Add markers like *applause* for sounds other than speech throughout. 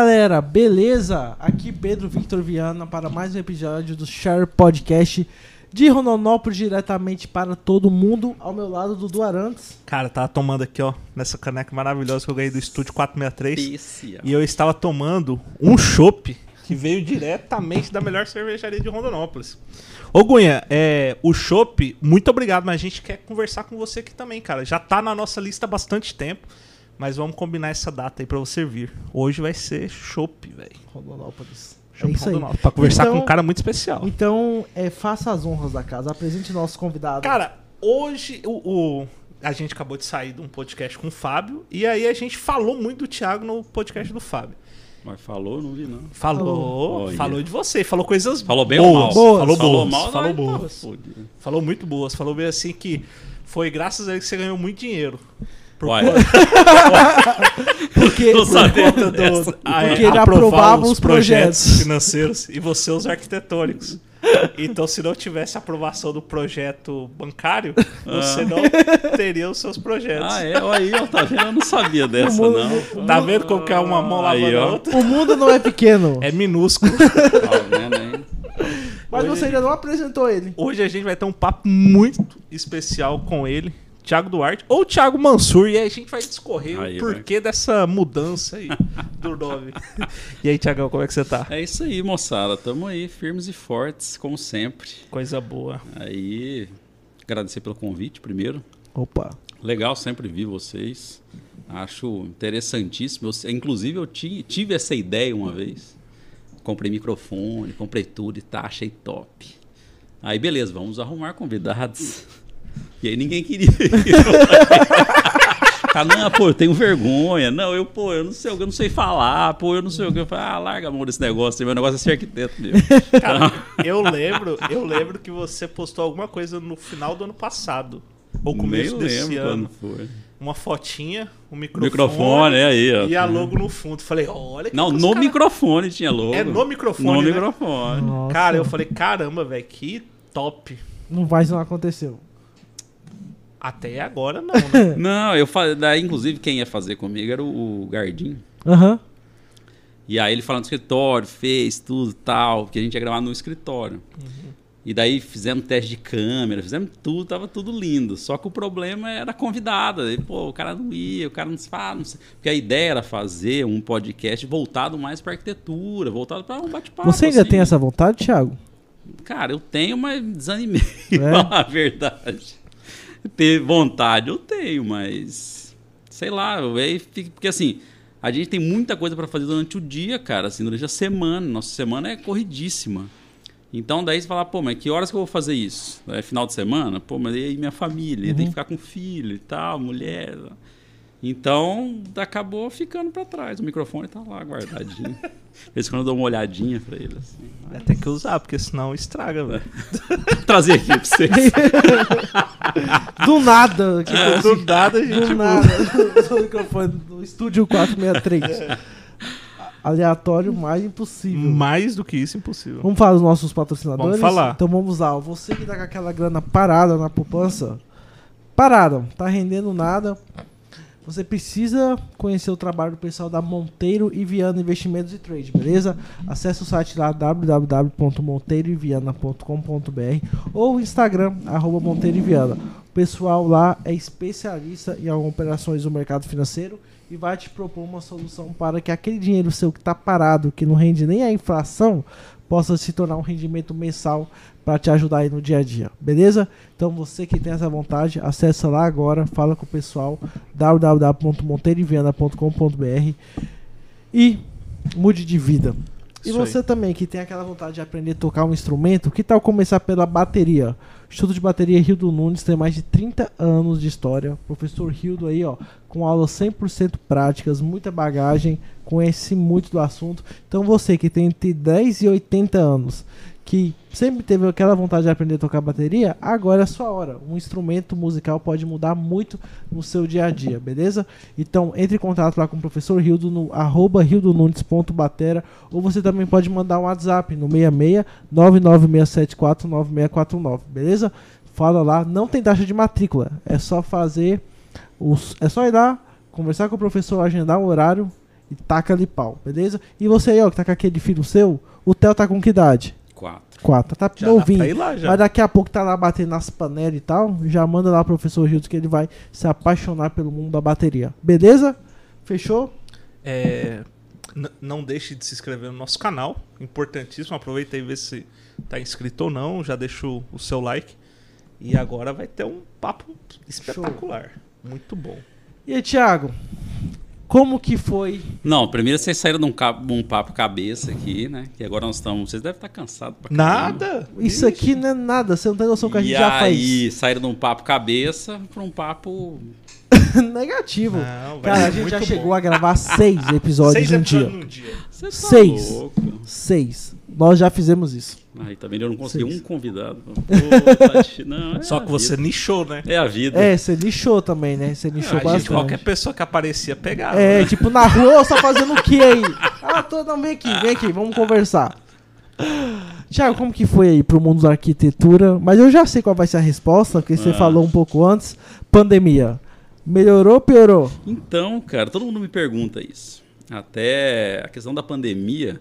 Galera, beleza? Aqui Pedro Victor Viana para mais um episódio do Share Podcast de Rondonópolis diretamente para todo mundo. Ao meu lado, Dudu Arantes. Cara, tava tomando aqui, ó, nessa caneca maravilhosa que eu ganhei do Estúdio 463. Delícia. E eu estava tomando um chopp que veio diretamente da melhor cervejaria de Rondonópolis. Ô Gunha, é, o chopp, muito obrigado, mas a gente quer conversar com você aqui também, cara. Já tá na nossa lista há bastante tempo. Mas vamos combinar essa data aí pra você vir. Hoje vai ser chopp, velho. Rondonópolis. Chopp É isso aí. Pra conversar Então- com um cara muito especial. Então, é, faça as honras da casa, apresente nossos convidados. Cara, hoje o, o- a gente acabou de sair de um podcast com o Fábio. E aí a gente falou muito do Thiago no podcast do Fábio. Mas falou, não vi não. Falou, Olha. falou de você, falou coisas Falou bem ou boas. mal? Boas. Falou Falou boas. mal, falou boas. fudido. Falou muito boas. Falou bem assim que foi graças a ele que você ganhou muito dinheiro. Por Uai, *laughs* porque Não sabia conta do, a- Porque ele os projetos. financeiros e você os arquitetônicos. *laughs* Então, se não tivesse aprovação do projeto bancário, você não teria os seus projetos. Ah, é? Olha aí, ó, tá vendo? Eu não sabia dessa, mundo- não. Tá vendo como que é uma mão Aí, lavando a ó. outra? o mundo não é pequeno. É minúsculo. *laughs* Tá vendo, hein? mas hoje você ainda não apresentou ele. Hoje a gente vai ter um papo muito especial com ele, Thiago Duarte, ou Thiago Mansur, e aí a gente vai discorrer Aí, o porquê dessa mudança aí *laughs* do nome. E aí, Thiagão, como é que você tá? É isso aí, moçada. Tamo aí, firmes e fortes, como sempre. Coisa boa. Aí, agradecer pelo convite, primeiro. Opa. Legal sempre vi vocês. Acho interessantíssimo. Eu- inclusive, eu ti- tive essa ideia uma vez. Comprei microfone, comprei tudo e tá, achei top. Aí, beleza, vamos arrumar convidados. E aí ninguém queria. *laughs* Ah, não, pô, eu tenho vergonha. Não, eu, pô, eu não sei, eu não sei falar, pô, eu não sei o que. Eu falei, ah, larga a mão desse negócio, meu negócio é ser arquiteto mesmo. *laughs* Cara, eu lembro, eu lembro que você postou alguma coisa no final do ano passado. Ou começo Nem desse lembro ano. quando foi. Uma fotinha, um O microfone. microfone, é aí, ó. E a logo no fundo. Falei, olha que Não, no cara- microfone tinha logo. É no microfone, No né? microfone. Nossa. Cara, eu falei, caramba, velho, que top. Não vai, não aconteceu. Até agora não, né? *laughs* Não, eu falei, daí inclusive quem ia fazer comigo era o, o Gardim. Aham. E aí ele falando no escritório, fez tudo tal, porque a gente ia gravar no escritório. E daí fizemos teste de câmera, fizemos tudo, tava tudo lindo. Só que o problema era a convidada. E, pô, o cara não ia, o cara não se fala. Não sei. Porque a ideia era fazer um podcast voltado mais pra arquitetura, voltado pra um bate-papo. Você ainda assim. tem essa vontade, Thiago? Cara, eu tenho, mas desanimei. *laughs* É? falar a verdade. Ter vontade, eu tenho, mas. Sei lá, aí fico- porque assim, a gente tem muita coisa pra fazer durante o dia, cara, assim, durante a semana. Nossa semana é corridíssima. Então daí você fala, pô, mas que horas que eu vou fazer isso? É final de semana? Pô, mas e aí minha família? Tem que ficar com filho e tal, mulher. Então acabou ficando pra trás. O microfone tá lá guardadinho. De vez em quando eu dou uma olhadinha pra ele, assim. Vai ter que usar, porque senão estraga, velho. *laughs* Trazer aqui pra vocês. *laughs* Do nada. Que É, do nada gente Do nada. *laughs* o microfone do estúdio 463. Aleatório mais impossível. Mais do que isso, impossível. Vamos falar dos nossos patrocinadores? Vamos falar. Então vamos lá. Você que tá com aquela grana parada na poupança, parada, tá rendendo nada. Você precisa conhecer o trabalho do pessoal da Monteiro e Viana Investimentos e Trade, beleza? Acesse o site lá www.monteiroeviana.com.br ou o Instagram, arroba Monteiro e Viana. Pessoal lá é especialista em operações do mercado financeiro e vai te propor uma solução para que aquele dinheiro seu que está parado, que não rende nem a inflação, possa se tornar um rendimento mensal para te ajudar aí no dia a dia, beleza? Então você que tem essa vontade, acessa lá agora, fala com o pessoal www.monteiroviana.com.br e mude de vida. E Isso você também que tem aquela vontade de aprender a tocar um instrumento, que tal começar pela bateria? O Instituto de Bateria Rildo Nunes tem mais de 30 anos de história. Professor Rildo aí, ó, com aulas 100% práticas, muita bagagem, conhece muito do assunto. Então você que tem entre 10 e 80 anos, que sempre teve aquela vontade de aprender a tocar bateria, agora é a sua hora. Um instrumento musical pode mudar muito no seu dia a dia, beleza? Então entre em contato lá com o professor Rildo no arroba rildonunes.batera ou você também pode mandar um WhatsApp no 66 99674 9649, beleza? Fala lá, não tem taxa de matrícula, é só fazer os, é só ir lá, conversar com o professor, agendar um horário E taca ali pau, beleza? E você aí, ó, que tá com aquele filho seu, o Theo tá com que idade? Quatro. Quatro. Tá Já dá novinho. pra ir lá já. Mas daqui a pouco tá lá batendo nas panelas e tal. Já manda lá pro professor Hilton que ele vai se apaixonar pelo mundo da bateria. Beleza? Fechou? É, não deixe de se inscrever no nosso canal. Importantíssimo. Aproveita e vê se tá inscrito ou não. Já deixa o, o seu like. E agora vai ter um papo espetacular. Muito bom. E aí, Thiago? Como que foi? Não, primeiro vocês saíram de um, ca- um papo cabeça aqui, né? Que agora nós estamos. Vocês devem estar cansados pra caramba. Nada? Isso aqui não é nada. Você não tem noção que a gente e já aí, saíram de um papo cabeça para um papo. faz. *laughs* Negativo. Não, Cara, a gente já bom. chegou a gravar seis *laughs* episódios Seis em um dia. num dia. Você tá Seis. louco. Seis. Nós já fizemos isso. Aí também eu não consegui Seis. um convidado. Pô, Tati, não, é Só que você vida. nichou, né? É a vida. É, você lixou também, né? Você Ah, gente, bastante. qualquer pessoa que aparecia pegava. É, né? tipo, na rua, você tá fazendo o que aí? Ah, tô, não, vem aqui, vem aqui, vamos conversar. Tiago, como que foi aí pro mundo da arquitetura? Mas eu já sei qual vai ser a resposta, porque você Ah. falou um pouco antes. Pandemia. Melhorou ou piorou? Então, cara, todo mundo me pergunta isso. Até a questão da pandemia,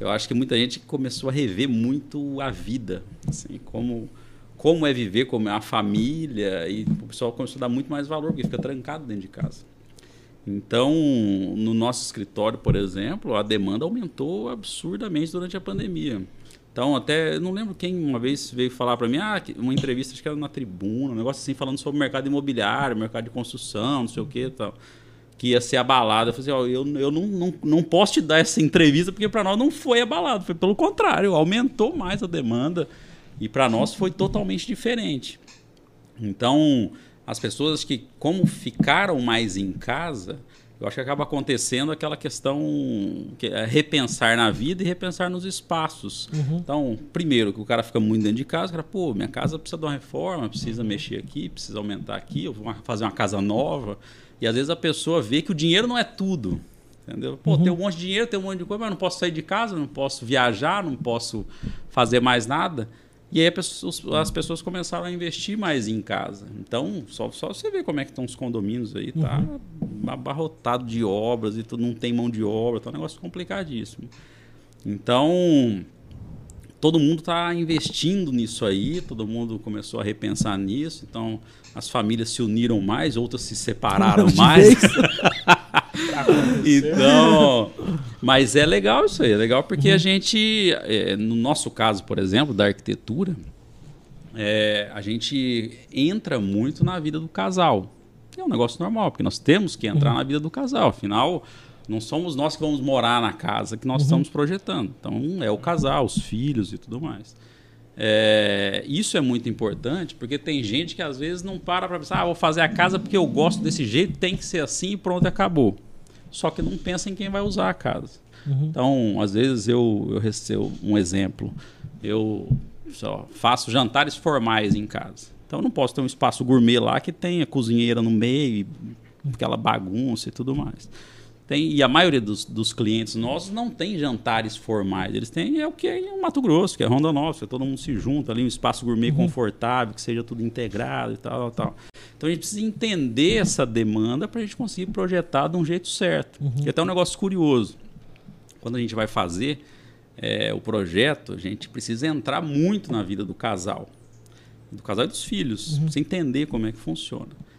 eu acho que muita gente começou a rever muito a vida, assim, como como é viver, como é a família, e o pessoal começou a dar muito mais valor, porque fica trancado dentro de casa. Então, no nosso escritório, por exemplo, a demanda aumentou absurdamente durante a pandemia. Então, até, não lembro quem uma vez veio falar para mim, ah, uma entrevista, acho que era na tribuna, um negócio assim, falando sobre o mercado imobiliário, mercado de construção, não sei o que tal, que ia ser abalado. Eu falei assim, ó, eu, eu não, não, não posso te dar essa entrevista, porque para nós não foi abalado, foi pelo contrário, aumentou mais a demanda, e para nós foi totalmente diferente. Então, as pessoas que, como ficaram mais em casa, eu acho que acaba acontecendo aquela questão que é repensar na vida e repensar nos espaços. Então, primeiro, que o cara fica muito dentro de casa, o cara, pô, minha casa precisa de uma reforma, precisa mexer aqui, precisa aumentar aqui, eu vou fazer uma casa nova. E às vezes a pessoa vê que o dinheiro não é tudo. Entendeu? Pô, tem um monte de dinheiro, tem um monte de coisa, mas não posso sair de casa, não posso viajar, não posso fazer mais nada. E aí pessoa- as pessoas começaram a investir mais em casa. Então, só, só você ver como é que estão os condomínios aí, tá abarrotado de obras e tudo, não tem mão de obra, tá um negócio complicadíssimo. Então, todo mundo está investindo nisso aí, todo mundo começou a repensar nisso, então as famílias se uniram mais, outras se separaram De mais. *laughs* Então, mas é legal isso aí, é legal porque Uhum. a gente, é, no nosso caso, por exemplo, da arquitetura, é, a gente entra muito na vida do casal. É um negócio normal, porque nós temos que Uhum. entrar na vida do casal. Afinal, não somos nós que vamos morar na casa que Uhum. nós estamos projetando. Então, é o casal, os filhos e tudo mais. É, isso é muito importante, porque tem gente que às vezes não para para pensar, ah, vou fazer a casa porque eu gosto desse jeito, tem que ser assim e pronto, acabou. Só que não pensa em quem vai usar a casa. Então, às vezes eu, eu recebo um exemplo, eu só faço jantares formais em casa. Então, eu não posso ter um espaço gourmet lá que tenha cozinheira no meio, aquela bagunça e tudo mais. Tem, e a maioria dos, dos clientes nossos não tem jantares formais. Eles têm é o que é em Mato Grosso, que é Rondonópolis, que todo mundo se junta ali, um espaço gourmet confortável, que seja tudo integrado e tal, tal. Então a gente precisa entender essa demanda para a gente conseguir projetar de um jeito certo. E até um negócio curioso. Quando a gente vai fazer é, o projeto, a gente precisa entrar muito na vida do casal. Do casal e dos filhos. Precisa entender como é que funciona.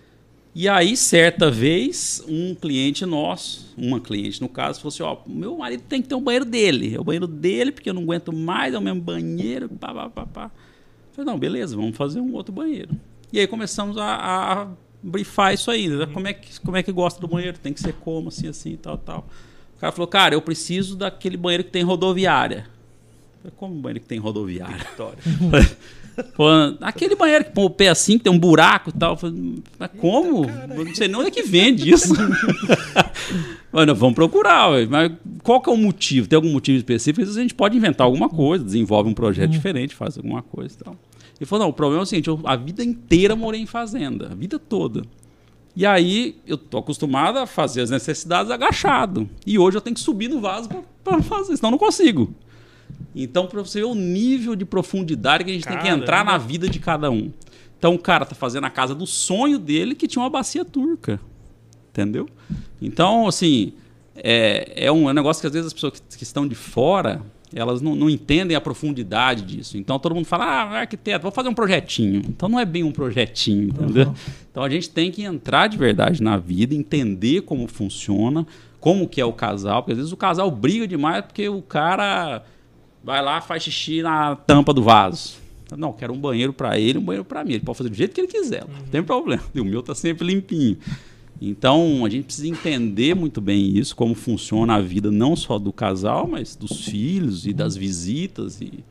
E aí, certa vez, um cliente nosso, uma cliente no caso, falou assim: Ó, meu marido tem que ter um banheiro dele. É o banheiro dele, porque eu não aguento mais, é o mesmo banheiro. Pá, pá, pá, pá. Eu falei: Não, beleza, vamos fazer um outro banheiro. E aí começamos a, a brifar isso aí. né? Como, é que, como é que gosta do banheiro? Tem que ser como, assim, assim, tal, tal. O cara falou: Cara, eu preciso daquele banheiro que tem rodoviária. Como um banheiro que tem rodoviária? *laughs* Pô, aquele banheiro que põe o pé assim, que tem um buraco e tal. Mas como? Eu não sei nem onde é que vende isso. *laughs* Mas nós vamos procurar, ué. mas qual que é o motivo? Tem algum motivo específico? Às vezes a gente pode inventar alguma coisa, desenvolve um projeto diferente, faz alguma coisa e tal. Ele falou, não, o problema é o seguinte, eu a vida inteira morei em fazenda, a vida toda. E aí eu tô acostumado a fazer as necessidades agachado. E hoje eu tenho que subir no vaso para fazer, senão eu não consigo. Então, para você ver o nível de profundidade que a gente tem que Caramba. entrar na vida de cada um. Então, o cara tá fazendo a casa do sonho dele que tinha uma bacia turca. Entendeu? Então, assim, é, é um negócio que às vezes as pessoas que, que estão de fora elas não, não, entendem a profundidade disso. Então todo mundo fala, ah, arquiteto, vou fazer um projetinho. Então não é bem um projetinho, entendeu? Uhum. Então a gente tem que entrar de verdade na vida, entender como funciona, como que é o casal, porque às vezes o casal briga demais porque o cara vai lá faz xixi na tampa do vaso. Não, quero um banheiro para ele, um banheiro para mim. Ele pode fazer do jeito que ele quiser, não tem problema. *laughs* E o meu tá sempre limpinho. Então, a gente precisa entender muito bem isso, como funciona a vida não só do casal, mas dos filhos e das visitas e,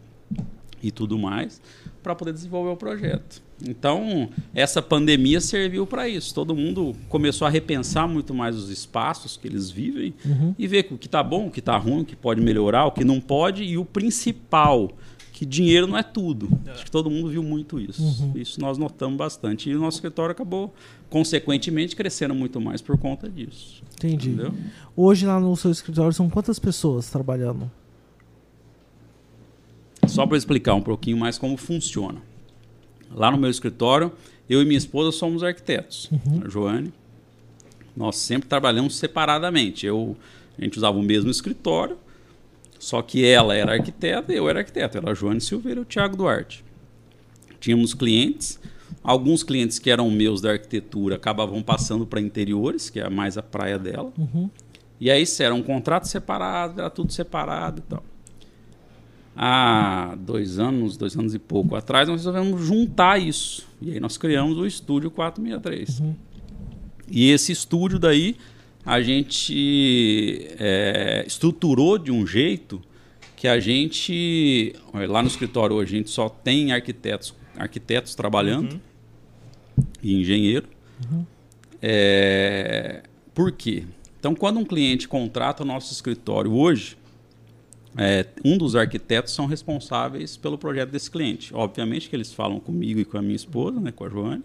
e tudo mais, para poder desenvolver o projeto. Então, essa pandemia serviu para isso. Todo mundo começou a repensar muito mais os espaços que eles vivem uhum. e ver o que está bom, o que está ruim, o que pode melhorar, o que não pode e o principal, que dinheiro não é tudo. É. Acho que todo mundo viu muito isso. Uhum. Isso nós notamos bastante. E o nosso escritório acabou consequentemente, cresceram muito mais por conta disso. Entendi. Entendeu? Hoje lá no seu escritório são quantas pessoas trabalhando? Só para explicar um pouquinho mais como funciona. Lá no meu escritório, eu e minha esposa somos arquitetos. Uhum. A Joane. Nós sempre trabalhamos separadamente. Eu, a gente usava o mesmo escritório, só que ela era arquiteta e eu era arquiteto. Ela era a Joane Silveira e o Thiago Duarte. Tínhamos clientes Alguns clientes que eram meus da arquitetura acabavam passando para interiores, que é mais a praia dela. Uhum. E aí era um contrato separado, era tudo separado e tal. Há dois anos, dois anos e pouco atrás, nós resolvemos juntar isso. E aí nós criamos o Estúdio 463. Uhum. E esse estúdio daí a gente é, estruturou de um jeito que a gente lá no escritório hoje a gente só tem arquitetos arquitetos trabalhando uhum e engenheiro. Uhum. É, por quê? Então, quando um cliente contrata o nosso escritório hoje, é, um dos arquitetos são responsáveis pelo projeto desse cliente. Obviamente que eles falam comigo e com a minha esposa, né, com a Joane.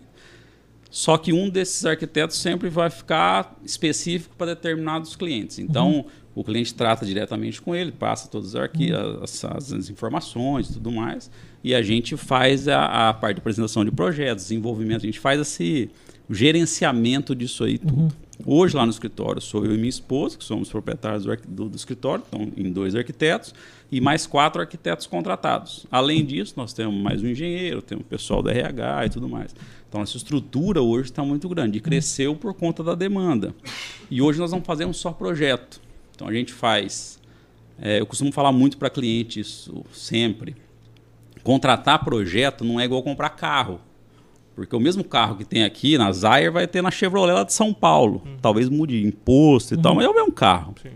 Só que um desses arquitetos sempre vai ficar específico para determinados clientes. Então, uhum. o cliente trata diretamente com ele, passa todas as, uhum. as, as informações e tudo mais e a gente faz a, a, parte de apresentação de projetos, desenvolvimento, a gente faz esse gerenciamento disso aí tudo. Uhum. Hoje lá no escritório sou eu e minha esposa, que somos proprietários do, do, do escritório, então em dois arquitetos, e mais quatro arquitetos contratados. Além disso, nós temos mais um engenheiro, temos pessoal da RH e tudo mais. Então essa estrutura hoje está muito grande e cresceu por conta da demanda. E hoje nós não fazemos só projeto. Então a gente faz. É, eu costumo falar muito para cliente isso sempre contratar projeto não é igual comprar carro. Porque o mesmo carro que tem aqui na Zaire vai ter na Chevrolet lá de São Paulo. Uhum. Talvez mude imposto e uhum. tal, mas é o mesmo carro. Sim.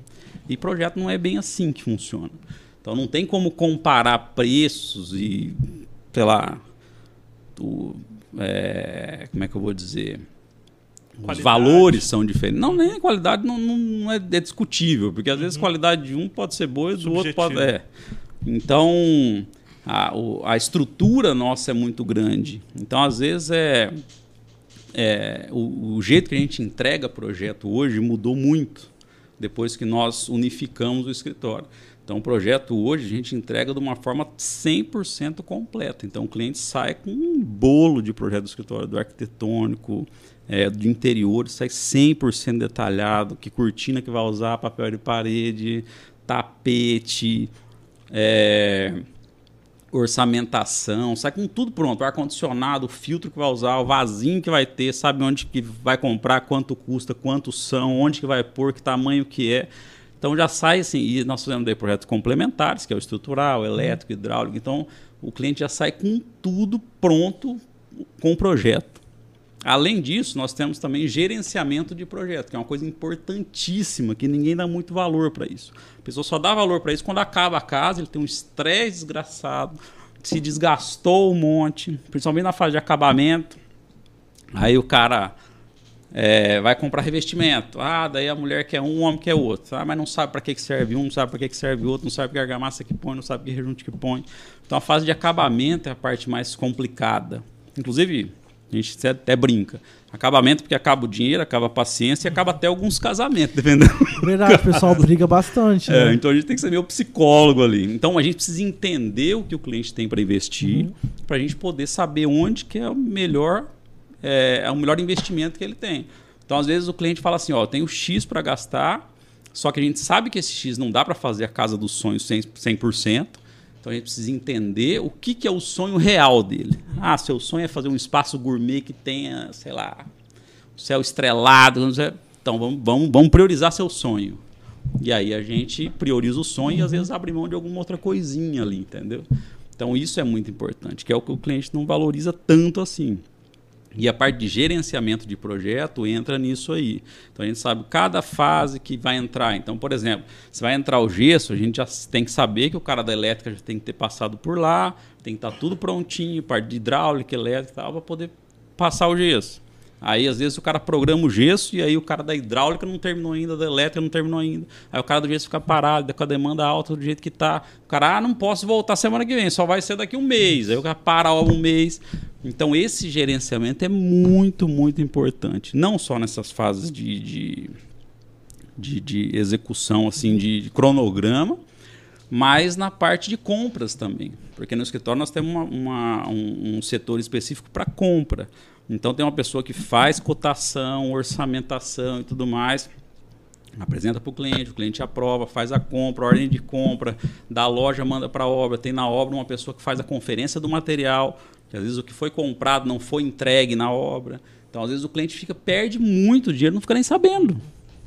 E projeto não é bem assim que funciona. Então não tem como comparar preços e, sei lá, é, como é que eu vou dizer? Qualidade. Os valores são diferentes. Não, nem a qualidade não, não, é, é, discutível, porque às uhum. vezes a qualidade de um pode ser boa e do outro pode. É. Então, a, a estrutura nossa é muito grande. Então, às vezes, é, é o, o, jeito que a gente entrega projeto hoje mudou muito depois que nós unificamos o escritório. Então, o projeto hoje a gente entrega de uma forma 100% completa. Então, o cliente sai com um bolo de projeto do escritório, do arquitetônico, é, do interior, sai 100% detalhado, que cortina que vai usar, papel de parede, tapete, é, orçamentação, sai com tudo pronto, ar-condicionado, o filtro que vai usar, o vasinho que vai ter, sabe onde que vai comprar, quanto custa, quantos são, onde que vai pôr, que tamanho que é. Então já sai assim, e nós fazemos daí projetos complementares, que é o estrutural, elétrico, hidráulico, então o cliente já sai com tudo pronto com o projeto. Além disso, nós temos também gerenciamento de projeto, que é uma coisa importantíssima, que ninguém dá muito valor para isso. A pessoa só dá valor para isso quando acaba a casa, ele tem um estresse desgraçado, se desgastou um monte, principalmente na fase de acabamento. Aí o cara é, vai comprar revestimento. Ah, daí a mulher quer um, o homem quer outro. Ah, mas não sabe para que, que serve um, não sabe para que, que serve outro, não sabe que argamassa que põe, não sabe que rejunte que põe. Então a fase de acabamento é a parte mais complicada. Inclusive, a gente até brinca. Acabamento porque acaba o dinheiro, acaba a paciência e acaba até alguns casamentos, dependendo. Verdade, o pessoal briga bastante. É, né? então a gente tem que ser meio psicólogo ali. Então a gente precisa entender o que o cliente tem para investir, uhum. para a gente poder saber onde que é o melhor, é, é, o melhor investimento que ele tem. Então às vezes o cliente fala assim, ó, eu tenho X para gastar, Só que a gente sabe que esse X não dá para fazer a casa dos sonhos 100%. Então a gente precisa entender o que, que é o sonho real dele. Ah, seu sonho é fazer um espaço gourmet que tenha, sei lá, céu estrelado. Então vamos, vamos, vamos priorizar seu sonho. E aí a gente prioriza o sonho e às vezes abre mão de alguma outra coisinha ali, entendeu? Então isso é muito importante, que é o que o cliente não valoriza tanto assim. E a parte de gerenciamento de projeto entra nisso aí. Então a gente sabe cada fase que vai entrar. Então, por exemplo, se vai entrar o gesso, a gente já tem que saber que o cara da elétrica já tem que ter passado por lá, tem que estar tudo prontinho, parte de hidráulica, elétrica e tal, para poder passar o gesso. Aí, às vezes, o cara programa o gesso e aí o cara da hidráulica não terminou ainda, da elétrica não terminou ainda. Aí o cara do gesso fica parado, com a demanda alta do jeito que tá. O cara, ah, não posso voltar semana que vem, só vai ser daqui um mês. Aí o cara para um mês. Então, esse gerenciamento é muito, muito importante. Não só nessas fases de, de, de, de execução, assim, de, de cronograma, mas na parte de compras também. Porque no escritório nós temos uma, uma, um, um setor específico para compra. Então tem uma pessoa que faz cotação, orçamentação e tudo mais, apresenta para o cliente, o cliente aprova, faz a compra, ordem de compra, da loja manda para a obra, tem na obra uma pessoa que faz a conferência do material, que às vezes o que foi comprado não foi entregue na obra. Então às vezes o cliente fica perde muito dinheiro, não fica nem sabendo,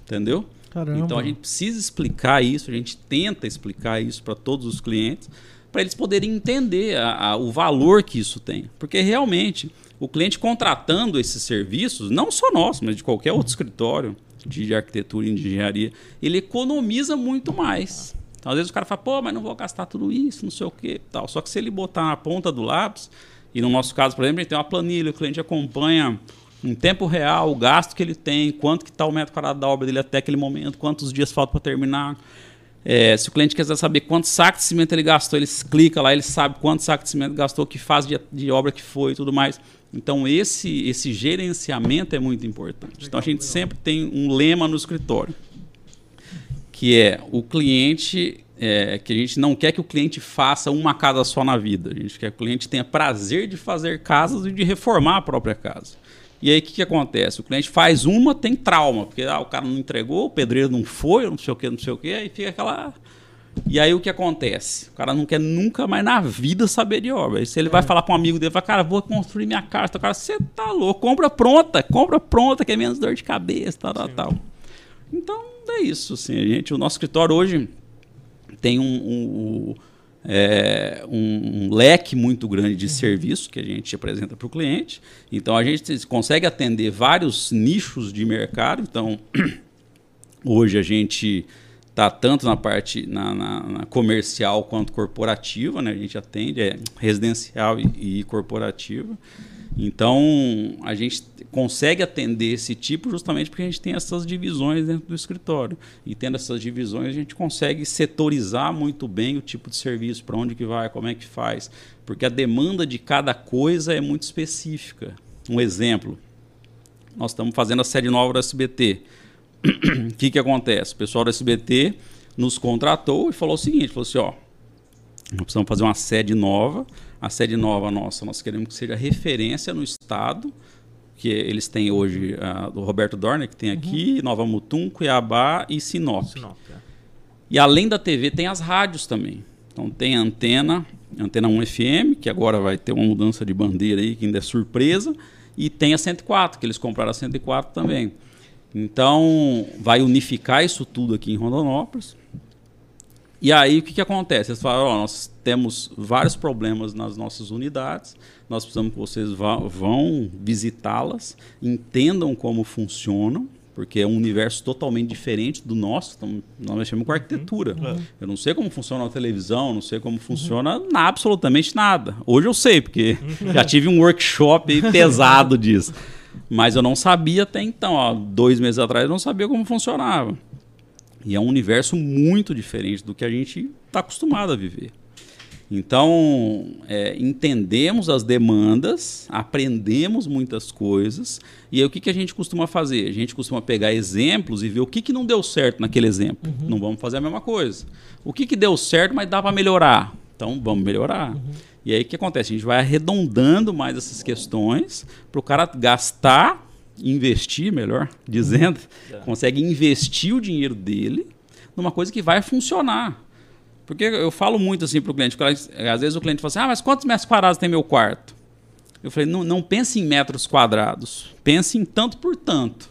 entendeu? Caramba. Então a gente precisa explicar isso, a gente tenta explicar isso para todos os clientes, para eles poderem entender a, a, o valor que isso tem, porque realmente o cliente contratando esses serviços, não só nosso, mas de qualquer outro escritório de arquitetura e de engenharia, ele economiza muito mais. Então, às vezes o cara fala, pô, mas não vou gastar tudo isso, não sei o quê. Tal. Só que se ele botar na ponta do lápis, e no nosso caso, por exemplo, a gente tem uma planilha, o cliente acompanha em tempo real o gasto que ele tem, quanto que está o metro quadrado da obra dele até aquele momento, quantos dias falta para terminar. É, se o cliente quiser saber quantos sacos de cimento ele gastou, ele clica lá, ele sabe quantos sacos de cimento gastou, que fase de, de obra que foi e tudo mais. Então, esse, esse gerenciamento é muito importante. Então, a gente sempre tem um lema no escritório, que é o cliente, é, que a gente não quer que o cliente faça uma casa só na vida. A gente quer que o cliente tenha prazer de fazer casas e de reformar a própria casa. E aí, o que, que acontece? O cliente faz uma, tem trauma, porque ah, o cara não entregou, o pedreiro não foi, não sei o que, não sei o que, aí fica aquela e aí o que acontece? O cara não quer nunca mais na vida saber de obra. Se ele é. vai falar para um amigo dele, fala, cara, vou construir minha casa. O cara, você tá louco, compra pronta, compra pronta, que é menos dor de cabeça, tal, tal, tal. Então é isso, assim, a gente, o nosso escritório hoje tem um, um, é, um, um leque muito grande de uhum. serviço que a gente apresenta para o cliente. Então a gente consegue atender vários nichos de mercado. Então *clears throat* hoje a gente tá tanto na parte na, na, na, comercial quanto corporativa, né? A gente atende é residencial e, e corporativa. Então a gente consegue atender esse tipo justamente porque a gente tem essas divisões dentro do escritório e tendo essas divisões a gente consegue setorizar muito bem o tipo de serviço, para onde que vai, como é que faz, porque a demanda de cada coisa é muito específica. Um exemplo, nós estamos fazendo a sede nova do SBT o *clears throat* que, que acontece? O pessoal do SBT nos contratou e falou o seguinte: falou assim, ó, nós precisamos fazer uma sede nova. A sede nova nossa, nós queremos que seja referência no estado, que eles têm hoje uh, do Roberto Dorner, que tem uhum. aqui, uhum. Nova Mutum, Cuiabá e Sinop. Sinop é. E além da TV, tem as rádios também. Então tem a antena, antena 1 FM, que agora vai ter uma mudança de bandeira aí, que ainda é surpresa, e tem a 104, que eles compraram a 104 também. Então, vai unificar isso tudo aqui em Rondonópolis. E aí, o que, que acontece? Eles falam, oh, nós temos vários problemas nas nossas unidades, nós precisamos que vocês vá, vão visitá-las, entendam como funcionam, porque é um universo totalmente diferente do nosso. Então, nós mexemos com arquitetura. Uhum. Eu não sei como funciona a televisão, não sei como funciona uhum. absolutamente nada. Hoje eu sei, porque uhum. já tive um workshop pesado *laughs* disso. Mas eu não sabia até então, ó, dois meses atrás eu não sabia como funcionava. E é um universo muito diferente do que a gente está acostumado a viver. Então, é, entendemos as demandas, aprendemos muitas coisas, e aí o que, que a gente costuma fazer? A gente costuma pegar exemplos e ver o que, que não deu certo naquele exemplo. Uhum. Não vamos fazer a mesma coisa. O que, que deu certo, mas dá para melhorar? Então, vamos melhorar. Uhum. E aí o que acontece? A gente vai arredondando mais essas questões para o cara gastar investir, melhor dizendo, consegue investir o dinheiro dele numa coisa que vai funcionar. Porque eu falo muito assim para o cliente, às vezes o cliente fala assim, ah, mas quantos metros quadrados tem meu quarto? Eu falei, não, não pense em metros quadrados, pense em tanto por tanto.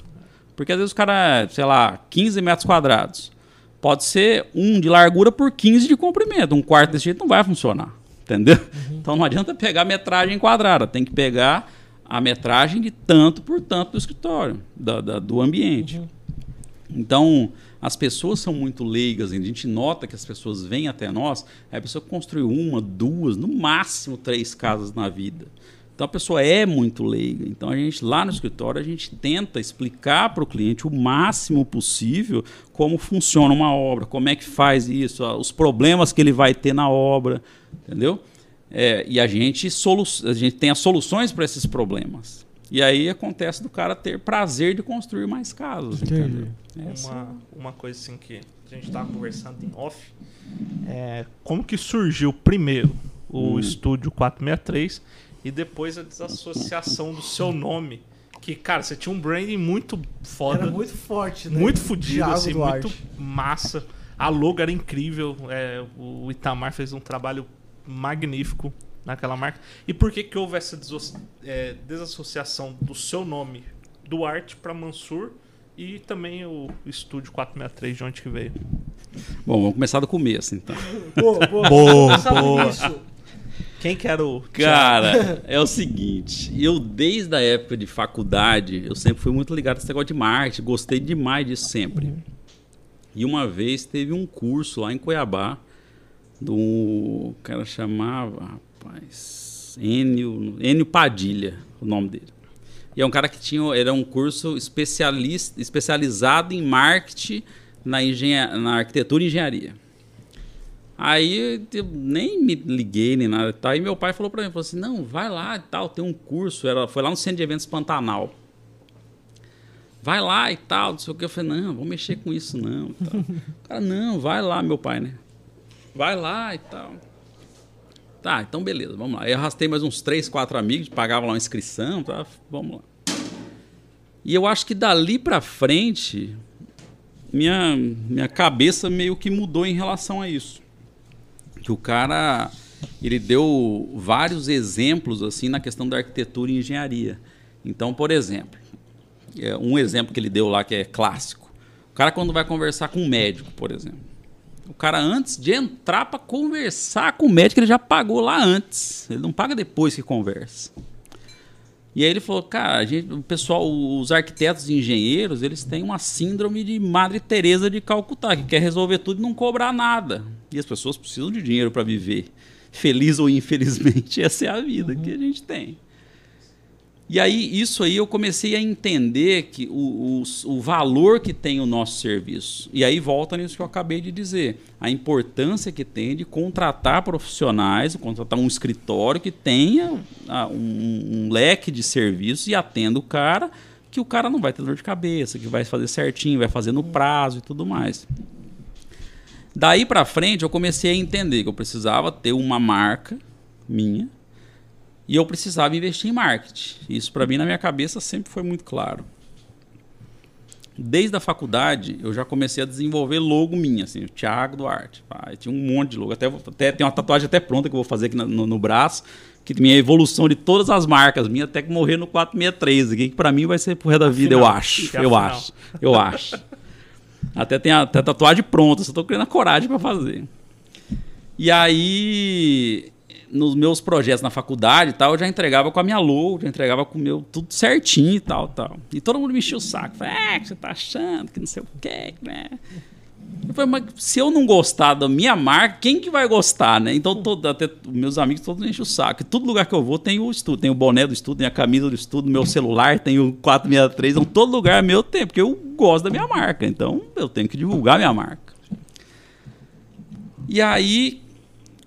Porque às vezes o cara, sei lá, 15 metros quadrados. Pode ser um de largura por 15 de comprimento. Um quarto desse jeito não vai funcionar. Entendeu? Uhum. Então não adianta pegar metragem quadrada, tem que pegar a metragem de tanto por tanto do escritório, da, da do ambiente. Uhum. Então, as pessoas são muito leigas, a gente nota que as pessoas vêm até nós, a pessoa construiu uma, duas, no máximo três casas na vida. Então a pessoa é muito leiga. Então a gente lá no escritório a gente tenta explicar para o cliente o máximo possível como funciona uma obra, como é que faz isso, os problemas que ele vai ter na obra, entendeu? É, e a gente, solu a gente tem as soluções para esses problemas. E aí acontece do cara ter prazer de construir mais casas. Uma, uma coisa assim que a gente estava conversando em off. É, como que surgiu primeiro o hum. estúdio 463 e depois a desassociação do seu nome. Que, cara, você tinha um branding muito foda. Era muito forte, né? Muito fodido, assim, Duarte. muito massa. A logo era incrível. É, o Itamar fez um trabalho magnífico naquela marca. E por que que houve essa é, desassociação do seu nome, Duarte, para Mansur e também o estúdio 463, de onde que veio? Bom, vamos começar do começo, então. Boa, boa. boa, boa. Quem que era o. Cara, é o seguinte. Eu, desde a época de faculdade, eu sempre fui muito ligado a esse negócio de marketing. Gostei demais disso sempre. E uma vez teve um curso lá em Cuiabá. Do. O cara chamava. Rapaz. Enio, Enio Padilha, o nome dele. E é um cara que tinha. Era um curso especialista, especializado em marketing na, engenha, na arquitetura e engenharia. Aí eu nem me liguei nem nada. Tá? Aí meu pai falou para mim, falou assim, não, vai lá e tal, tem um curso. Era, foi lá no Centro de Eventos Pantanal. Vai lá e tal, não sei o que. Eu falei, não, vou mexer com isso não. o cara, não, vai lá, meu pai, né? Vai lá e tal. Tá, então beleza, vamos lá. Eu arrastei mais uns três, quatro amigos, pagava lá uma inscrição, tá? Vamos lá. E eu acho que dali para frente, minha, minha cabeça meio que mudou em relação a isso que o cara ele deu vários exemplos assim na questão da arquitetura e engenharia. Então, por exemplo, é, um exemplo que ele deu lá que é clássico. O cara quando vai conversar com um médico, por exemplo. O cara antes de entrar para conversar com o médico, ele já pagou lá antes. Ele não paga depois que conversa. E aí ele falou, cara, gente, o pessoal, os arquitetos e engenheiros, eles têm uma síndrome de Madre Teresa de Calcutá, que quer resolver tudo e não cobrar nada. E as pessoas precisam de dinheiro para viver. Feliz ou infelizmente, *laughs* essa é a vida uhum. que a gente tem. E aí, isso aí eu comecei a entender que o, o, o, valor que tem o nosso serviço. E aí volta nisso que eu acabei de dizer. A importância que tem de contratar profissionais, contratar um escritório que tenha ah, um, um, leque de serviços e atenda o cara, que o cara não vai ter dor de cabeça, que vai fazer certinho, vai fazer no prazo e tudo mais. Daí para frente eu comecei a entender que eu precisava ter uma marca minha e eu precisava investir em marketing. Isso para mim na minha cabeça sempre foi muito claro. Desde a faculdade eu já comecei a desenvolver logo minha, assim, o Thiago Duarte. Pai, tinha um monte de logo, até, até tem uma tatuagem até pronta que eu vou fazer aqui no, no, no braço, que minha evolução de todas as marcas, minha até que morrer no 463 aqui, que para mim vai ser pro da vida, eu acho. Eu acho. Eu acho. Até tem a, até a tatuagem pronta, só tô criando a coragem para fazer. E aí nos meus projetos na faculdade e tal, eu já entregava com a minha logo, já entregava com o meu tudo certinho e tal, tal. E todo mundo me enchia o saco. Falei, é, que você tá achando, que não sei o quê, né? Eu falei, mas se eu não gostar da minha marca, quem que vai gostar, né? Então, todo, até meus amigos todos enchem o saco. E todo lugar que eu vou tem o estudo. Tem o boné do estudo, tem a camisa do estudo, meu celular, tem o 463. Então, todo lugar é meu tempo, porque eu gosto da minha marca. Então, eu tenho que divulgar minha marca. E aí,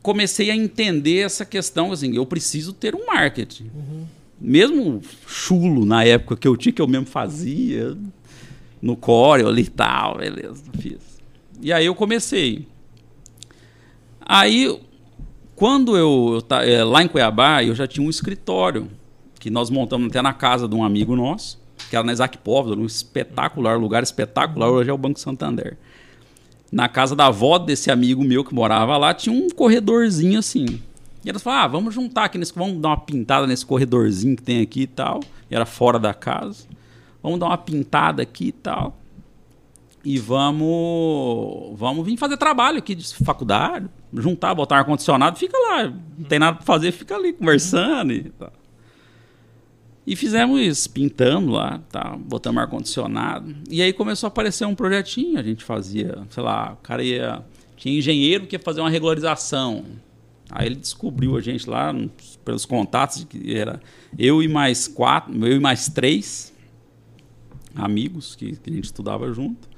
comecei a entender essa questão, assim, eu preciso ter um marketing. Uhum. Mesmo chulo na época que eu tinha, que eu mesmo fazia, no Core ali e tal, beleza, fiz. E aí eu comecei. Aí, quando eu, eu é, lá em Cuiabá, eu já tinha um escritório que nós montamos até na casa de um amigo nosso, que era na Isaac Póvoa, um espetacular, lugar espetacular, hoje é o Banco Santander. Na casa da avó desse amigo meu que morava lá, tinha um corredorzinho assim. E elas falaram, ah, vamos juntar aqui, nesse, vamos dar uma pintada nesse corredorzinho que tem aqui e tal. E era fora da casa. Vamos dar uma pintada aqui e tal. E vamos, vamos vir fazer trabalho aqui de faculdade, juntar, botar ar-condicionado, fica lá. Não tem nada para fazer, fica ali conversando e tal. E fizemos isso, pintando lá, tá, botamos ar-condicionado. E aí começou a aparecer um projetinho, a gente fazia, sei lá, o cara ia. Tinha engenheiro que ia fazer uma regularização. Aí ele descobriu a gente lá, pelos contatos, que era eu e mais quatro, eu e mais três amigos que, que a gente estudava junto.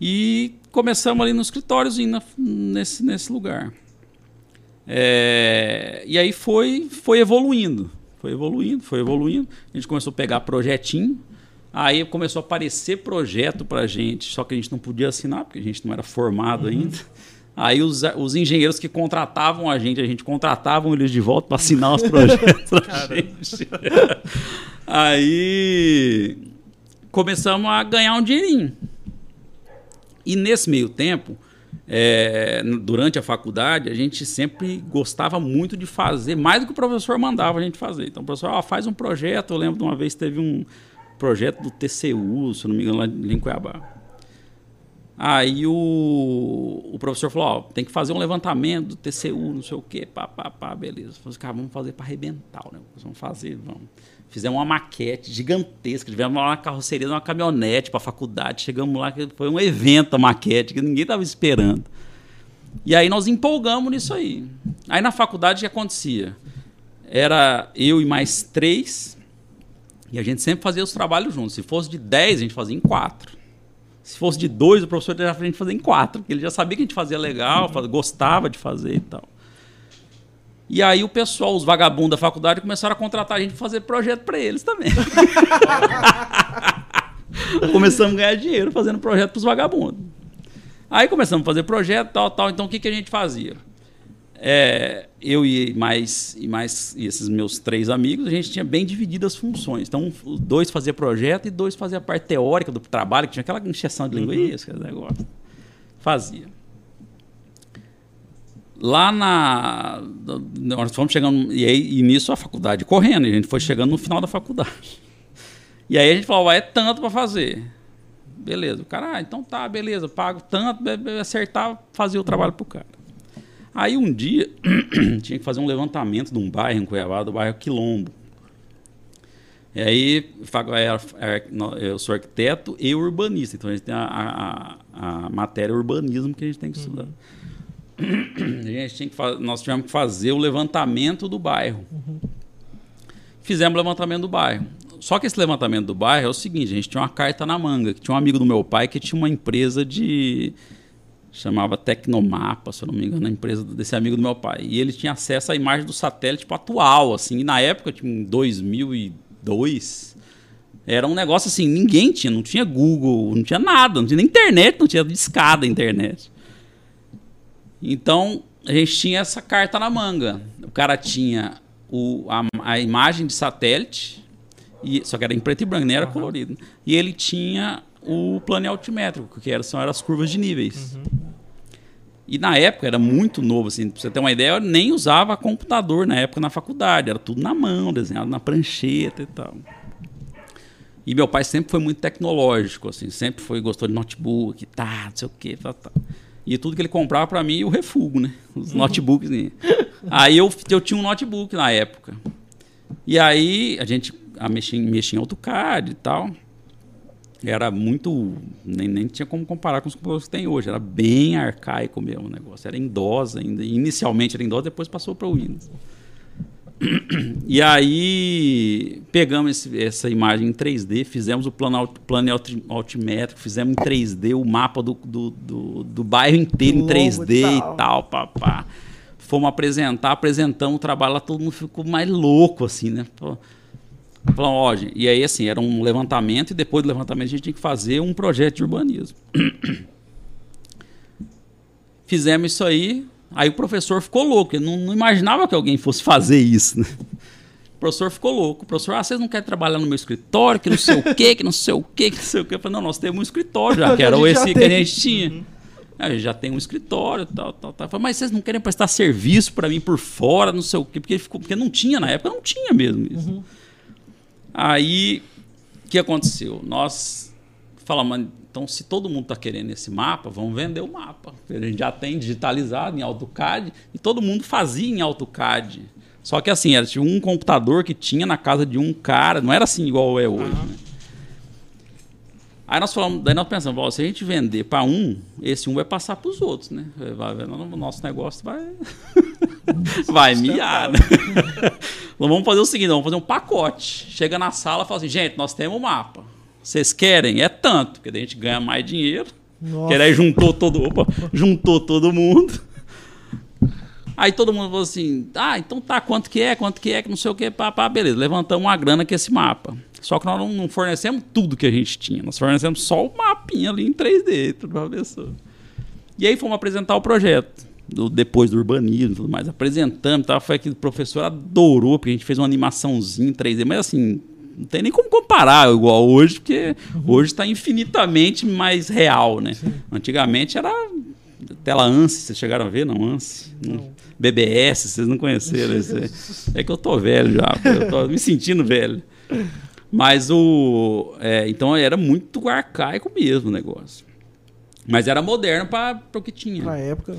E começamos ali no escritório nesse, nesse lugar. É, e aí foi, foi evoluindo. Foi evoluindo, foi evoluindo. A gente começou a pegar projetinho. Aí começou a aparecer projeto pra gente, só que a gente não podia assinar, porque a gente não era formado uhum. ainda. Aí os, os engenheiros que contratavam a gente, a gente contratavam eles de volta para assinar os projetos pra gente. *laughs* Aí começamos a ganhar um dinheirinho. E nesse meio tempo, é, durante a faculdade, a gente sempre gostava muito de fazer mais do que o professor mandava a gente fazer. Então, o professor, ó, faz um projeto. Eu lembro de uma vez teve um projeto do TCU, se não me engano, lá em Cuiabá. Aí o, o professor falou, tem que fazer um levantamento do TCU, não sei o quê, pá, pá, pá, beleza. Falei, cara, vamos fazer para arrebentar o negócio, vamos fazer, vamos. Fizemos uma maquete gigantesca. Tivemos lá na carroceria uma caminhonete para a faculdade. Chegamos lá, que foi um evento a maquete, que ninguém estava esperando. E aí nós empolgamos nisso aí. Aí na faculdade o que acontecia? Era eu e mais três, e a gente sempre fazia os trabalhos juntos. Se fosse de dez, a gente fazia em quatro. Se fosse de dois, o professor já a gente fazer em quatro, porque ele já sabia que a gente fazia legal, gostava de fazer e tal. E aí o pessoal, os vagabundos da faculdade, começaram a contratar a gente para fazer projeto para eles também. *laughs* começamos a ganhar dinheiro fazendo projeto para os vagabundos. Aí começamos a fazer projeto, tal, tal. Então o que, que a gente fazia? É, eu e mais, e mais e esses meus três amigos, a gente tinha bem dividido as funções. Então, dois fazia projeto e dois fazia a parte teórica do trabalho, que tinha aquela injeção de linguiça, uhum. negócio. Fazia. Lá na. Nós fomos chegando. E, aí, e nisso a faculdade correndo, e a gente foi chegando no final da faculdade. E aí a gente falou, é tanto para fazer. Beleza. O cara, ah, então tá, beleza, pago tanto, acertar, fazia o trabalho pro cara. Aí um dia *clears throat* tinha que fazer um levantamento de um bairro em Cuiabá, do bairro Quilombo. E aí eu sou arquiteto e urbanista, então a gente tem a, a, a matéria urbanismo que a gente tem que estudar. *clears throat* A gente tinha que nós tivemos que fazer o levantamento do bairro. Uhum. Fizemos o levantamento do bairro. Só que esse levantamento do bairro é o seguinte: a gente tinha uma carta na manga, que tinha um amigo do meu pai que tinha uma empresa de. chamava Tecnomapa, se eu não me engano, a empresa desse amigo do meu pai. E ele tinha acesso à imagem do satélite tipo, atual, assim. E na época, tipo, em 2002, era um negócio assim: ninguém tinha, não tinha Google, não tinha nada, não tinha nem internet, não tinha discada internet. Então, a gente tinha essa carta na manga. O cara tinha o, a, a imagem de satélite, e, só que era em preto e branco, nem era uhum. colorido. E ele tinha o plano altimétrico, que era, são eram as curvas de níveis. Uhum. E na época era muito novo, assim, pra você ter uma ideia, eu nem usava computador na época na faculdade, era tudo na mão, desenhado na prancheta e tal. E meu pai sempre foi muito tecnológico, assim, sempre foi gostou de notebook, tá, não sei o quê, tá, tá. E tudo que ele comprava para mim, o refugo, né? Os notebooks. Né? aí eu, eu tinha um notebook na época. E aí a gente a mexia, mexia em AutoCAD e tal. Era muito. Nem, nem tinha como comparar com os computadores que tem hoje. Era bem arcaico mesmo o negócio. Era em DOS ainda. Inicialmente era em DOS, depois passou para o Windows. E aí pegamos esse, essa imagem em 3D, fizemos o plano, plano altimétrico, fizemos em 3D o mapa do, do, do, do bairro inteiro em 3D e tal, pá, pá. Fomos apresentar, apresentamos o trabalho lá, todo mundo ficou mais louco, assim, né? Falamos, ó, gente, e aí, assim, era um levantamento, e depois do levantamento a gente tinha que fazer um projeto de urbanismo. *clears throat* Fizemos isso aí, Aí o professor ficou louco, ele não, não imaginava que alguém fosse fazer isso. Né? professor ficou louco. O professor, ah, vocês não querem trabalhar no meu escritório, que não sei o quê, que não sei o quê, que não sei o quê. Eu falei, não, nós temos um escritório já, *laughs* que era já esse que a gente tinha. Aí, a gente já tem um escritório, tal, tal, tal. Eu falei, mas vocês não querem prestar serviço para mim por fora, não sei o quê, porque, ficou, porque não tinha na época, não tinha mesmo isso. Aí, o que aconteceu? Nós falamos, então se todo mundo está querendo esse mapa, vamos vender o mapa. A gente já tem digitalizado em AutoCAD e todo mundo fazia em AutoCAD. Só que assim, era tinha um computador que tinha na casa de um cara, não era assim igual é hoje. né? Aí nós falamos, daí nós pensamos, "Bom, se a gente vender para um, esse um vai passar para os outros, né? Vai, vai, o nosso negócio vai *laughs* vai miar, né? *laughs* Nós vamos fazer o seguinte, vamos fazer um pacote. Chega na sala e fala assim, gente, nós temos um mapa. Vocês querem? É tanto, porque daí a gente ganha mais dinheiro. Nossa. Que daí juntou todo, opa, juntou todo mundo. Aí todo mundo falou assim: ah, então tá, quanto que é, quanto que é, que não sei o que, pá, pá, beleza. Levantamos uma grana com esse mapa. Só que nós não, não fornecemos tudo que a gente tinha. Nós fornecemos só o mapinha ali em 3D para a pessoa. E aí fomos apresentar o projeto. Do, depois do urbanismo e tudo mais. Apresentando, tá? foi que o professor adorou, porque a gente fez uma animaçãozinha em 3D, mas assim, não tem nem como comparar igual hoje, porque hoje está infinitamente mais real, né? Antigamente era tela ANSI, vocês chegaram a ver? Não, ANSI. Não. BBS, vocês não conheceram. esse- É que eu tô velho já, eu tô me sentindo velho. Mas o. é, então era muito arcaico mesmo o negócio. Mas era moderno para o que tinha. Na época.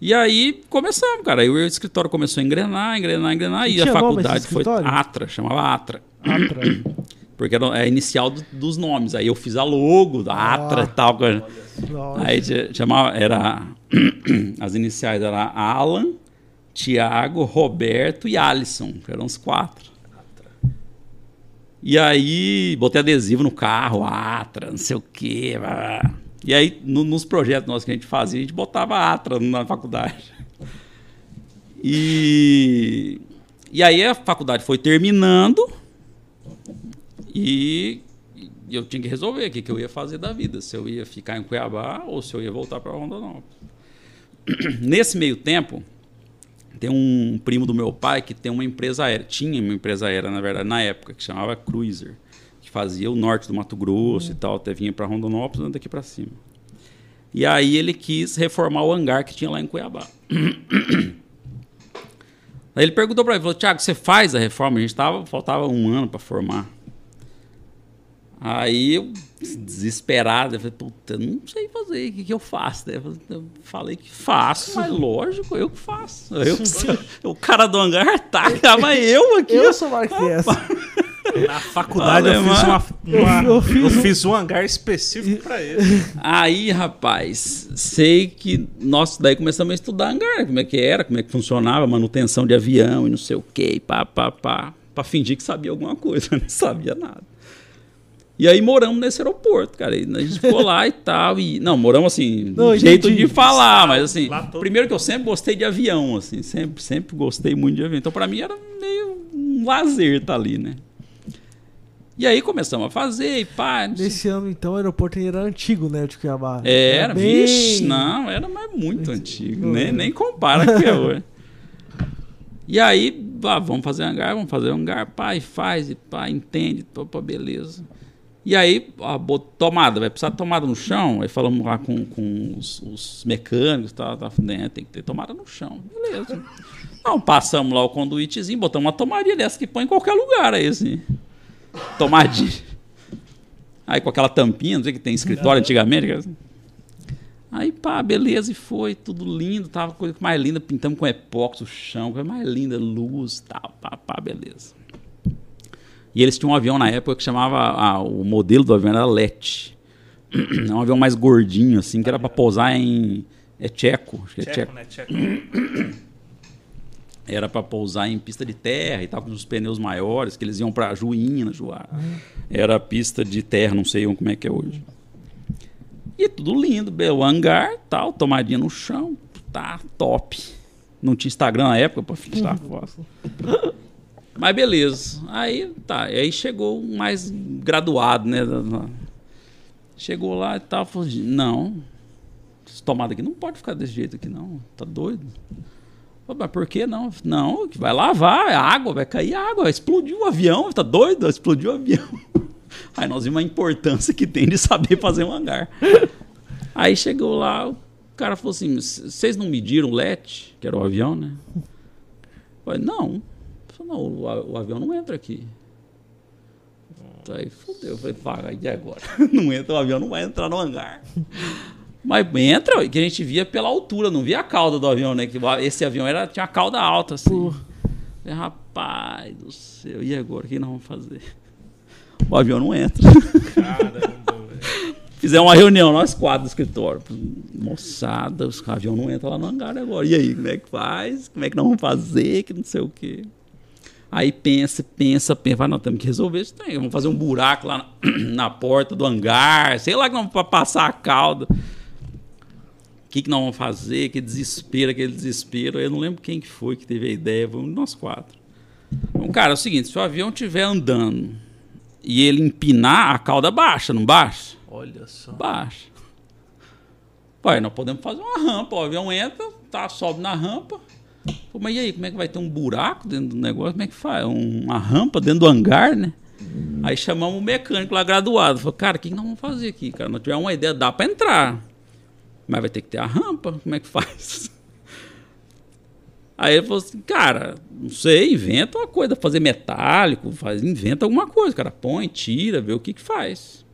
E aí começamos, cara. Aí o escritório começou a engrenar, engrenar, engrenar. E E a faculdade foi? Atra, chamava Atra. Atra. *clears throat* Porque era a inicial do- dos nomes. Aí eu fiz a logo da Atra e tal. Aí chamava, era. *clears throat* As iniciais eram Alan, Tiago, Roberto e Alisson. Eram os quatro. E aí botei adesivo no carro, Atra, não sei o quê. blá, blá. E aí, no- nos projetos nossos que a gente fazia, a gente botava Atra na faculdade. E, e aí a faculdade foi terminando e, eu tinha que resolver o que, que eu ia fazer da vida. Se eu ia ficar em Cuiabá ou se eu ia voltar para Rondonópolis. *clears throat* Nesse meio tempo, tem um primo do meu pai que tem uma empresa aérea. Tinha uma empresa aérea, na verdade, na época, que chamava Cruiser. Que fazia o norte do Mato Grosso e tal. Até vinha para Rondonópolis daqui para cima. E aí ele quis reformar o hangar que tinha lá em Cuiabá. *clears throat* Aí ele perguntou para mim, falou, Tiago, você faz a reforma? A gente tava, faltava um ano para formar. Aí eu, desesperado, eu falei, puta, eu não sei fazer, o que, que eu faço? Eu falei- que faço, mas *laughs* lógico, eu que faço. Eu, *laughs* o cara do hangar tá, *laughs* mas eu aqui. Eu sou essa. Na faculdade eu fiz, uma, uma- Eu eu, fiz fiz um- um hangar específico pra ele. Aí, rapaz, sei que nós daí começamos a estudar hangar, como é que era, como é que funcionava, manutenção de avião e não sei o quê, pá, pá, pá, pra fingir que sabia alguma coisa, *laughs* não sabia nada. E aí moramos nesse aeroporto, cara. E a gente ficou lá e tal. E, não, moramos assim, Não, jeito entendi. de falar, mas assim, primeiro que eu sempre gostei de avião, assim, sempre, sempre gostei muito de avião. Então, pra mim era meio um lazer estar ali, né? E aí começamos a fazer, e pá, sei Nesse ano, então, o aeroporto era antigo, né, de Cuiabá. era, bem- vixe, não, era mais muito antigo, Não nem, era. nem compara com o que é hoje. E aí, ah, vamos fazer hangar, vamos fazer hangar, pá, e faz, e pá, entende, pá, pá, beleza. E aí, a tomada, vai precisar de tomada no chão, aí falamos lá com, com os, os mecânicos, tá, tá, né, tem que ter tomada no chão, beleza. Não, passamos lá o conduítezinho, botamos uma tomadinha dessa que põe em qualquer lugar aí, assim. Tomadinha. Aí com aquela tampinha, não sei que tem escritório antigamente. assim. Aí pá, beleza, e foi, tudo lindo, tava coisa mais linda, pintamos com epóxi o chão, coisa mais linda, luz, tal, pá, pá, beleza. E eles tinham um avião na época que chamava, ah, o modelo do avião era LET. *clears throat* É um avião mais gordinho, assim, que era pra pousar em. É tcheco, acho que é tcheco. Tcheco, né? Tcheco. Era pra pousar em pista de terra e tal, com os pneus maiores, que eles iam pra Juína, Juá. Era pista de terra, não sei como é que é hoje. E tudo lindo, o hangar, tal, tomadinha no chão, tá top. Não tinha Instagram na época pra tirar foto. Mas beleza. Aí tá, aí chegou mais graduado, né? Chegou lá e tal, falou: "Não, essa tomada aqui não pode ficar desse jeito aqui não, tá doido?" Mas por que não? Não, vai lavar, é água, vai cair água. Explodiu o avião, tá doido? Explodiu o avião. *laughs* Aí nós vimos a importância que tem de saber fazer um hangar. Aí chegou lá, o cara falou assim: vocês não mediram o LET, que era o avião, né? Falei, não. Falei, não, o, avião não entra aqui. Aí fodeu, eu falei, e agora? *laughs* Não entra, o avião não vai entrar no hangar. Mas entra, que a gente via pela altura, não via a cauda do avião, né? Que esse avião era, tinha a cauda alta, assim. Rapaz do céu, e agora? O que nós vamos fazer? O avião não entra. Caramba, *laughs* Fizemos uma reunião, nós quatro do escritório. Moçada, o avião não entra lá no hangar agora. E aí, como é que faz? Como é que nós vamos fazer? Que não sei o quê. Aí pensa, pensa, pensa, vai, nós temos que resolver isso tem. Vamos fazer um buraco lá na, *clears throat* na porta do hangar, sei lá que vamos passar a cauda. O que, que nós vamos fazer? Que desespero, aquele desespero. Eu não lembro quem que foi que teve a ideia, de nós quatro. Então, cara, é o seguinte, se o avião estiver andando e ele empinar, a cauda baixa, não baixa? Olha só. Baixa. Pai, nós podemos fazer uma rampa. O avião entra, tá, sobe na rampa. Pô, mas e aí, como é que vai ter um buraco dentro do negócio? Como é que faz? Uma rampa dentro do hangar, né? Hum. Aí chamamos o mecânico lá graduado. Falou, cara, o que nós vamos fazer aqui, cara? Nós tivemos uma ideia, dá para entrar. Mas vai ter que ter a rampa. Como é que faz? Aí ele falou assim, cara, não sei, inventa uma coisa, fazer metálico, faz, inventa alguma coisa, cara, põe, tira, vê o que que faz.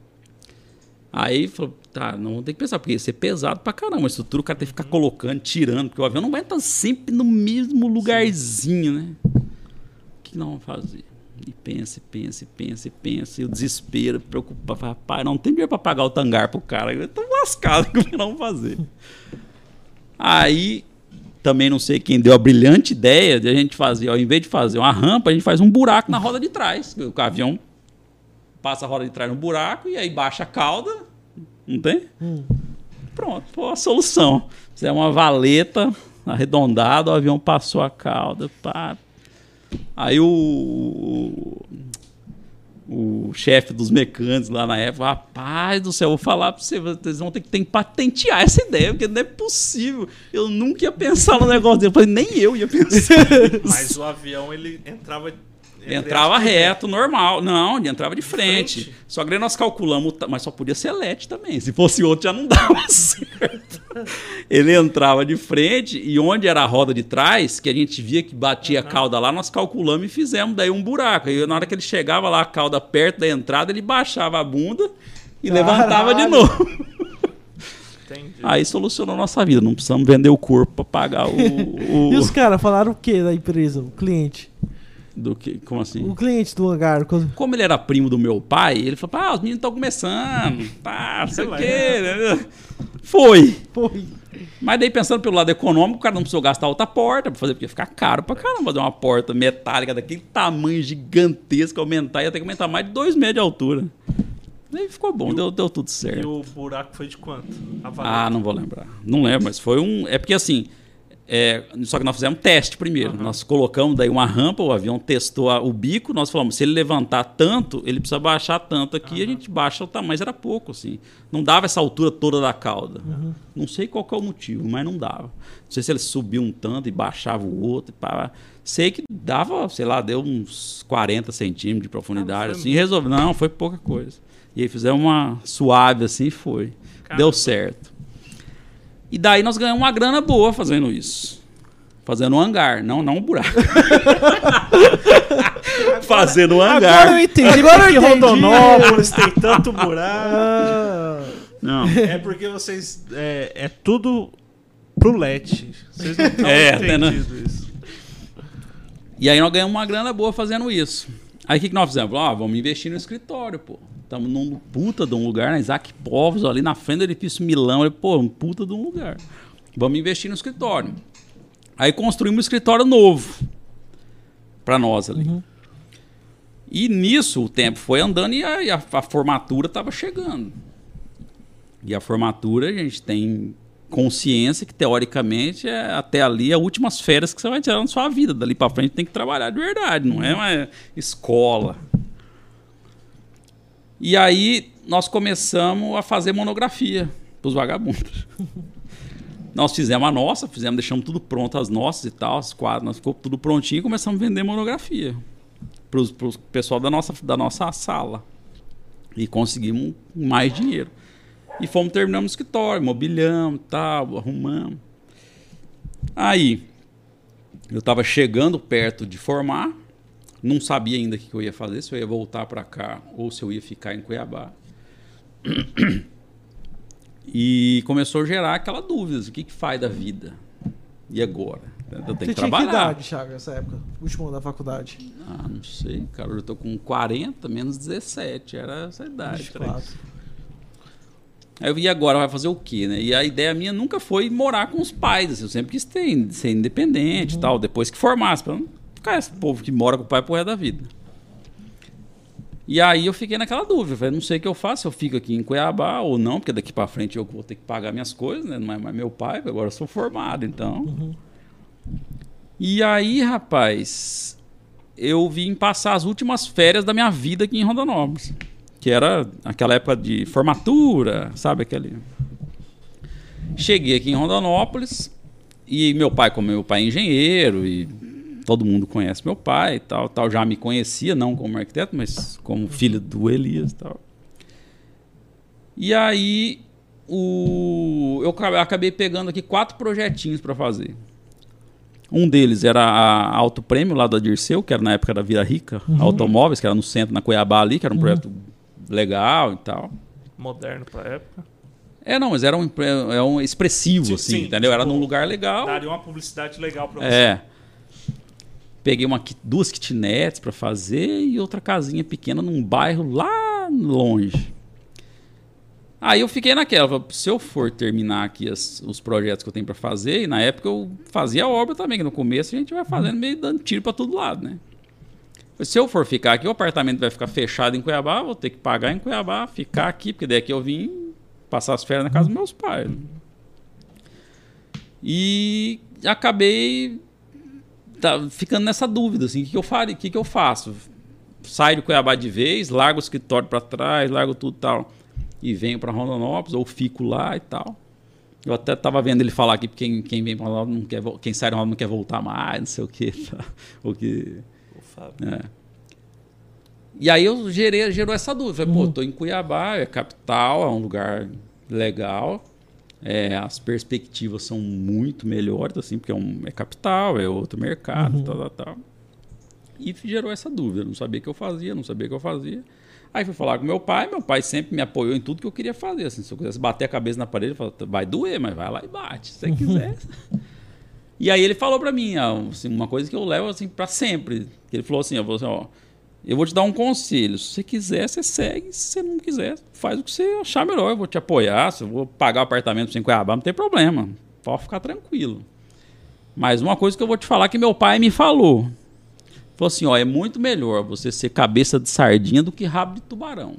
Aí falou, tá, não tem que pensar, porque ia ser pesado pra caramba. A estrutura o cara tem que ficar colocando, tirando, porque o avião não vai estar sempre no mesmo lugarzinho, né? O que nós vamos fazer? E pensa, e pensa, e pensa, e pensa, e o desespero, preocupado. Rapaz, não tem dinheiro pra pagar o tangar pro cara. Eu tô lascado, *laughs* o que nós vamos fazer? Aí, também não sei quem deu a brilhante ideia de a gente fazer, ao invés de fazer uma rampa, a gente faz um buraco na roda de trás. O avião passa a roda de trás no buraco e aí baixa a cauda. Não tem? Hum. Pronto, foi a solução. Fizer uma valeta arredondada, o avião passou a cauda. Pá. Aí o, o, chefe dos mecânicos lá na época, rapaz do céu, vou falar para você, vocês vão ter que, ter que patentear essa ideia, porque não é possível. Eu nunca ia pensar no negócio dele. Eu falei, nem eu ia pensar. *laughs* Mas o avião ele entrava Entrava reto, normal. Não, ele entrava de frente. frente. Só que nós calculamos, mas só podia ser LED também. Se fosse outro, já não *laughs* dava certo. ele entrava de frente e onde era a roda de trás, que a gente via que batia uhum. a cauda lá, nós calculamos e fizemos daí um buraco. E na hora que ele chegava lá, a cauda perto da entrada, ele baixava a bunda e Caralho. levantava de novo. Entendi. Aí solucionou nossa vida. Não precisamos vender o corpo para pagar o, o... *laughs* E os caras falaram o que da empresa, o cliente? Do que, como assim? O cliente do hangar. Como ele era primo do meu pai, ele falou: pá, os meninos estão começando. Pá, não sei o quê. Né? Foi. Foi. Mas daí, pensando pelo lado econômico, o cara não precisou gastar outra porta pra fazer, porque ia ficar caro pra caramba fazer uma porta metálica daquele tamanho gigantesco, aumentar, ia ter que aumentar mais de dois metros de altura. Daí ficou bom, deu, deu tudo certo. E o buraco foi de quanto? Ah, não vou lembrar. Não lembro, mas foi um. É porque assim é, só que nós fizemos um teste primeiro. Uhum. Nós colocamos daí uma rampa, o avião testou a, o bico, nós falamos, se ele levantar tanto, ele precisa baixar tanto aqui, uhum. a gente baixa o tamanho, mas era pouco, assim. Não dava essa altura toda da cauda. Uhum. Não sei qual é o motivo, mas não dava. Não sei se ele subiu um tanto e baixava o outro. Pá. Sei que dava, sei lá, deu uns 40 centímetros de profundidade, ah, assim, resolveu. Não, foi pouca coisa. E aí fizemos uma suave assim e foi. Caramba. Deu certo. E daí nós ganhamos uma grana boa fazendo isso. Fazendo um hangar, não, não um buraco. *laughs* fazendo um hangar. Agora eu entendi. Agora eu entendi. Rondonópolis tem tanto *laughs* buraco. Não. É porque vocês. É, é tudo pro LED. Vocês não estão *laughs* é, entendido isso. E aí nós ganhamos uma grana boa fazendo isso. Aí o que, que nós fizemos? Ah, vamos investir no escritório, pô. Estamos num puta de um lugar, na né? Isaac Povos, ali na frente do edifício Milão. Eu, pô, um puta de um lugar. Vamos investir no escritório. Aí construímos um escritório novo para nós ali. Uhum. E nisso o tempo foi andando e a, e a, a formatura estava chegando. E a formatura a gente tem consciência que teoricamente é até ali as últimas férias que você vai tirar na sua vida. Dali para frente tem que trabalhar de verdade, não é uma escola. E aí nós começamos a fazer monografia para os vagabundos. *laughs* Nós fizemos a nossa, fizemos, deixamos tudo pronto, as nossas e tal, as quadras, nós ficou tudo prontinho e começamos a vender monografia para o pessoal da nossa, da nossa sala. E conseguimos mais dinheiro. E fomos terminando o escritório, mobiliamos, tal, arrumamos. Aí, eu estava chegando perto de formar, não sabia ainda o que eu ia fazer, se eu ia voltar para cá ou se eu ia ficar em Cuiabá. *clears throat* E começou a gerar aquela dúvida: o que, que faz da vida? E agora? Eu tenho Você que tinha que trabalhar. idade, Thiago, nessa época? Último ano da faculdade. Ah, não sei, cara. Eu tô com 40 menos 17. Era essa idade. 24. Aí eu vi agora, vai fazer o quê, né? E a ideia minha nunca foi morar com os pais. Assim, eu sempre quis ter, ser independente e tal, depois que formasse, pra não ficar esse povo que mora com o pai pro resto da vida. E aí eu fiquei naquela dúvida. Falei, não sei o que eu faço, eu fico aqui em Cuiabá ou não, porque daqui pra frente eu vou ter que pagar minhas coisas, né? Não é mais meu pai, agora eu sou formado, então. E aí, rapaz, eu vim passar as últimas férias da minha vida aqui em Rondonópolis. Que era aquela época de formatura, sabe? Aquele. Cheguei aqui em Rondonópolis e meu pai, como meu pai é engenheiro e todo mundo conhece meu pai e tal, tal, já me conhecia, não como arquiteto, mas como filho do Elias e tal. E aí o, eu acabei- pegando aqui quatro projetinhos para fazer. Um deles era a Auto Prêmio lá da Dirceu, que era na época da Vila Rica Automóveis, que era no centro, na Cuiabá ali, que era um projeto legal e tal. Moderno pra época. É, não, mas era um, empre- é um expressivo, Sim, assim, sim, entendeu? Era tipo, num lugar legal. Daria uma publicidade legal pra você. É. Peguei uma, duas kitnets para fazer e outra casinha pequena num bairro lá longe. Aí eu fiquei naquela, se eu for terminar aqui as- os projetos que eu tenho para fazer, e na época eu fazia a obra também, que no começo a gente vai fazendo meio dando tiro para todo lado, né? Se eu for ficar aqui, o apartamento vai ficar fechado em Cuiabá, vou ter que pagar em Cuiabá, ficar aqui, porque daqui eu vim passar as férias na casa dos meus pais. né? E acabei tá ficando nessa dúvida, assim, o que, que eu faria, o que, que eu faço? Saio de Cuiabá de vez, largo o escritório para trás, largo tudo e tal, e venho para Rondonópolis, ou fico lá e tal. Eu até tava vendo ele falar aqui, quem, quem vem para Rondonópolis não quer, quem sai de Rondonópolis não quer voltar mais, não sei o que, tá? o que O Fábio. é. E aí eu gerei, gerou essa dúvida. Falei, pô, tô em Cuiabá, é capital, é um lugar legal. É, as perspectivas são muito melhores, assim, porque é, um, é capital, é outro mercado, tal, tal, tal. E gerou essa dúvida. Eu não sabia o que eu fazia, não sabia o que eu fazia. Aí fui falar com meu pai, meu pai sempre me apoiou em tudo que eu queria fazer. Assim, se eu quisesse bater a cabeça na parede, ele falou, vai doer, mas vai lá e bate, se você quiser. E aí ele falou pra mim, ó, assim, uma coisa que eu levo assim para sempre. Ele falou assim, ó, falou assim, ó, eu vou te dar um conselho. Se você quiser, você segue. Se você não quiser, faz o que você achar melhor. Eu vou te apoiar. Se eu vou pagar o apartamento sem Cuiabá, não tem problema. Pode ficar tranquilo. Mas uma coisa que eu vou te falar que meu pai me falou. Falou assim, ó, é muito melhor você ser cabeça de sardinha do que rabo de tubarão.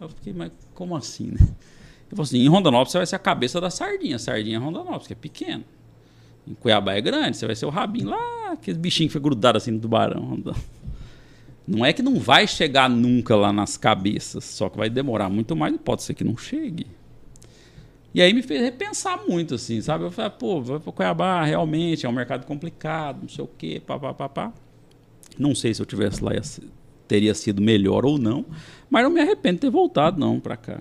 Eu fiquei, mas como assim, né? Ele falou assim, em Rondonópolis você vai ser a cabeça da sardinha. Sardinha é Rondonópolis, que é pequeno. Em Cuiabá é grande, você vai ser o rabinho lá, aquele bichinho que foi grudado assim no tubarão. *laughs* Não é que não vai chegar nunca lá nas cabeças, só que vai demorar muito mais pode ser que não chegue. E aí me fez repensar muito, assim, sabe? Eu falei, pô, vai para Cuiabá, realmente, é um mercado complicado, não sei o quê, pá, pá, pá, pá. Não sei se eu tivesse lá teria sido melhor ou não, mas não me arrependo de ter voltado, não, para cá.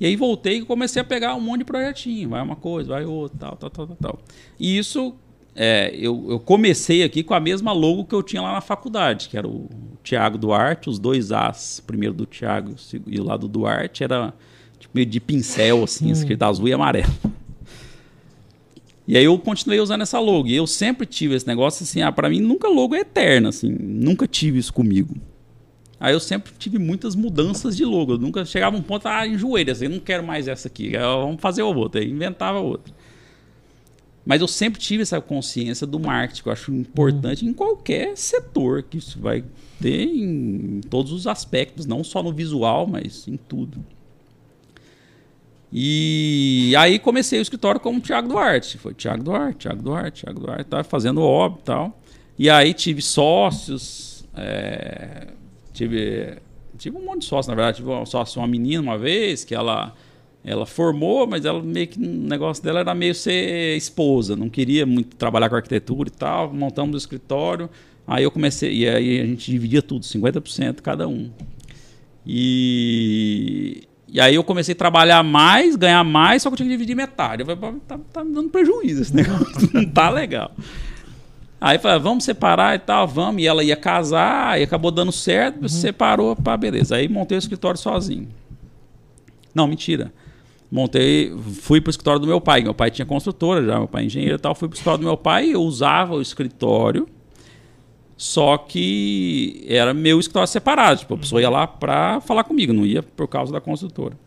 E aí voltei e comecei a pegar um monte de projetinho, vai uma coisa, vai outra, tal, tal, tal, tal. E isso, é, eu, eu comecei aqui com a mesma logo que eu tinha lá na faculdade, que era o Tiago Duarte, os dois As, o primeiro do Tiago e o lado do Duarte, era tipo, meio de pincel, assim, escrito azul e amarelo. E aí eu continuei usando essa logo. E eu sempre tive esse negócio assim, ah, para mim nunca logo é eterna, assim, nunca tive isso comigo. Aí eu sempre tive muitas mudanças de logo. Eu nunca chegava um ponto, ah, enjoei assim, não quero mais essa aqui, vamos fazer outra. Aí inventava outra. Mas eu sempre tive essa consciência do marketing, que eu acho importante em qualquer setor, que isso vai ter em todos os aspectos, não só no visual, mas em tudo. E aí comecei o escritório como Thiago Duarte. Foi Thiago Duarte, Thiago Duarte, Thiago Duarte, tava fazendo obra e tal. E aí tive sócios, é, tive, tive um monte de sócios, na verdade. Tive sócio, uma menina uma vez, que ela Ela formou, mas ela meio que o negócio dela era meio ser esposa, não queria muito trabalhar com arquitetura e tal. Montamos o escritório. Aí eu comecei, e aí a gente dividia tudo, 50% cada um. E, e aí eu comecei a trabalhar mais, ganhar mais, só que eu tinha que dividir metade. Eu falei, tá, tá me dando prejuízo esse *laughs* negócio, não tá legal. Aí falei, vamos separar e tal, vamos. E ela ia casar, e acabou dando certo, uhum. separou, pá, beleza. Aí montei o escritório sozinho. Não, mentira. Montei, fui pro escritório do meu pai. Meu pai tinha construtora já, meu pai é engenheiro e tal. Fui pro escritório do meu pai, eu usava o escritório, só que era meu escritório separado. Tipo, a pessoa ia lá pra falar comigo, não ia por causa da construtora.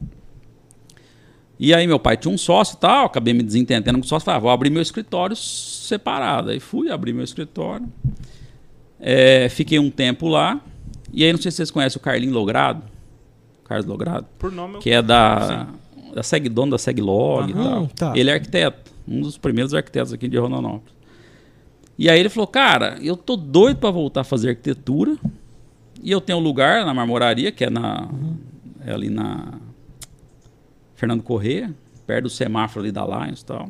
E aí meu pai tinha um sócio e tal, acabei me desentendendo com o sócio, falei, ah, vou abrir meu escritório separado. Aí fui abrir meu escritório, é, fiquei um tempo lá, e aí não sei se vocês conhecem o Carlinho Logrado, Carlos Logrado, Por nome que é da, da Seg, dono da Seglog uhum, e tal. Tá. Ele é arquiteto, um dos primeiros arquitetos aqui de Rondonópolis. E aí ele falou, cara, eu tô doido para voltar a fazer arquitetura, e eu tenho um lugar na marmoraria, que é na uhum. é ali na Fernando Corrêa, perto do semáforo ali da Lions e tal.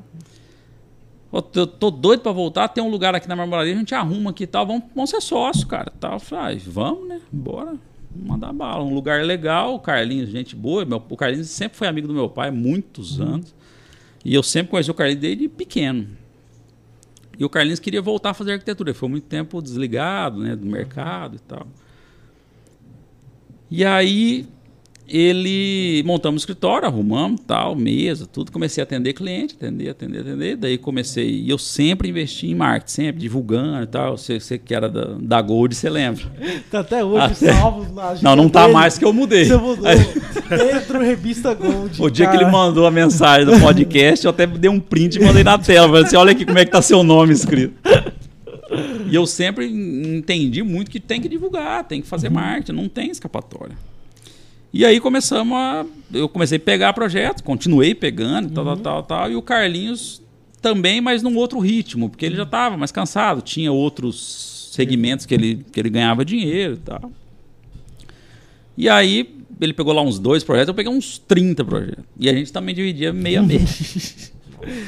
Eu tô doido para voltar, tem um lugar aqui na marmoraria, a gente arruma aqui e tal, vamos, vamos ser sócio, cara. Tal. Eu falei, ah, vamos, né? Bora. Mandar bala. Um lugar legal, o Carlinhos, gente boa. Meu, o Carlinhos sempre foi amigo do meu pai, muitos uhum. anos. E eu sempre conheci o Carlinhos desde pequeno. E o Carlinhos queria voltar a fazer arquitetura. Ele foi muito tempo desligado né, do mercado e tal. E aí ele montamos o escritório, arrumamos tal, mesa, tudo. Comecei a atender cliente, atender, atender, atender. Daí comecei. E eu sempre investi em marketing, sempre divulgando e tal. Você, você que era da, da Gold, você lembra? Tá até hoje até... salvo na *laughs* Não, não tá dele. mais que eu mudei. Você mudou. Dentro revista Gold. O dia cara. que ele mandou a mensagem do podcast, eu até dei um print e mandei na tela. Falei assim: olha aqui como é que tá seu nome escrito. E eu sempre entendi muito que tem que divulgar, tem que fazer uhum. marketing, não tem escapatória. E aí começamos a. Eu comecei a pegar projetos, continuei pegando, uhum. tal, tal, tal, tal. E o Carlinhos também, mas num outro ritmo, porque ele já estava mais cansado, tinha outros segmentos que ele, que ele ganhava dinheiro e tal. E aí ele pegou lá uns dois projetos, eu peguei uns 30 projetos. E a gente também dividia meio a meio. *laughs*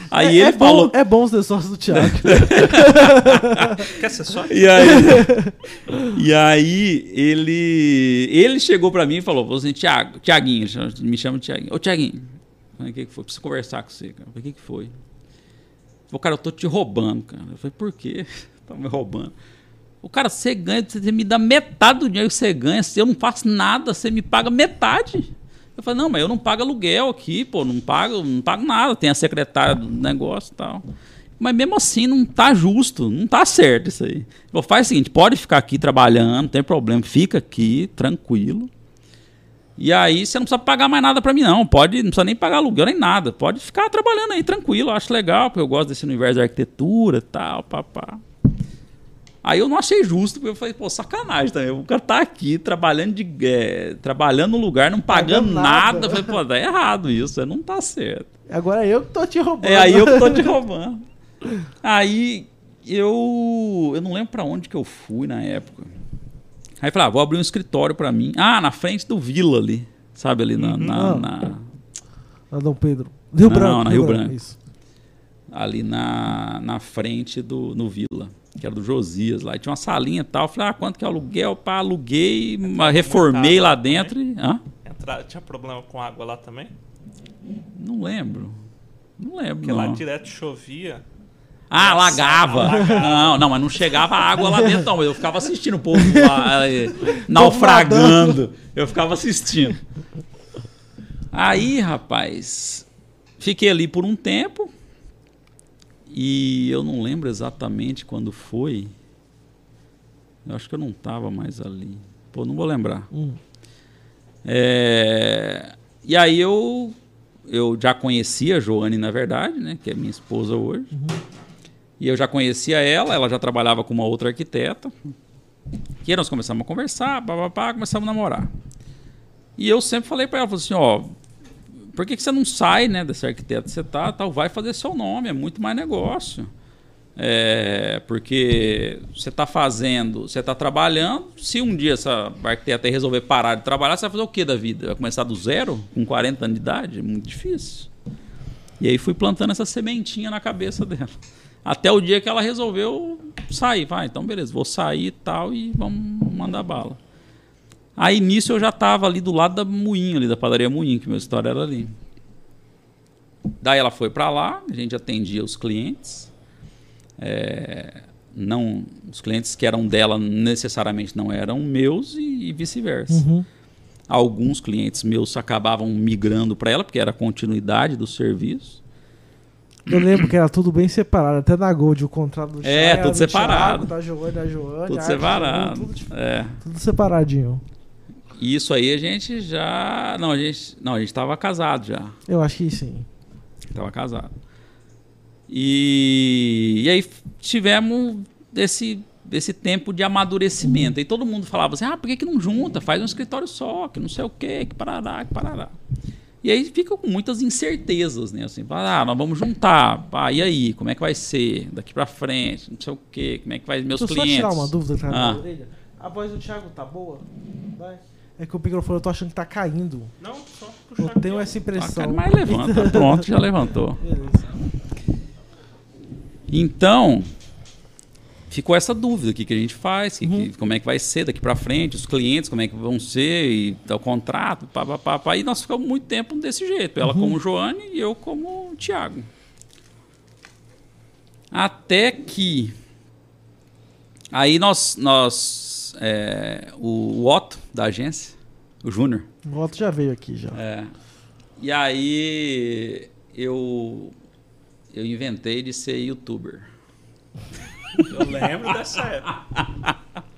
Aí é, ele é falou. Bom, é bom ser sócio do Thiago. *laughs* Quer ser sócio? E aí, e aí ele, ele chegou pra mim e falou: assim, Thiago, Thiaguinho, me chama de Thiaguinho. Ô, Thiaguinho, o que, que foi? Preciso conversar com você, cara. O que, que foi? Falei, cara, eu tô te roubando, cara. Eu falei, por quê? *laughs* Tá me roubando. O cara, você ganha, você me dá metade do dinheiro que você ganha. Se eu não faço nada, você me paga metade. Eu falei, não, mas eu não pago aluguel aqui, pô, não pago, não pago nada, tem a secretária do negócio e tal. Mas mesmo assim não tá justo, não tá certo isso aí. Eu faz o seguinte, pode ficar aqui trabalhando, não tem problema, fica aqui, tranquilo. E aí você não precisa pagar mais nada para mim, não. Pode, não precisa nem pagar aluguel nem nada. Pode ficar trabalhando aí tranquilo, eu acho legal, porque eu gosto desse universo da arquitetura tal, papá. Aí eu não achei justo, porque eu falei, pô, sacanagem também. O cara tá aqui trabalhando de é, trabalhando no lugar, não pagando, pagando nada. nada. Eu falei, pô, tá errado isso, não tá certo. Agora eu que tô te roubando. É, aí eu que tô te *laughs* roubando. aí eu. Eu não lembro para onde que eu fui na época. Aí falei, ah, vou abrir um escritório para mim. Ah, na frente do Vila ali. Sabe, ali na. Uhum. Na, na... na Dom Pedro. Rio não, Branco. na Rio, Rio Branco. Branco. Isso. Ali na, na frente do no Vila que era do Josias lá. E tinha uma salinha e tal. Eu falei, ah, quanto que é o aluguel? Pá, aluguei, reformei lá dentro. E, hã? Entra, tinha problema com água lá também? Não lembro. Não lembro. Porque não. lá direto chovia. Ah, lagava. Não, não, mas não chegava água lá dentro, não. Eu ficava assistindo o povo lá, eh, *laughs* naufragando. Eu ficava assistindo. Aí, rapaz, fiquei ali por um tempo. E eu não lembro exatamente quando foi. Eu acho que eu não estava mais ali. Pô, não vou lembrar. Hum. É... E aí eu, eu já conhecia a Joane, na verdade, né? Que é minha esposa hoje. Uhum. E eu já conhecia ela, ela já trabalhava com uma outra arquiteta. E aí nós começamos a conversar, papapá, começamos a namorar. E eu sempre falei para ela, falei assim, ó, por que, que você não sai, né, desse arquiteto que você tá, tal, vai fazer seu nome, é muito mais negócio. É, porque você está fazendo, você está trabalhando. Se um dia essa arquiteta resolver parar de trabalhar, você vai fazer o que da vida? Vai começar do zero, com 40 anos de idade? É muito difícil. E aí fui plantando essa sementinha na cabeça dela. Até o dia que ela resolveu sair. Vai, então beleza, vou sair e tal e vamos mandar bala. Aí nisso eu já estava ali do lado da Moinho, ali da padaria Moinho, que minha história era ali. Daí ela foi para lá, a gente atendia os clientes. É, não, os clientes que eram dela necessariamente não eram meus e, e vice-versa. Uhum. Alguns clientes meus acabavam migrando para ela, porque era a continuidade do serviço. Eu lembro que era tudo bem separado, até na Gold, o contrato do É, Chá, tudo do separado. Thiago, da Giovanni, da Joane, Tudo separado. do Tudo, tudo, É. tudo separadinho. E isso aí a gente já. Não, a gente. Não, a gente estava casado já. Eu acho que sim. Tava casado. E, e aí tivemos esse, esse tempo de amadurecimento. E todo mundo falava assim: ah, por que, que não junta? Faz um escritório só, que não sei o quê, que parará, que parará. E aí fica com muitas incertezas, né? Assim, ah, nós vamos juntar. Ah, e aí, como é que vai ser? Daqui pra frente, não sei o quê, como é que vai meus Deixa eu só clientes. tirar uma dúvida que tá Ah. A voz do Thiago tá boa? Vai. É que o microfone eu tô achando que tá caindo. Não, só Eu puxar tenho aqui, essa Ah, impressão. cara, mas levanta, pronto, já levantou. Beleza. Então, ficou essa dúvida: o que, que a gente faz, que- Uhum. que- como é que vai ser daqui para frente, os clientes, como é que vão ser, e tá o contrato, pá, pá, pá, pá. E nós ficamos muito tempo desse jeito: ela Uhum. como Joane e eu como Tiago. Até que. Aí nós. nós é, o, Otto, da agência, o Júnior, O Otto já veio aqui já. é. E aí eu eu inventei de ser youtuber. Eu lembro dessa época. *laughs*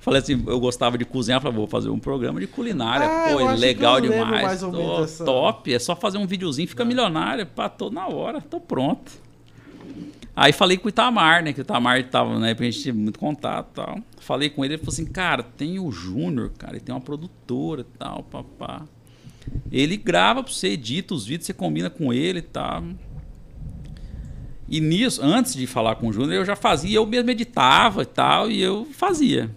Falei assim, eu gostava de cozinhar, falei, vou fazer um programa de culinária. Ah, eu Pô, acho legal que eu lembro demais. Tô dessa- Top, é só fazer um videozinho, fica milionário. Pá, tô na hora, tô pronto. Aí falei com o Itamar, né? Que o Itamar tava, né? Pra gente ter muito contato e tal. Falei com ele, ele falou assim, cara, tem o Júnior, cara, ele tem uma produtora e tal, papá. Ele grava pra você, edita os vídeos, você combina com ele e tal. E nisso, antes de falar com o Júnior, eu já fazia, eu mesmo editava e tal, e eu fazia.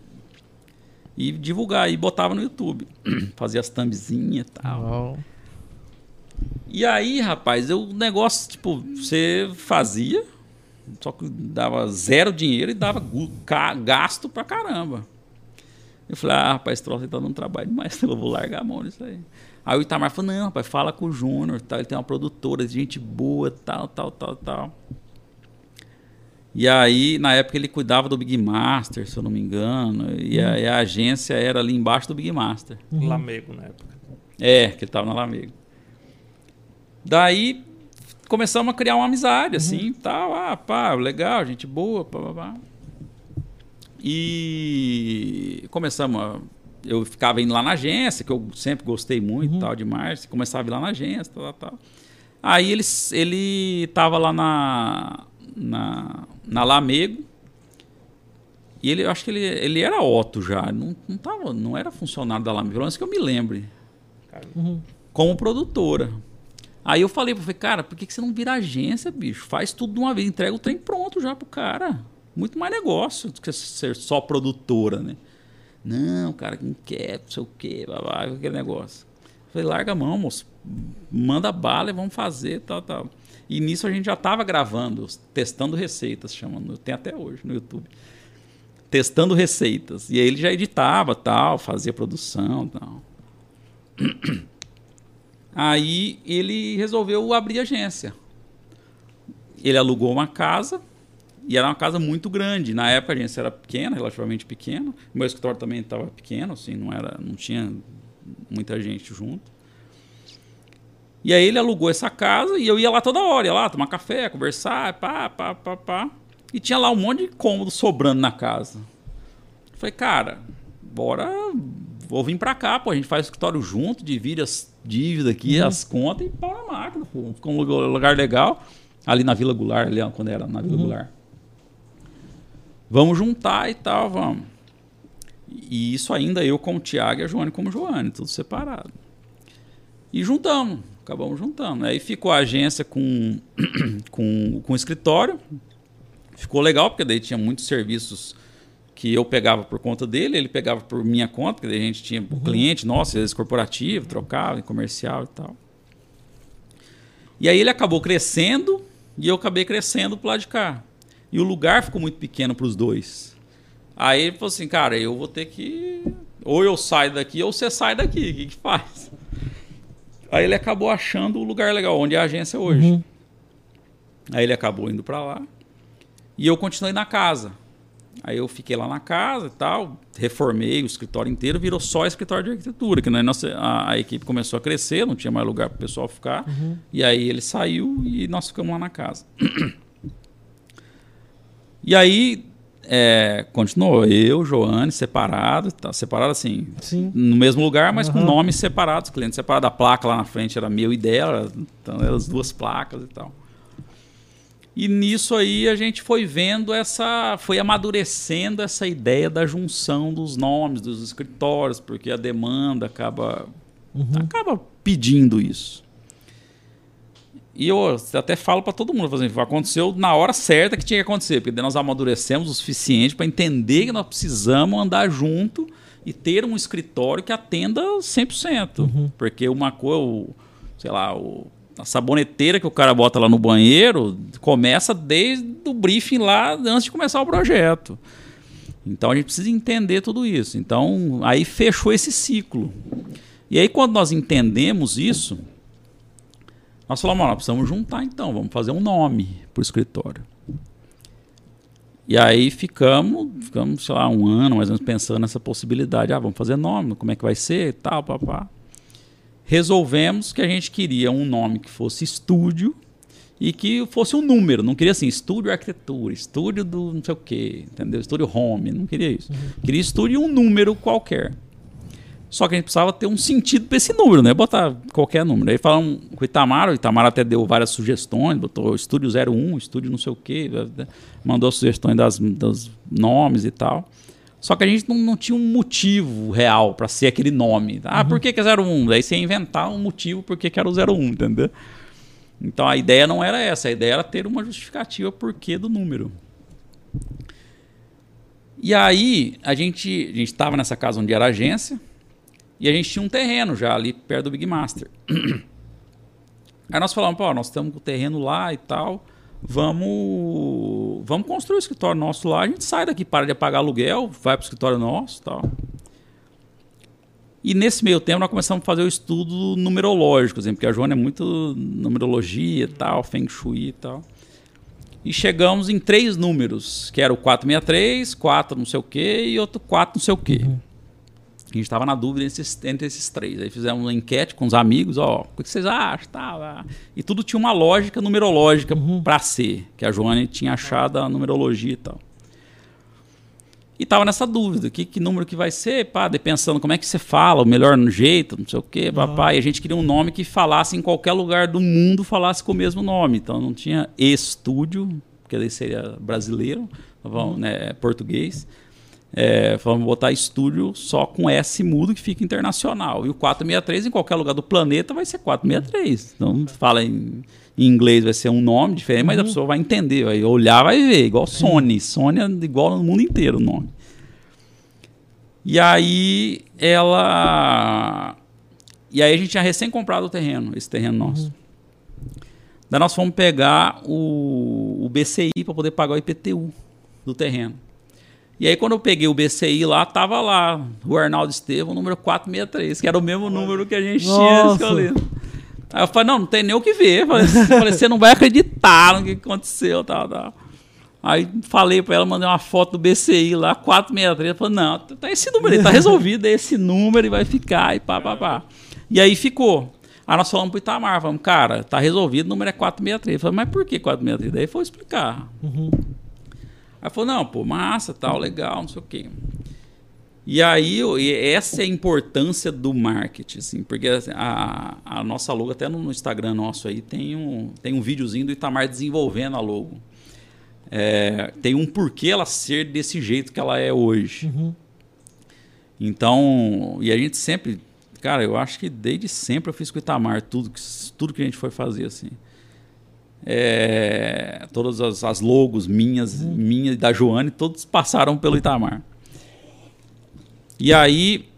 E divulgar, e botava no YouTube. *clears throat* fazia as thumbzinhas e tal. Uau. E aí, rapaz, eu- o negócio, tipo, você fazia, só que dava zero dinheiro e dava gasto pra caramba. Eu falei, ah, rapaz, esse troço aí tá dando trabalho demais, *laughs* eu vou largar a mão nisso aí. Aí o Itamar falou, não, rapaz, fala com o Júnior, tal, ele tem uma produtora de gente boa, tal, tal, tal, tal. E aí, na época, ele cuidava do Big Master, se eu não me engano, e a, e a agência era ali embaixo do Big Master. Lamego na época. É, que ele tava na Lamego. Daí começamos a criar uma amizade, assim, tal. Ah, pá, legal, gente boa, pá, pá, pá. E começamos a... Eu ficava indo lá na agência, que eu sempre gostei muito, tal, demais. Começava a ir lá na agência, tal, tal. Aí ele, ele tava lá na, na, na Lamego. E ele, eu acho que ele, ele era Otto já. Não, não, tava, não era funcionário da Lamego, pelo menos que eu me lembre Uhum. como produtora. Aí eu falei, falei, cara, por que, que você não vira agência, bicho? Faz tudo de uma vez, entrega o trem pronto já pro cara. Muito mais negócio do que ser só produtora, né? Não, cara, não quer, não sei o quê, blá, blá, aquele negócio. Eu falei, larga a mão, moço. Manda bala e vamos fazer, tal, tal. E nisso a gente já tava gravando, testando receitas, chamando, tem até hoje no YouTube. Testando receitas. E aí ele já editava, tal, fazia produção, tal. *clears throat* Aí ele resolveu abrir agência. Ele alugou uma casa e era uma casa muito grande. Na época a agência era pequena, relativamente pequena. O meu escritório também estava pequeno, assim, não era, não tinha muita gente junto. E aí ele alugou essa casa e eu ia lá toda hora, ia lá tomar café, conversar, pá, pá, pá, pá. E tinha lá um monte de cômodo sobrando na casa. Falei, cara, bora, vou vir pra cá, pô, a gente faz o escritório junto, divide as dívidas aqui, as contas e pau na máquina, pô. Ficou um lugar, legal, ali na Vila Goulart, ali quando era na Vila Goulart. Vamos juntar e tal, vamos. E isso ainda eu como Tiago e a Joane como Joane, tudo separado. E juntamos, acabamos juntando. Aí ficou a agência com, *clears throat* com, com o escritório, ficou legal, porque daí tinha muitos serviços que eu pegava por conta dele, ele pegava por minha conta, porque daí a gente tinha uhum. cliente nosso, às vezes corporativo, trocava em comercial e tal. E aí ele acabou crescendo e eu acabei crescendo pro lado de cá. E o lugar ficou muito pequeno para os dois. Aí ele falou assim, cara, eu vou ter que. Ou eu saio daqui ou você sai daqui. O que, que faz? Aí ele acabou achando o lugar legal, onde é a agência hoje. Uhum. Aí ele acabou indo para lá. E eu continuei na casa. Aí eu fiquei lá na casa e tal, reformei o escritório inteiro, virou só escritório de arquitetura, que né, nossa, a, a, equipe começou a crescer, não tinha mais lugar para o pessoal ficar. Uhum. E aí ele saiu e nós ficamos lá na casa. *clears throat* e aí é, continuou, eu, Joane, separado, tá, separado assim, Sim. no mesmo lugar, mas uhum. com nomes separados, clientes separados. A placa lá na frente era meu e dela, então eram as duas placas e tal. E nisso aí a gente foi vendo essa, foi amadurecendo essa ideia da junção dos nomes dos escritórios, porque a demanda acaba uhum. acaba pedindo isso. E eu até falo para todo mundo, assim, aconteceu na hora certa que tinha que acontecer, porque nós amadurecemos o suficiente para entender que nós precisamos andar junto e ter um escritório que atenda 100%. Uhum. Porque uma coisa, sei lá, o a saboneteira que o cara bota lá no banheiro começa desde o briefing lá antes de começar o projeto. Então a gente precisa entender tudo isso. Então aí fechou esse ciclo. E aí quando nós entendemos isso, nós falamos, nós precisamos juntar então, vamos fazer um nome para o escritório. E aí ficamos, ficamos, sei lá, um ano mais ou menos pensando nessa possibilidade. Ah, vamos fazer nome, como é que vai ser e tal, papá resolvemos que a gente queria um nome que fosse estúdio e que fosse um número. Não queria assim, estúdio arquitetura, estúdio do não sei o quê, entendeu? Estúdio home, não queria isso. Uhum. Queria estúdio um número qualquer. Só que a gente precisava ter um sentido para esse número, né? Botar qualquer número. Aí falamos com o Itamar, o Itamar até deu várias sugestões, botou estúdio 01, estúdio não sei o quê, mandou sugestões das, dos nomes e tal. Só que a gente não, não tinha um motivo real para ser aquele nome. Ah, uhum. por que, que é 01? Daí você ia inventar um motivo por que, que era o 01, entendeu? Então a ideia não era essa, a ideia era ter uma justificativa por que do número. E aí a gente a gente estava nessa casa onde era a agência e a gente tinha um terreno já ali perto do Big Master. *clears throat* Aí nós falamos, pô, nós estamos com o terreno lá e tal vamos vamos construir o escritório nosso lá, a gente sai daqui, para de pagar aluguel, vai para o escritório nosso tal. E nesse meio tempo nós começamos a fazer o estudo numerológico, assim, porque a Joana é muito numerologia tal, Feng Shui e tal. E chegamos em três números, que era o 463, 4 não sei o quê e outro 4 não sei o quê. Uhum. A gente estava na dúvida entre esses, entre esses, três. Aí fizemos uma enquete com os amigos, ó, o que vocês acham? Tá, E tudo tinha uma lógica numerológica uhum. para ser, que a Joane tinha achado a numerologia e tal. E tava nessa dúvida, que, que número que vai ser, pá, de pensando como é que você fala, o melhor jeito, não sei o quê, papai. Uhum. E a gente queria um nome que falasse em qualquer lugar do mundo, falasse com o mesmo nome. Então não tinha estúdio, porque daí seria brasileiro, uhum. né, português. É, vamos botar estúdio só com S mudo que fica internacional. E o 463 em qualquer lugar do planeta vai ser 463. Então fala em, em inglês vai ser um nome diferente, mas a uhum. pessoa vai entender, vai olhar, vai ver, igual Sony. Sony é igual no mundo inteiro o nome. E aí ela. E aí a gente tinha recém comprado o terreno, esse terreno nosso. Uhum. Daí nós fomos pegar o, o BCI para poder pagar o IPTU do terreno. E aí, quando eu peguei o BCI lá, tava lá o Arnaldo Estevam, número 463, que era o mesmo número que a gente Nossa. tinha escolhido. Aí eu falei, não, não tem nem o que ver. Falei, falei você não vai acreditar no que aconteceu, tal, tal. Aí falei para ela, mandei uma foto do BCI lá, 463. Ela falou, não, tá esse número aí, tá resolvido, é esse número e vai ficar, e pá, pá, pá. E aí ficou. Aí nós falamos pro Itamar, falamos, cara, tá resolvido, o número é 463. Eu falei, mas por que 463? Daí foi explicar. Uhum. Aí falou, não, pô, massa, tal, legal, não sei o quê. E aí, essa é a importância do marketing, assim, porque a, a nossa logo, até no Instagram nosso aí, tem um, tem um videozinho do Itamar desenvolvendo a logo. É, tem um porquê ela ser desse jeito que ela é hoje. Uhum. Então, e a gente sempre, cara, eu acho que desde sempre eu fiz com o Itamar tudo, tudo que a gente foi fazer, assim. É, todas as, as logos minhas, minha e da Joane, todos passaram pelo Itamar. E aí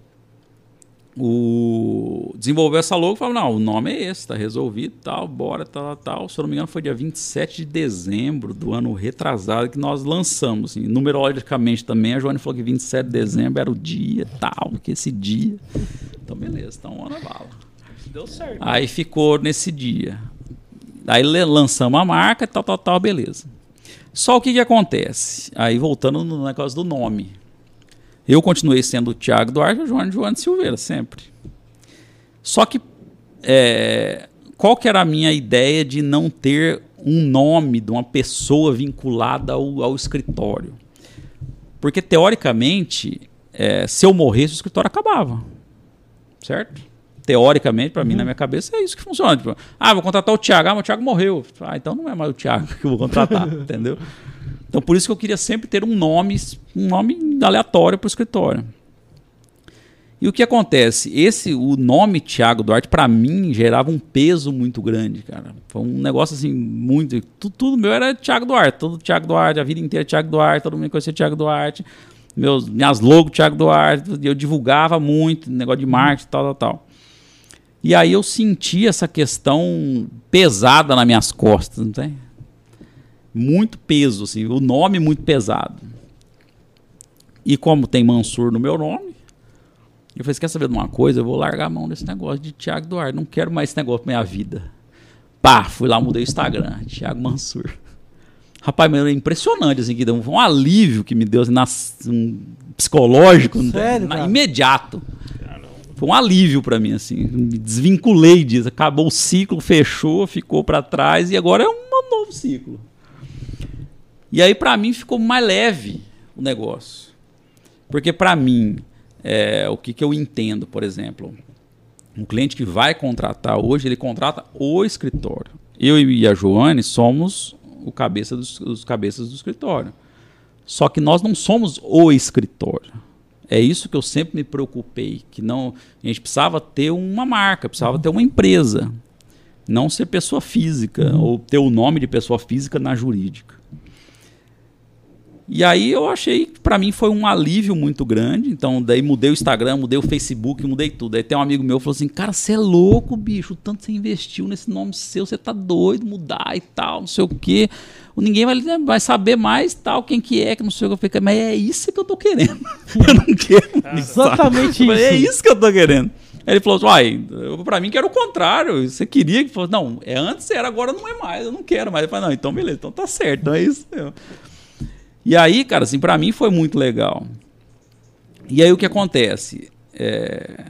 o desenvolveu essa logo e falou: não, o nome é esse, tá resolvido, tal, bora, tal, tal. Se eu não me engano, foi dia 27 de dezembro do ano retrasado que nós lançamos. Assim, numerologicamente também, a Joane falou que 27 de dezembro era o dia, tal, que esse dia. Então, beleza, então, hora bala. Deu certo. Aí ficou nesse dia. Aí lançamos a marca, tal, tal, tal, beleza. Só o que, que acontece? Aí voltando no negócio do nome. Eu continuei sendo o Thiago Duarte e o João João Silveira, sempre. Só que é, qual que era a minha ideia de não ter um nome de uma pessoa vinculada ao, ao escritório? Porque, teoricamente, é, se eu morresse, o escritório acabava. Certo? Teoricamente, para uhum. mim, na minha cabeça, é isso que funciona. Tipo, ah, vou contratar o Thiago. Ah, mas o Thiago morreu. Ah, então não é mais o Thiago *laughs* que eu vou contratar, *laughs* entendeu? Então por isso que eu queria sempre ter um nome, um nome aleatório para o escritório. E o que acontece? Esse, o nome Thiago Duarte, para mim, gerava um peso muito grande, cara. Foi um negócio assim, muito. Tudo, tudo meu era Thiago Duarte. Todo Thiago Duarte, a vida inteira Thiago Duarte, todo mundo conhecia Thiago Duarte. Meus, minhas logos Thiago Duarte, eu divulgava muito, negócio de marketing, tal, tal, tal. E aí eu senti essa questão pesada nas minhas costas, não tem? muito peso, assim, o nome muito pesado. E como tem Mansur no meu nome, eu falei, quer saber de uma coisa? Eu vou largar a mão desse negócio de Thiago Duarte. Não quero mais esse negócio pra minha vida. Pá, fui lá, mudei o Instagram. *laughs* Thiago Mansur. Rapaz, mas é impressionante, assim, que deu um, alívio que me deu, assim, na, um psicológico, Sério, na, imediato. Foi um alívio para mim, assim. Me desvinculei disso. Acabou o ciclo, fechou, ficou para trás e agora é um novo ciclo. E aí, para mim, ficou mais leve o negócio. Porque, para mim, é, o que, que eu entendo, por exemplo, um cliente que vai contratar hoje, ele contrata o escritório. Eu e a Joane somos o cabeça dos, os cabeças do escritório. Só que nós não somos o escritório. É isso que eu sempre me preocupei, que não a gente precisava ter uma marca, precisava ter uma empresa, não ser pessoa física uhum. ou ter o nome de pessoa física na jurídica. E aí eu achei que para mim foi um alívio muito grande. Então, daí mudei o Instagram, mudei o Facebook, mudei tudo. Aí tem um amigo meu que falou assim: Cara, você é louco, bicho. O tanto que você investiu nesse nome seu, você tá doido, mudar e tal, não sei o quê. Ninguém vai, vai saber mais tal, quem que é, que não sei o que eu falei, mas é isso que eu tô querendo. *laughs* eu não quero. Exatamente isso. É isso que eu tô querendo. Aí ele falou assim, uai, pra mim que era o contrário. Você queria que fosse. Não, é antes era, agora não é mais, eu não quero mais. Ele falou, não, então beleza, então tá certo, então é isso. Mesmo. E aí, cara, assim, para mim foi muito legal. E aí o que acontece? É,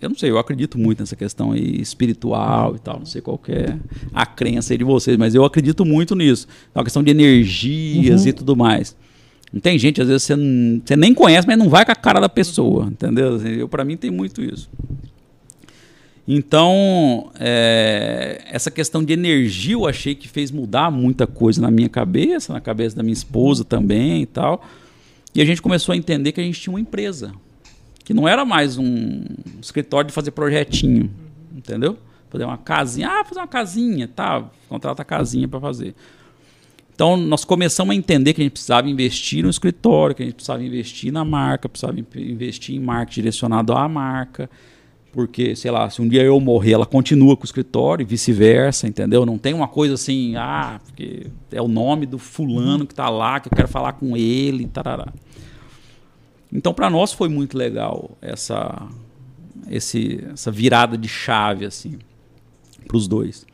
eu não sei, eu acredito muito nessa questão aí espiritual e tal, não sei qual é a crença de vocês, mas eu acredito muito nisso. É uma questão de energias uhum. e tudo mais. Não tem gente, às vezes você, você nem conhece, mas não vai com a cara da pessoa, entendeu? Assim, eu, para mim tem muito isso. Então, é, essa questão de energia eu achei que fez mudar muita coisa na minha cabeça, na cabeça da minha esposa também e tal. E a gente começou a entender que a gente tinha uma empresa, que não era mais um escritório de fazer projetinho, entendeu? Fazer uma casinha, ah, fazer uma casinha, tá, contrata a casinha para fazer. Então, nós começamos a entender que a gente precisava investir no escritório, que a gente precisava investir na marca, precisava investir em marketing direcionado à marca porque, sei lá, se um dia eu morrer, ela continua com o escritório e vice-versa, entendeu? Não tem uma coisa assim, ah, porque é o nome do fulano que está lá, que eu quero falar com ele, tarará. Então, para nós foi muito legal essa, esse, essa virada de chave, assim, para os dois.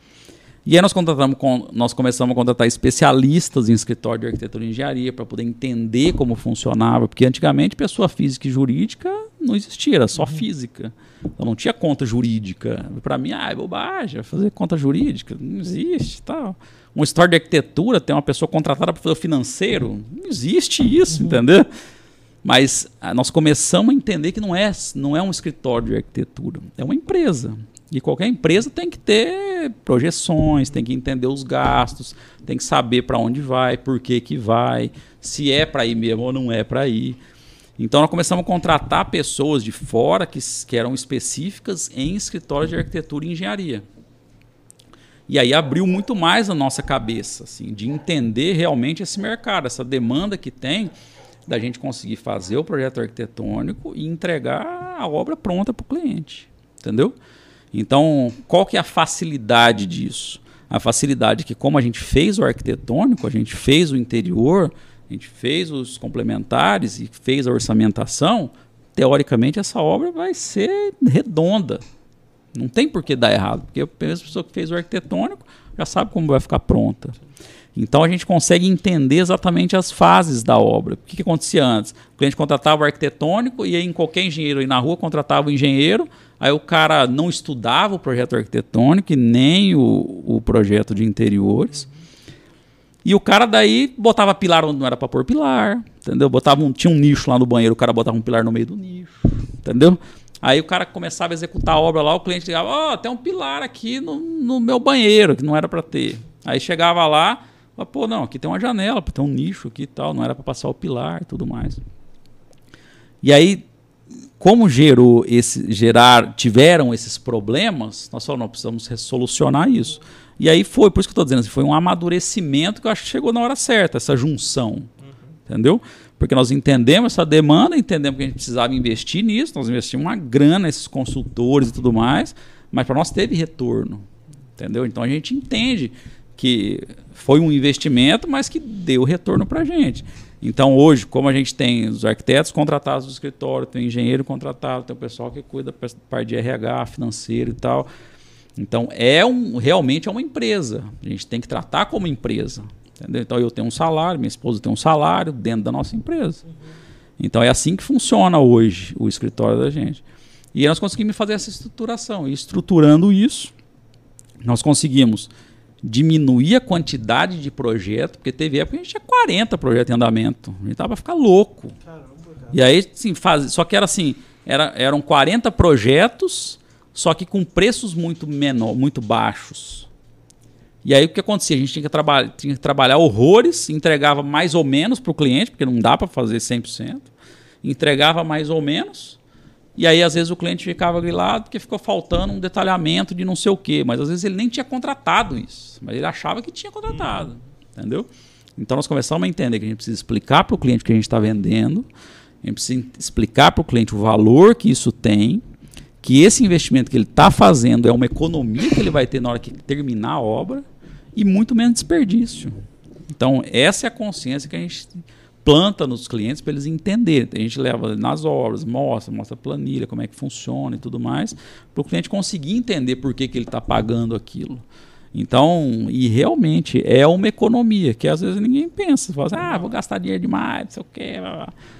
E aí nós, contratamos nós começamos a contratar especialistas em escritório de arquitetura e engenharia para poder entender como funcionava, porque antigamente pessoa física e jurídica não existia, era só física. Eu não tinha conta jurídica. Para mim, ah, é bobagem, fazer conta jurídica, não existe, tal. Um história de arquitetura tem uma pessoa contratada para fazer o financeiro, não existe isso, uhum. entendeu? Mas ah, nós começamos a entender que não é, não é um escritório de arquitetura, é uma empresa. E qualquer empresa tem que ter projeções, tem que entender os gastos, tem que saber para onde vai, por que, que vai, se é para ir mesmo ou não é para ir. Então nós começamos a contratar pessoas de fora que, que eram específicas em escritórios de arquitetura e engenharia. E aí abriu muito mais a nossa cabeça, assim, de entender realmente esse mercado, essa demanda que tem da gente conseguir fazer o projeto arquitetônico e entregar a obra pronta para o cliente, entendeu? Então, qual que é a facilidade disso? A facilidade é que como a gente fez o arquitetônico, a gente fez o interior, a gente fez os complementares e fez a orçamentação, teoricamente essa obra vai ser redonda. Não tem por que dar errado, porque a pessoa que fez o arquitetônico já sabe como vai ficar pronta. Então a gente consegue entender exatamente as fases da obra. O que, que acontecia antes? O cliente contratava o arquitetônico e aí em qualquer engenheiro aí na rua contratava o engenheiro, aí o cara não estudava o projeto arquitetônico e nem o, o projeto de interiores. E o cara daí botava pilar onde não era para pôr pilar, entendeu? Botava um, tinha um nicho lá no banheiro, o cara botava um pilar no meio do nicho, entendeu? Aí o cara começava a executar a obra lá, o cliente ligava, ó, oh, tem um pilar aqui no, no meu banheiro, que não era para ter. Aí chegava lá, pô, não, aqui tem uma janela, tem um nicho aqui e tal, não era para passar o pilar e tudo mais. E aí, como gerou esse, gerar, tiveram esses problemas, nós falamos, não, precisamos solucionar isso. E aí foi, por isso que eu estou dizendo, assim, foi um amadurecimento que eu acho que chegou na hora certa, essa junção. Uhum. Entendeu? Porque nós entendemos essa demanda, entendemos que a gente precisava investir nisso, nós investimos uma grana nesses consultores e tudo mais, mas para nós teve retorno. Entendeu? Então a gente entende que foi um investimento, mas que deu retorno para a gente. Então, hoje, como a gente tem os arquitetos contratados do escritório, tem o engenheiro contratado, tem o pessoal que cuida da parte de RH, financeiro e tal. Então, é um, realmente é uma empresa. A gente tem que tratar como empresa. Entendeu? Então, eu tenho um salário, minha esposa tem um salário dentro da nossa empresa. Então, é assim que funciona hoje o escritório da gente. E nós conseguimos fazer essa estruturação. E estruturando isso, nós conseguimos diminuir a quantidade de projeto, porque teve época que a gente tinha 40 projetos em andamento. A gente tava ficar louco. Caramba, cara. E aí, sim, faz, só que era assim, era, eram 40 projetos, só que com preços muito menor, muito baixos. E aí o que acontecia? A gente tinha que, traba tinha que trabalhar horrores, entregava mais ou menos para o cliente, porque não dá para fazer 100%. Entregava mais ou menos, e aí, às vezes, o cliente ficava grilado porque ficou faltando um detalhamento de não sei o quê. Mas às vezes ele nem tinha contratado isso. Mas ele achava que tinha contratado. Entendeu? Então nós começamos a entender que a gente precisa explicar para o cliente o que a gente está vendendo. A gente precisa explicar para o cliente o valor que isso tem. Que esse investimento que ele está fazendo é uma economia que ele vai ter na hora que terminar a obra. E muito menos desperdício. Então, essa é a consciência que a gente planta nos clientes para eles entenderem. A gente leva nas obras, mostra, mostra a planilha, como é que funciona e tudo mais, para o cliente conseguir entender por que, que ele está pagando aquilo. Então, e realmente é uma economia que às vezes ninguém pensa. Fala assim, ah, vou gastar dinheiro demais, não sei o quê.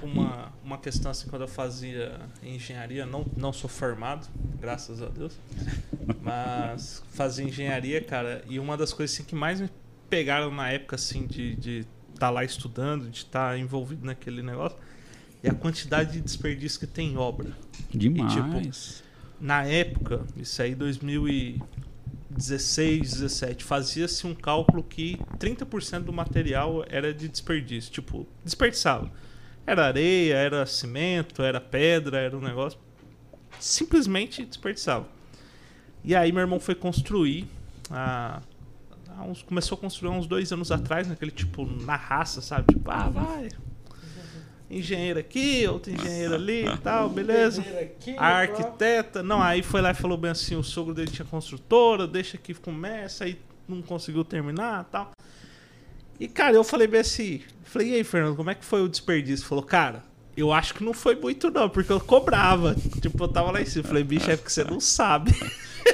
Uma, uma questão assim, quando eu fazia engenharia, não, não sou formado, graças a Deus, *laughs* mas fazia engenharia, cara, e uma das coisas assim, que mais me pegaram na época assim de, de estar tá lá estudando, de estar tá envolvido naquele negócio, e a quantidade de desperdício que tem em obra. Demais. E, tipo, na época, isso aí 2016, 17, fazia-se um cálculo que 30% do material era de desperdício, tipo, desperdiçava. Era areia, era cimento, era pedra, era um negócio simplesmente desperdiçava. E aí meu irmão foi construir a uns, começou a construir uns dois anos atrás, naquele tipo, na raça, sabe? Tipo, ah, vai. Engenheiro aqui, outro engenheiro ali e tal, beleza. A arquiteta. Não, aí foi lá e falou bem assim: o sogro dele tinha construtora, deixa que começa, aí não conseguiu terminar tal. E, cara, eu falei bem assim: falei, e aí, Fernando, como é que foi o desperdício? Falou, cara, eu acho que não foi muito, não, porque eu cobrava. Tipo, eu tava lá em cima. Falei, bicho, é porque você não sabe.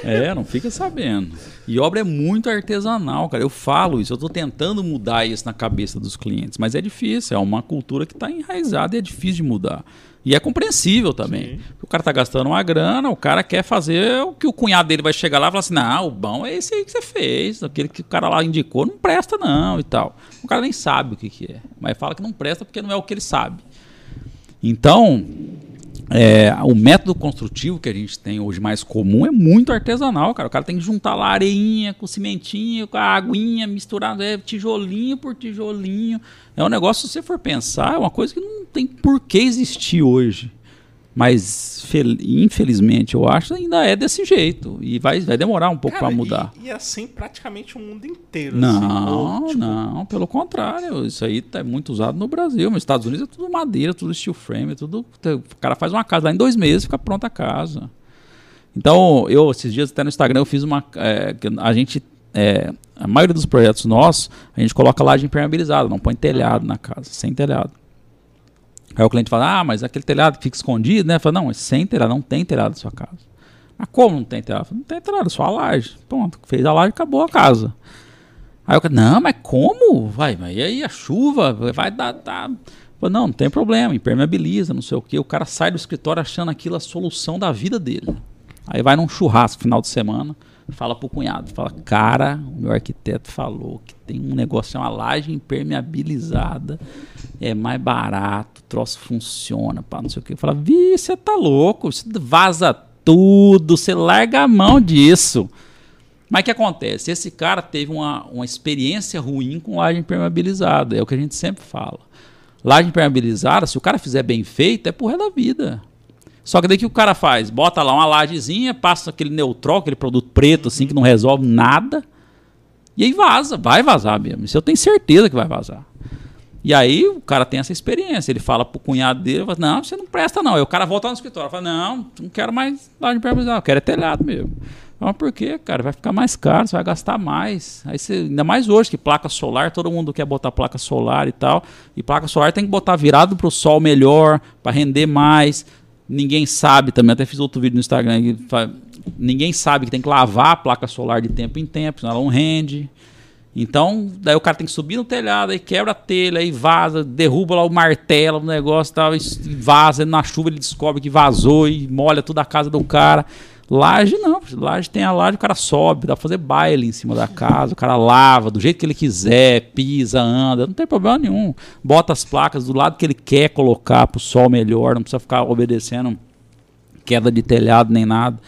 É, não fica sabendo. E obra é muito artesanal, cara. Eu falo isso, eu estou tentando mudar isso na cabeça dos clientes, mas é difícil. É uma cultura que está enraizada e é difícil de mudar. E é compreensível também. O cara tá gastando uma grana, o cara quer fazer o que o cunhado dele vai chegar lá e falar assim: não, o bom é esse aí que você fez. Aquele que o cara lá indicou não presta, não, e tal. O cara nem sabe o que, que é. Mas fala que não presta porque não é o que ele sabe. Então, é, o método construtivo que a gente tem hoje mais comum é muito artesanal, cara. O cara tem que juntar lá areinha com cimentinho, com a aguinha misturada, é tijolinho por tijolinho. É um negócio, se você for pensar, é uma coisa que não tem por que existir hoje. Mas, fel- infelizmente, eu acho ainda é desse jeito. E vai, vai demorar um pouco para mudar. E, e assim praticamente o mundo inteiro. assim, Não, ou, tipo, não, pelo contrário. Isso aí tá muito usado no Brasil. Nos Estados Unidos é tudo madeira, tudo steel frame, é tudo. O cara faz uma casa lá em dois meses fica pronta a casa. Então, eu, esses dias até no Instagram, eu fiz uma. é, a gente. é, a maioria dos projetos nossos, a gente coloca laje impermeabilizada, não põe telhado na casa, sem telhado. Aí o cliente fala, ah, mas aquele telhado fica escondido, né? Fala, não, é sem telhado, não tem telhado na sua casa. Mas como não tem telhado? Falo, Não tem telhado, é só a laje. Pronto, fez a laje, acabou a casa. Aí o cara, não, mas como? Vai, mas e aí a chuva vai dar. dar... Fala, não, não tem problema, impermeabiliza, não sei o quê. O cara sai do escritório achando aquilo a solução da vida dele. Aí vai num churrasco final de semana, fala pro cunhado, fala, cara, o meu arquiteto falou que tem um negócio, é uma laje impermeabilizada, é mais barato, o troço funciona, pá, não sei o que. Fala, vi, você tá louco, você vaza tudo, você larga a mão disso. Mas o que acontece? Esse cara teve uma, uma experiência ruim com laje impermeabilizada, é o que a gente sempre fala. Laje impermeabilizada, se o cara fizer bem feito, é resto da vida. Só que daí que o cara faz? Bota lá uma lajezinha, passa aquele neutrol, aquele produto preto assim que não resolve nada. E aí vaza, vai vazar mesmo. Isso eu tenho certeza que vai vazar. E aí o cara tem essa experiência. Ele fala pro cunhado dele, fala, não, você não presta não. Aí o cara volta no escritório, fala, não, não quero mais laje impermeabilizada, eu quero é telhado mesmo. Mas por quê, cara? Vai ficar mais caro, você vai gastar mais. Aí você, ainda mais hoje que placa solar, todo mundo quer botar placa solar e tal. E placa solar tem que botar virado pro sol melhor, para render mais. Ninguém sabe também, até fiz outro vídeo no Instagram. que Ninguém sabe que tem que lavar a placa solar de tempo em tempo, senão ela não rende. Então, daí o cara tem que subir no telhado, aí quebra a telha, aí vaza, derruba lá o martelo, o negócio tal, e vaza, na chuva ele descobre que vazou e molha toda a casa do cara. Laje não, laje tem a laje, o cara sobe, dá pra fazer baile em cima da casa, o cara lava do jeito que ele quiser, pisa, anda, não tem problema nenhum. Bota as placas do lado que ele quer colocar pro sol melhor, não precisa ficar obedecendo queda de telhado nem nada.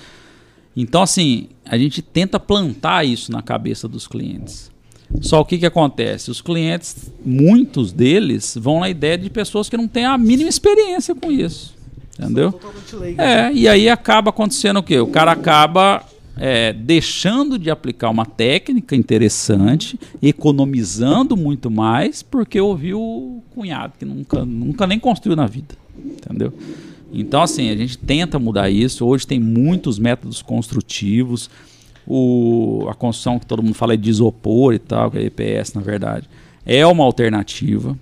Então, assim, a gente tenta plantar isso na cabeça dos clientes. Só o que, que acontece? Os clientes, muitos deles, vão na ideia de pessoas que não têm a mínima experiência com isso. Entendeu? É, e aí acaba acontecendo o quê? O cara acaba é, deixando de aplicar uma técnica interessante, economizando muito mais, porque ouviu o cunhado, que nunca, nunca nem construiu na vida. Entendeu? Então, assim, a gente tenta mudar isso. Hoje tem muitos métodos construtivos. O, a construção que todo mundo fala é de isopor e tal, que é EPS, na verdade, é uma alternativa.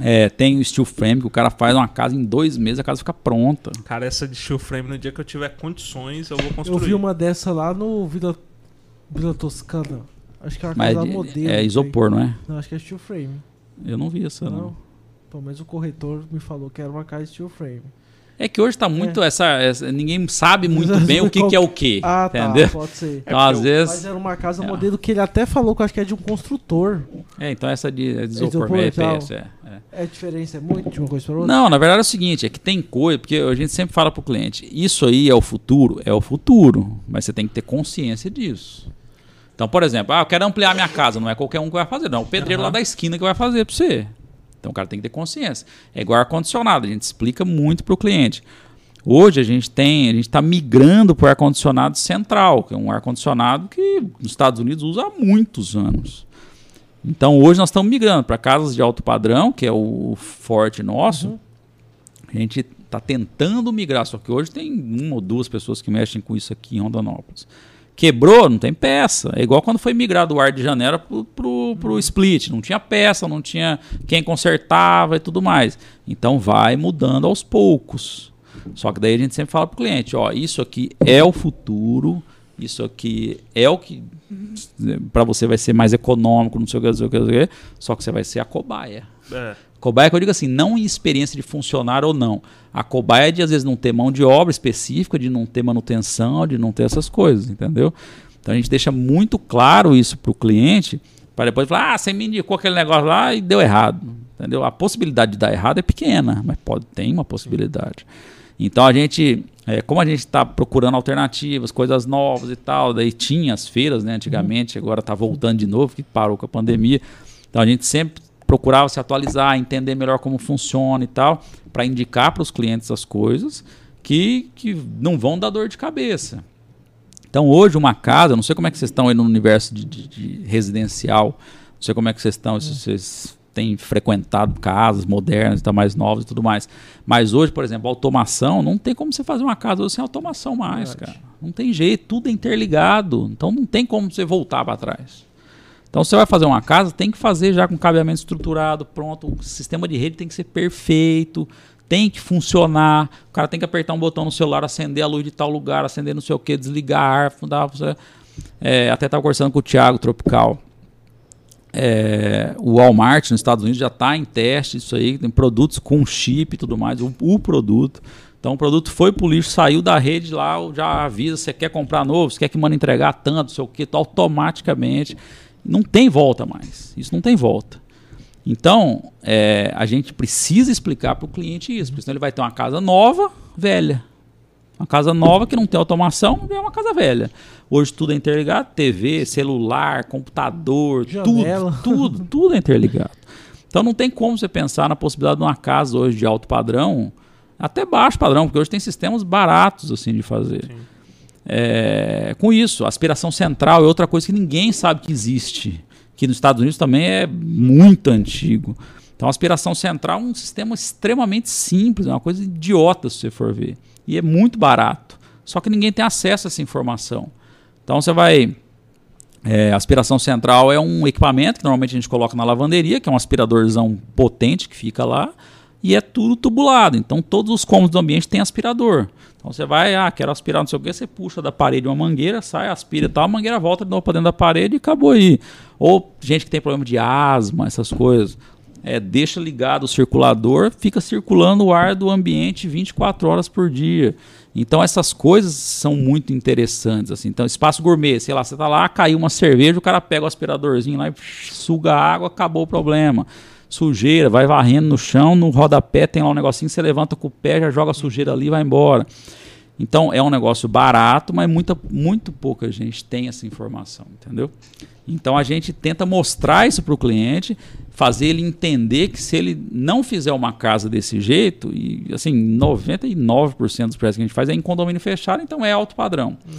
É, tem o steel frame, que o cara faz uma casa em dois meses, a casa fica pronta. Cara, essa de steel frame, no dia que eu tiver condições, eu vou construir. Eu vi uma dessa lá no Vila, Vila Toscana. Acho que é uma Mas casa é, modelo. é isopor, não é? Não, acho que é steel frame. Eu não vi essa, não. Não. Pelo menos o corretor me falou que era uma casa steel frame. É que hoje tá muito essa, essa- Ninguém sabe muito *laughs* bem o que, que é o que. Ah, tá. entendeu? Pode ser. Então, às Mas vezes. era uma casa É. modelo que ele até falou que eu acho que é de um construtor. É, então essa de, é de Isopor é é, é. É diferença é muito de uma coisa para outra? Não, na verdade é o seguinte, é que tem coisa, porque a gente sempre fala pro cliente, isso aí é o futuro, é o futuro, mas você tem que ter consciência disso. Então, por exemplo, ah, eu quero ampliar minha casa, não é qualquer um que vai fazer, não, é o pedreiro lá da esquina que vai fazer para você. Então o cara tem que ter consciência. É igual ar-condicionado, a gente explica muito pro cliente. Hoje a gente tem, a gente está migrando para o ar-condicionado central, que é um ar-condicionado que nos Estados Unidos usa há muitos anos. Então hoje nós estamos migrando para casas de alto padrão, que é o forte nosso. A gente está tentando migrar, só que hoje tem uma ou duas pessoas que mexem com isso aqui em Rondonópolis. Quebrou, não tem peça. É igual quando foi migrado o ar de janela pro, pro, pro split. Não tinha peça, não tinha quem consertava e tudo mais. Então vai mudando aos poucos. Só que daí a gente sempre fala pro cliente, ó, isso aqui é o futuro, isso aqui é o que para você vai ser mais econômico, não sei o que, não sei o que, não sei o que, só que você vai ser a cobaia. É. Cobaia que eu digo assim, não em experiência de funcionar ou não. A cobaia é de às vezes não ter mão de obra específica, de não ter manutenção, de não ter essas coisas, entendeu? Então a gente deixa muito claro isso para o cliente, para depois falar, ah, você me indicou aquele negócio lá e deu errado, entendeu? A possibilidade de dar errado é pequena, mas pode tem uma possibilidade. Então a gente, é, como a gente está procurando alternativas, coisas novas e tal, daí tinha as feiras, né, antigamente, agora está voltando de novo, que parou com a pandemia. Então a gente sempre procurar se atualizar, entender melhor como funciona e tal, para indicar para os clientes as coisas que, que não vão dar dor de cabeça. Então hoje uma casa, não sei como é que vocês estão aí no universo de, de, de residencial, não sei como é que vocês estão, se vocês têm frequentado casas modernas, tá mais novas e tudo mais. Mas hoje, por exemplo, automação, não tem como você fazer uma casa sem automação mais, Verdade. cara. Não tem jeito, tudo é interligado. Então não tem como você voltar para trás. Então você vai fazer uma casa, tem que fazer já com cabeamento estruturado, pronto. O sistema de rede tem que ser perfeito, tem que funcionar. O cara tem que apertar um botão no celular, acender a luz de tal lugar, acender não sei o que, desligar a ar, fundar. É, até estava conversando com o Thiago Tropical. É, o Walmart nos Estados Unidos já está em teste isso aí, tem produtos com chip e tudo mais, o, o, produto. Então o produto foi pro lixo, saiu da rede lá, já avisa, você quer comprar novo, você quer que manda entregar tanto, não sei o que, automaticamente. Não tem volta mais. Isso não tem volta. Então, é, a gente precisa explicar para o cliente isso, porque senão ele vai ter uma casa nova, velha. Uma casa nova que não tem automação é uma casa velha. Hoje tudo é interligado, TV, celular, computador, Janela. tudo, tudo, tudo *laughs* é interligado. Então não tem como você pensar na possibilidade de uma casa hoje de alto padrão, até baixo padrão, porque hoje tem sistemas baratos assim de fazer. É, com isso, aspiração central é outra coisa que ninguém sabe que existe, que nos Estados Unidos também é muito antigo. Então, aspiração central é um sistema extremamente simples, é uma coisa idiota se você for ver e é muito barato. Só que ninguém tem acesso a essa informação. Então você vai. É, aspiração central é um equipamento que normalmente a gente coloca na lavanderia, que é um aspiradorzão potente que fica lá, e é tudo tubulado. Então todos os cômodos do ambiente têm aspirador. Então você vai, ah, quero aspirar não sei o que, você puxa da parede uma mangueira, sai, aspira e tal, a mangueira volta de novo para dentro da parede e acabou aí. Ou gente que tem problema de asma, essas coisas é, deixa ligado o circulador, fica circulando o ar do ambiente 24 horas por dia. Então essas coisas são muito interessantes. Assim. Então, espaço gourmet, sei lá, você está lá, caiu uma cerveja, o cara pega o aspiradorzinho lá e suga a água, acabou o problema. Sujeira, vai varrendo no chão, no rodapé tem lá um negocinho, você levanta com o pé, já joga a sujeira ali e vai embora. Então é um negócio barato, mas muita, muito pouca gente tem essa informação, entendeu? Então a gente tenta mostrar isso para o cliente, fazer ele entender que se ele não fizer uma casa desse jeito, e assim, 99% dos prédios que a gente faz é em condomínio fechado, então é alto padrão. Uhum.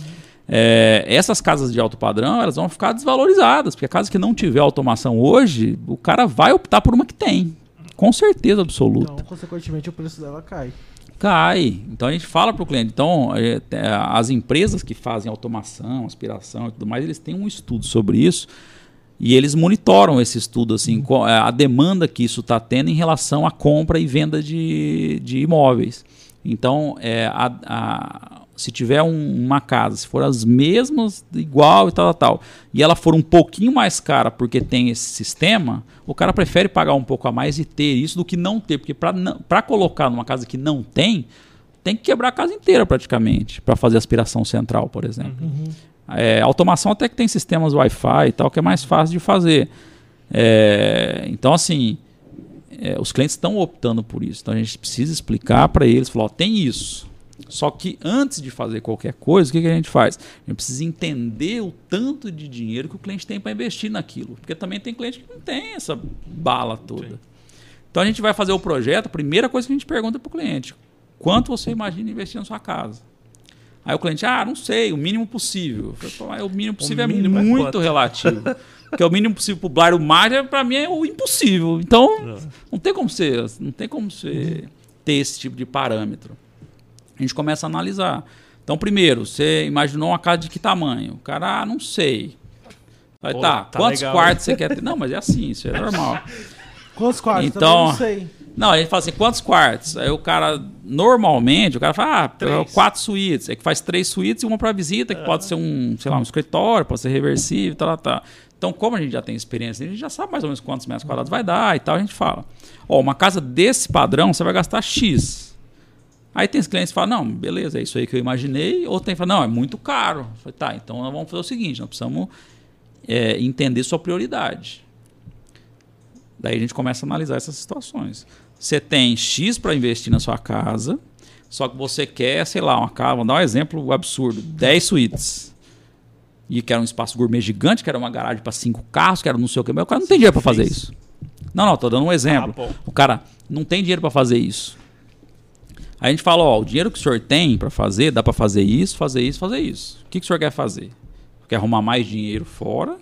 É, essas casas de alto padrão elas vão ficar desvalorizadas, porque a casa que não tiver automação hoje, o cara vai optar por uma que tem. Com certeza absoluta. Então, consequentemente, o preço dela cai cai. Então a gente fala para o cliente. Então é, é, as empresas que fazem automação, aspiração e tudo mais, eles têm um estudo sobre isso e eles monitoram esse estudo assim, é, a demanda que isso está tendo em relação à compra e venda de, de imóveis. Então é, a, a se tiver um, uma casa, se for as mesmas, igual e tal, tal, tal, e ela for um pouquinho mais cara porque tem esse sistema, o cara prefere pagar um pouco a mais e ter isso do que não ter. Porque para colocar numa casa que não tem, tem que quebrar a casa inteira praticamente para fazer aspiração central, por exemplo. Uhum. É, automação até que tem sistemas Wi-Fi e tal, que é mais fácil de fazer. É, então, assim, é, os clientes estão optando por isso. Então a gente precisa explicar para eles, falar, ó, tem isso. Só que antes de fazer qualquer coisa, o que, que a gente faz? A gente precisa entender o tanto de dinheiro que o cliente tem para investir naquilo. Porque também tem cliente que não tem essa bala toda. Sim. Então a gente vai fazer o projeto, a primeira coisa que a gente pergunta para o cliente: quanto você imagina investir na sua casa? Aí o cliente, ah, não sei, o mínimo possível. Falo, o mínimo possível o é mínimo é muito é relativo. *laughs* Porque o mínimo possível para o Blairo Mar, para mim, é o impossível. Então, é. não tem como ser, não tem como ser, ter esse tipo de parâmetro a gente começa a analisar. Então, primeiro, você imaginou uma casa de que tamanho? O cara, ah, não sei. Vai, Pô, tá, tá quantos legal, quartos você quer ter? Não, mas é assim, isso é normal. *laughs* Quantos quartos? Então, não sei. Não, a gente fala assim, quantos quartos? Aí o cara, normalmente, o cara fala, ah, três. quatro suítes. É que faz três suítes e uma para visita, que pode ser um, sei lá, um escritório, pode ser reversível, tal, tal. Então, como a gente já tem experiência, a gente já sabe mais ou menos quantos metros quadrados vai dar e tal, a gente fala. Ó, uma casa desse padrão, você vai gastar X. Aí tem os clientes que falam, não, beleza, é isso aí que eu imaginei. Ou tem que falar, não, é muito caro. Eu falei, tá, então nós vamos fazer o seguinte, nós precisamos é, entender sua prioridade. Daí a gente começa a analisar essas situações. Você tem X para investir na sua casa, só que você quer, sei lá, uma casa, vou dar um exemplo absurdo, 10 suítes. E quer um espaço gourmet gigante, quer uma garagem para cinco carros, quer não sei o que, mas o cara não tem dinheiro para fazer isso. Não, não, tô dando um exemplo. Ah, bom. o cara não tem dinheiro para fazer isso. Aí a gente fala, ó, o dinheiro que o senhor tem para fazer, dá para fazer isso, fazer isso, fazer isso. O que, que o senhor quer fazer? Quer arrumar mais dinheiro fora?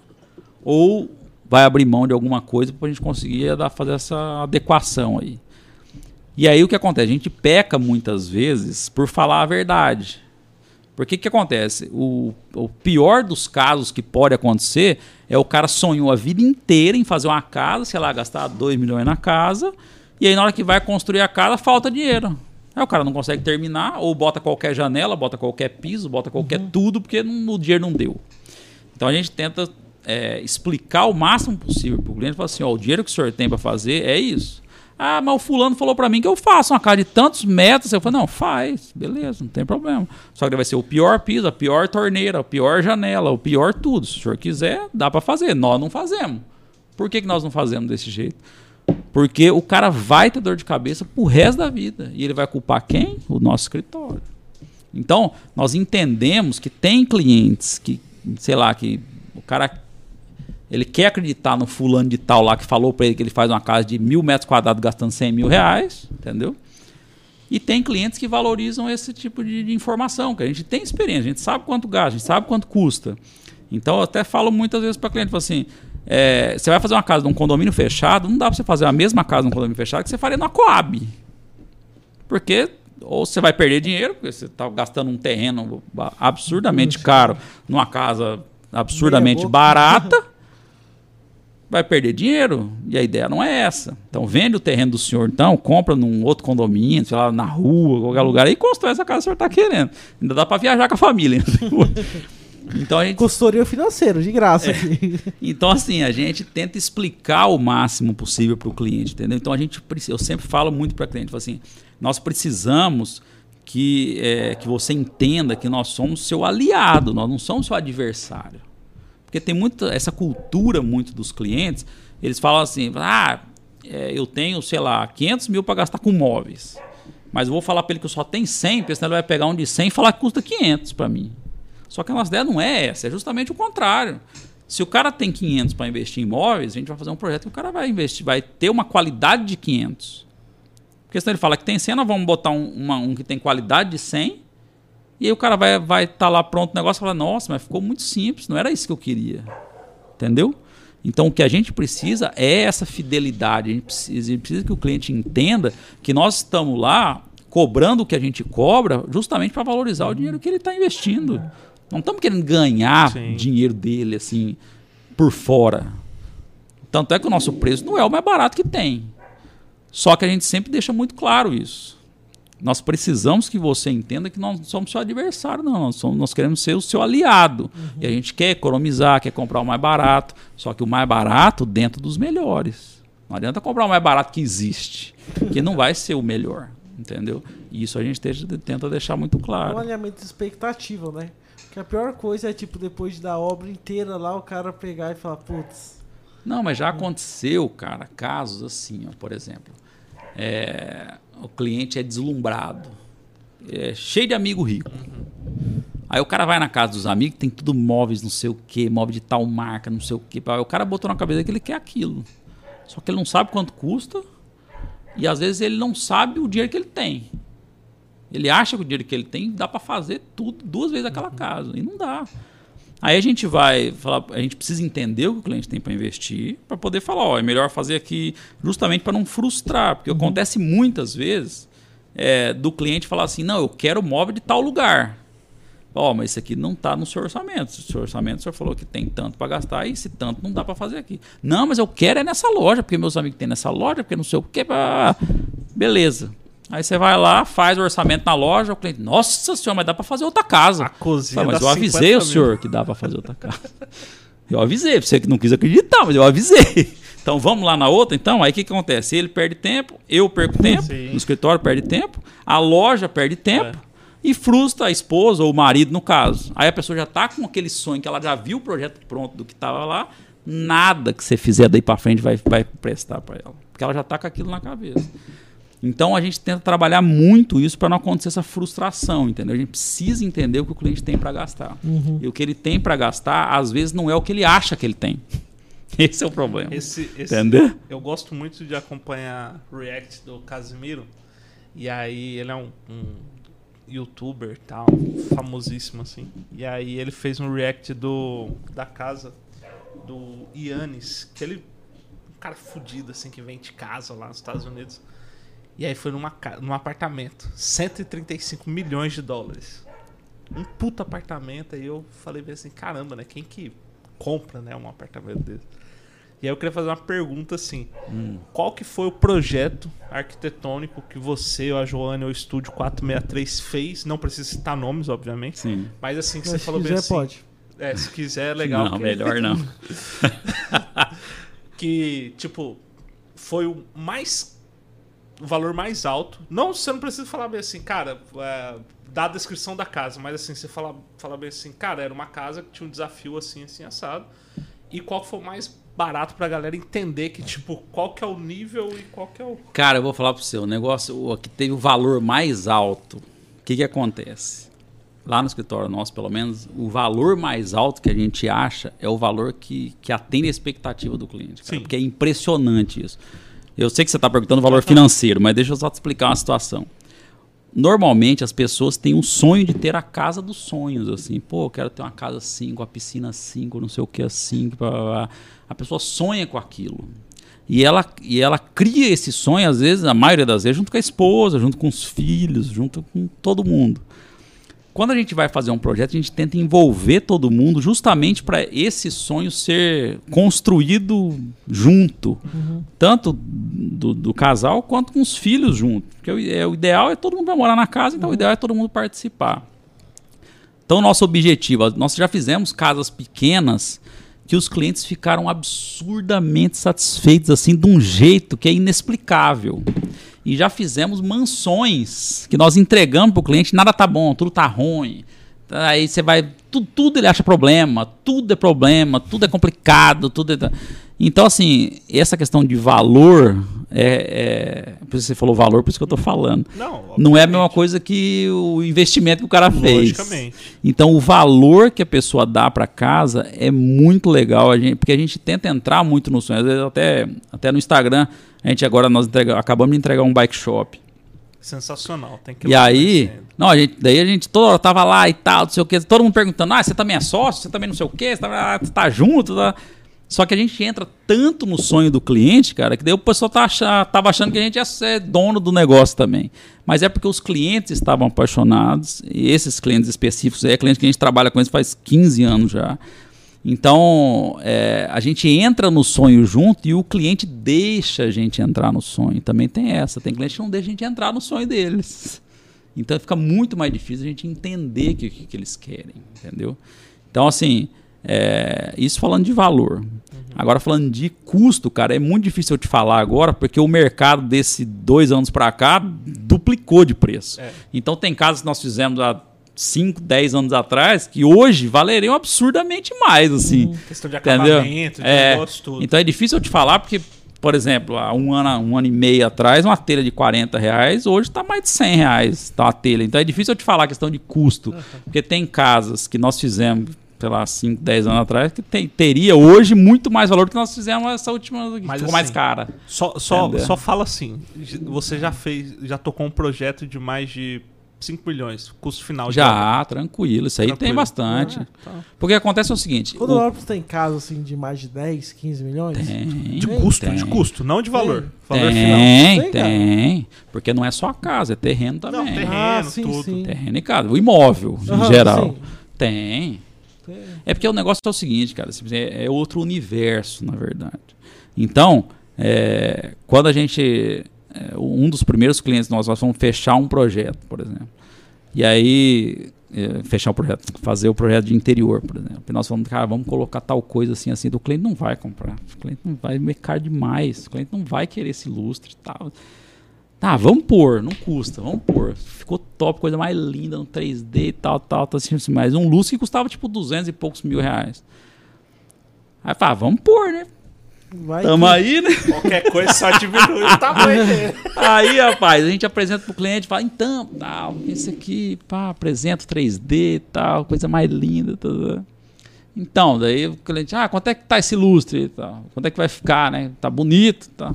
Ou vai abrir mão de alguma coisa para a gente conseguir dar, fazer essa adequação aí? E aí o que acontece? A gente peca muitas vezes por falar a verdade. Porque o que acontece? O, o pior dos casos que pode acontecer é o cara sonhou a vida inteira em fazer uma casa, sei lá, gastar 2 milhões na casa, e aí na hora que vai construir a casa, falta dinheiro. Aí o cara não consegue terminar, ou bota qualquer janela, bota qualquer piso, bota qualquer tudo, porque não- o dinheiro não deu. Então a gente tenta é, explicar o máximo possível para o cliente, falar assim, ó, o dinheiro que o senhor tem para fazer é isso. Ah, mas o fulano falou para mim que eu faço uma casa de tantos metros. Eu falei, não, faz, beleza, não tem problema. Só que vai ser o pior piso, a pior torneira, a pior janela, o pior tudo. Se o senhor quiser, dá para fazer. Nós não fazemos. Por que, que nós não fazemos desse jeito? Porque o cara vai ter dor de cabeça pro resto da vida. E ele vai culpar quem? O nosso escritório. Então, nós entendemos que tem clientes que, sei lá, que o cara ele quer acreditar no fulano de tal lá que falou para ele que ele faz uma casa de mil metros quadrados gastando 100 mil reais, entendeu? E tem clientes que valorizam esse tipo de, de informação, que a gente tem experiência, a gente sabe quanto gasta, a gente sabe quanto custa. Então eu até falo muitas vezes para cliente, assim, é, você vai fazer uma casa num condomínio fechado, não dá para você fazer a mesma casa num condomínio fechado que você faria na Coab. Porque ou você vai perder dinheiro, porque você está gastando um terreno absurdamente caro numa casa absurdamente barata, vai perder dinheiro. E a ideia não é essa. Então vende o terreno do senhor, então, compra num outro condomínio, sei lá, na rua, qualquer lugar, e constrói essa casa que o senhor está querendo. Ainda dá para viajar com a família. Então a gente Consultoria financeira, de graça aqui. *laughs* então, assim, a gente tenta explicar o máximo possível para o cliente, entendeu? Então, a gente precisa, eu sempre falo muito para o cliente, assim, nós precisamos que, é, que você entenda que nós somos seu aliado, nós não somos seu adversário. Porque tem muita, essa cultura muito dos clientes, eles falam assim, ah, é, eu tenho, sei lá, 500 mil para gastar com móveis, mas eu vou falar para ele que eu só tenho 100, porque senão ele vai pegar um de 100 e falar que custa 500 para mim. Só que a nossa ideia não é essa, é justamente o contrário. Se o cara tem 500 para investir em imóveis, a gente vai fazer um projeto que o cara vai investir, vai ter uma qualidade de 500. Porque senão ele fala que tem 100, nós vamos botar um, uma- um que tem qualidade de 100, e aí o cara vai estar vai tá lá pronto o negócio e fala, nossa, mas ficou muito simples, não era isso que eu queria. Entendeu? Então o que a gente precisa é essa fidelidade. A gente precisa, a gente precisa que o cliente entenda que nós estamos lá cobrando o que a gente cobra justamente para valorizar o dinheiro que ele está investindo. Não estamos querendo ganhar Sim. dinheiro dele assim por fora. Tanto é que o nosso preço não é o mais barato que tem. Só que a gente sempre deixa muito claro isso. Nós precisamos que você entenda que nós não somos seu adversário, não. Nós, somos- nós queremos ser o seu aliado. E a gente quer economizar, quer comprar o mais barato. Só que o mais barato dentro dos melhores. Não adianta comprar o mais barato que existe, que não vai ser o melhor. Entendeu? E isso a gente tenta deixar muito É um claro. alinhamento de expectativa, né? Que a pior coisa é, tipo, depois da obra inteira lá, o cara pegar e falar, putz, Não, mas já aconteceu, cara, casos assim, ó, por exemplo. É, o cliente é deslumbrado, é cheio de amigo rico. Aí o cara vai na casa dos amigos, tem tudo móveis, não sei o que, móvel de tal marca, não sei o que. O cara botou na cabeça que ele quer aquilo. Só que ele não sabe quanto custa e às vezes ele não sabe o dinheiro que ele tem. Ele acha que o dinheiro que ele tem dá para fazer tudo duas vezes aquela casa e não dá. Aí a gente vai falar, a gente precisa entender o que o cliente tem para investir, para poder falar, ó, é melhor fazer aqui justamente para não frustrar, porque acontece muitas vezes é, do cliente falar assim, não, eu quero móvel de tal lugar. Ó, mas isso aqui não está no seu orçamento. O seu orçamento, o senhor falou que tem tanto para gastar e esse tanto não dá para fazer aqui. Não, mas eu quero é nessa loja, porque meus amigos têm nessa loja, porque não sei o quê. pá. Beleza. Aí você vai lá, faz o orçamento na loja, o cliente, nossa senhora, mas dá para fazer outra casa. A cozinha Fala, mas eu avisei 50 o mil. senhor que dá para fazer outra casa. *laughs* Eu avisei, você que não quis acreditar, mas eu avisei. *laughs* Então vamos lá na outra, então. Aí o que, que acontece? Ele perde tempo, eu perco tempo, Sim. no escritório perde tempo, a loja perde tempo e frustra a esposa ou o marido, no caso. Aí a pessoa já tá com aquele sonho que ela já viu o projeto pronto do que estava lá, nada que você fizer daí para frente vai, vai prestar para ela, porque ela já tá com aquilo na cabeça. Então a gente tenta trabalhar muito isso para não acontecer essa frustração, entendeu? A gente precisa entender o que o cliente tem para gastar. E o que ele tem para gastar, às vezes, não é o que ele acha que ele tem. *laughs* Esse é o problema. Esse, esse, Entendeu? Eu gosto muito de acompanhar React do Casimiro. E aí ele é um, um youtuber e tal, famosíssimo assim. E aí ele fez um react do da casa do Yannis, que ele um cara fudido assim que vem de casa lá nos Estados Unidos. E aí foi numa num apartamento, 135 milhões de dólares. Um puta apartamento, aí eu falei bem assim, caramba, né? Quem que compra, né, um apartamento desse? E aí eu queria fazer uma pergunta assim: qual que foi o projeto arquitetônico que você, ou a Joane ou o Estúdio 463 fez? Não precisa citar nomes, obviamente. Sim. Mas assim, que Mas você falou bem quiser, assim. pode. É, se quiser, é legal. Não, porque- melhor *laughs* não. que, tipo, foi o mais. O valor mais alto. Não, você não precisa falar bem assim, cara, é, dá a descrição da casa, mas assim, você fala, fala bem assim, cara, era uma casa que tinha um desafio assim, assim, assado. E qual foi o mais barato pra galera entender que, tipo, qual que é o nível e qual que é o. *laughs* Cara, eu vou falar pro seu, o negócio o que teve o valor mais alto, o que que acontece? Lá no escritório nosso, pelo menos, o valor mais alto que a gente acha é o valor que, que atende a expectativa do cliente. cara, Sim. Porque é impressionante isso. Eu sei que você está perguntando o valor financeiro, mas deixa eu só te explicar uma situação. Normalmente as pessoas têm um sonho de ter a casa dos sonhos, assim. Pô, eu quero ter uma casa assim, com a piscina assim, com não sei o que assim. blá, blá, blá. A pessoa sonha com aquilo. E ela, e ela cria esse sonho, às vezes, a maioria das vezes, junto com a esposa, junto com os filhos, junto com todo mundo. Quando a gente vai fazer um projeto, a gente tenta envolver todo mundo justamente para esse sonho ser construído junto, tanto do, do casal quanto com os filhos junto. Porque o, é, o ideal é todo mundo vai morar na casa, então o ideal é todo mundo participar. Então, nosso objetivo, nós já fizemos casas pequenas que os clientes ficaram absurdamente satisfeitos, assim, de um jeito que é inexplicável. E já fizemos mansões que nós entregamos para o cliente, nada tá bom, tudo tá ruim. Aí você vai, tudo, tudo ele acha problema, tudo é problema, tudo é complicado, tudo é... Então, assim, essa questão de valor, é, é, por isso você falou valor, por isso que eu estou falando. Não, Não é a mesma coisa que o investimento que o cara fez. Logicamente. Então, o valor que a pessoa dá para casa é muito legal, a gente, porque a gente tenta entrar muito no sonho. Às vezes, até, até no Instagram, a gente agora nós entrega- acabamos de entregar um bike shop. Sensacional. Tem que E aí, não, a gente, daí a gente toda hora tava lá e tal, não sei o que, todo mundo perguntando: ah, você também é sócio, você também não sei o que, você tá, ah, tá junto. Tá? Só que a gente entra tanto no sonho do cliente, cara, que daí o pessoal tá achando, tava achando que a gente ia ser dono do negócio também. Mas é porque os clientes estavam apaixonados, e esses clientes específicos é cliente que a gente trabalha com eles faz 15 anos já. Então, é, a gente entra no sonho junto e o cliente deixa a gente entrar no sonho. Também tem essa. Tem cliente que não deixa a gente entrar no sonho deles. Então fica muito mais difícil a gente entender o que, que, que eles querem, entendeu? Então, assim, é, isso falando de valor. Agora, falando de custo, cara, é muito difícil eu te falar agora, porque o mercado desse dois anos para cá duplicou de preço. É. Então, tem casos que nós fizemos há 5, 10 anos atrás que hoje valeriam absurdamente mais, assim. Questão de Entendeu? acabamento, de É, negócio, tudo. então é difícil eu te falar, porque, por exemplo, há um ano, um ano e meio atrás, uma telha de 40 reais, hoje está mais de 100 reais tá, a telha. Então é difícil eu te falar a questão de custo, porque tem casas que nós fizemos, sei lá, 5, 10 anos atrás, que tem- teria hoje muito mais valor do que nós fizemos essa última, que Mas ficou mais assim, cara. Só, só, Entendeu? só fala assim. Você já fez, já tocou um projeto de mais de 5 milhões, custo final de. Já, tranquilo, isso aí tem Tranquilo. bastante. Ah, tá. Porque acontece o seguinte, Quando o- Lopes tem casa assim de mais de 10, 15 milhões? tem, De Tem, custo, tem. de custo, não de valor. Tem. Valor tem, final. Tem, tem, porque não é só a casa, é terreno também. Não, terreno, Ah, sim, tudo. sim. Terreno e casa. O imóvel, em Aham, geral. sim. Tem. Tem. É porque o negócio é o seguinte, cara. é outro universo, na verdade. Então, é, quando a gente. É, um dos primeiros clientes nós, nós vamos fechar um projeto, por exemplo. E aí. é, fechar o projeto, fazer o projeto de interior, por exemplo. E nós falamos, cara, vamos colocar tal coisa assim, assim. O cliente não vai comprar. O cliente não vai, caro demais. O cliente não vai querer esse lustre e tal. Tá, vamos pôr, não custa, vamos pôr. Ficou top, coisa mais linda no 3D e tal, tal, tal, assim, assim, mas um lustre que custava tipo 200 e poucos mil reais. Aí fala, ah, vamos pôr, né? Vai Tamo que- aí, né? Qualquer coisa só diminui o tamanho dele. *laughs* Aí, rapaz, a gente apresenta pro cliente, fala, então, tal, esse aqui, pá, apresenta o 3D e tal, coisa mais linda. Tal, tal. Então, daí o cliente, ah, quanto é que tá esse lustre? tal? Quanto é que vai ficar, né? Tá bonito, tá?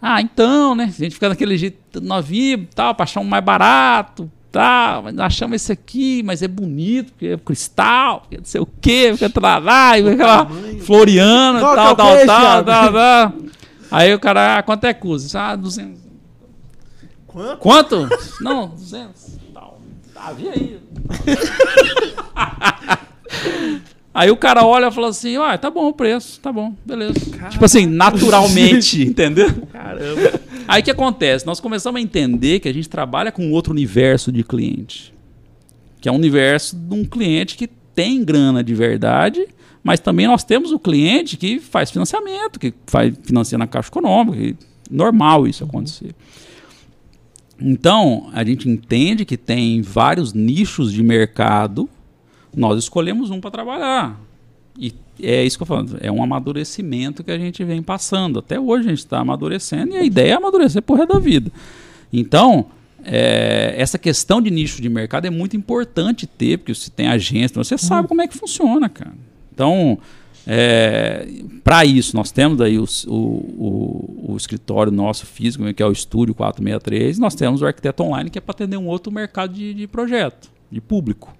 Ah, então, né? A gente fica daquele jeito novinho, tal, pra achar um mais barato, tal, mas nós achamos esse aqui, mas é bonito, porque é cristal, porque não sei o quê, porque tá lá, e aquela floriana, Qual que é tal, tal, tal, tal, tal. Aí o cara, ah, quanto é que custa? Ah, 200. Quanto? Quanto? *laughs* Não, 200. Tal. Tá, vi aí. *laughs* Aí o cara olha e fala assim: ah, tá bom o preço, tá bom, beleza. Tipo assim, naturalmente, *laughs* entendeu? Caramba. Aí o que acontece? Nós começamos a entender que a gente trabalha com outro universo de cliente. Que é um universo de um cliente que tem grana de verdade, mas também nós temos o cliente que faz financiamento, que faz financia na Caixa Econômica. normal isso acontecer. Então, a gente entende que tem vários nichos de mercado, nós escolhemos um para trabalhar. E é isso que eu falo, é um amadurecimento que a gente vem passando. Até hoje a gente está amadurecendo e a ideia é amadurecer por resto da vida. Então, é, essa questão de nicho de mercado é muito importante ter, porque você tem agência, você sabe como é que funciona, cara. Então, para isso, nós temos aí o, o, o, o escritório nosso físico, que é o Estúdio 463, e nós temos o Arquiteto Online, que é para atender um outro mercado de, de projeto, de público,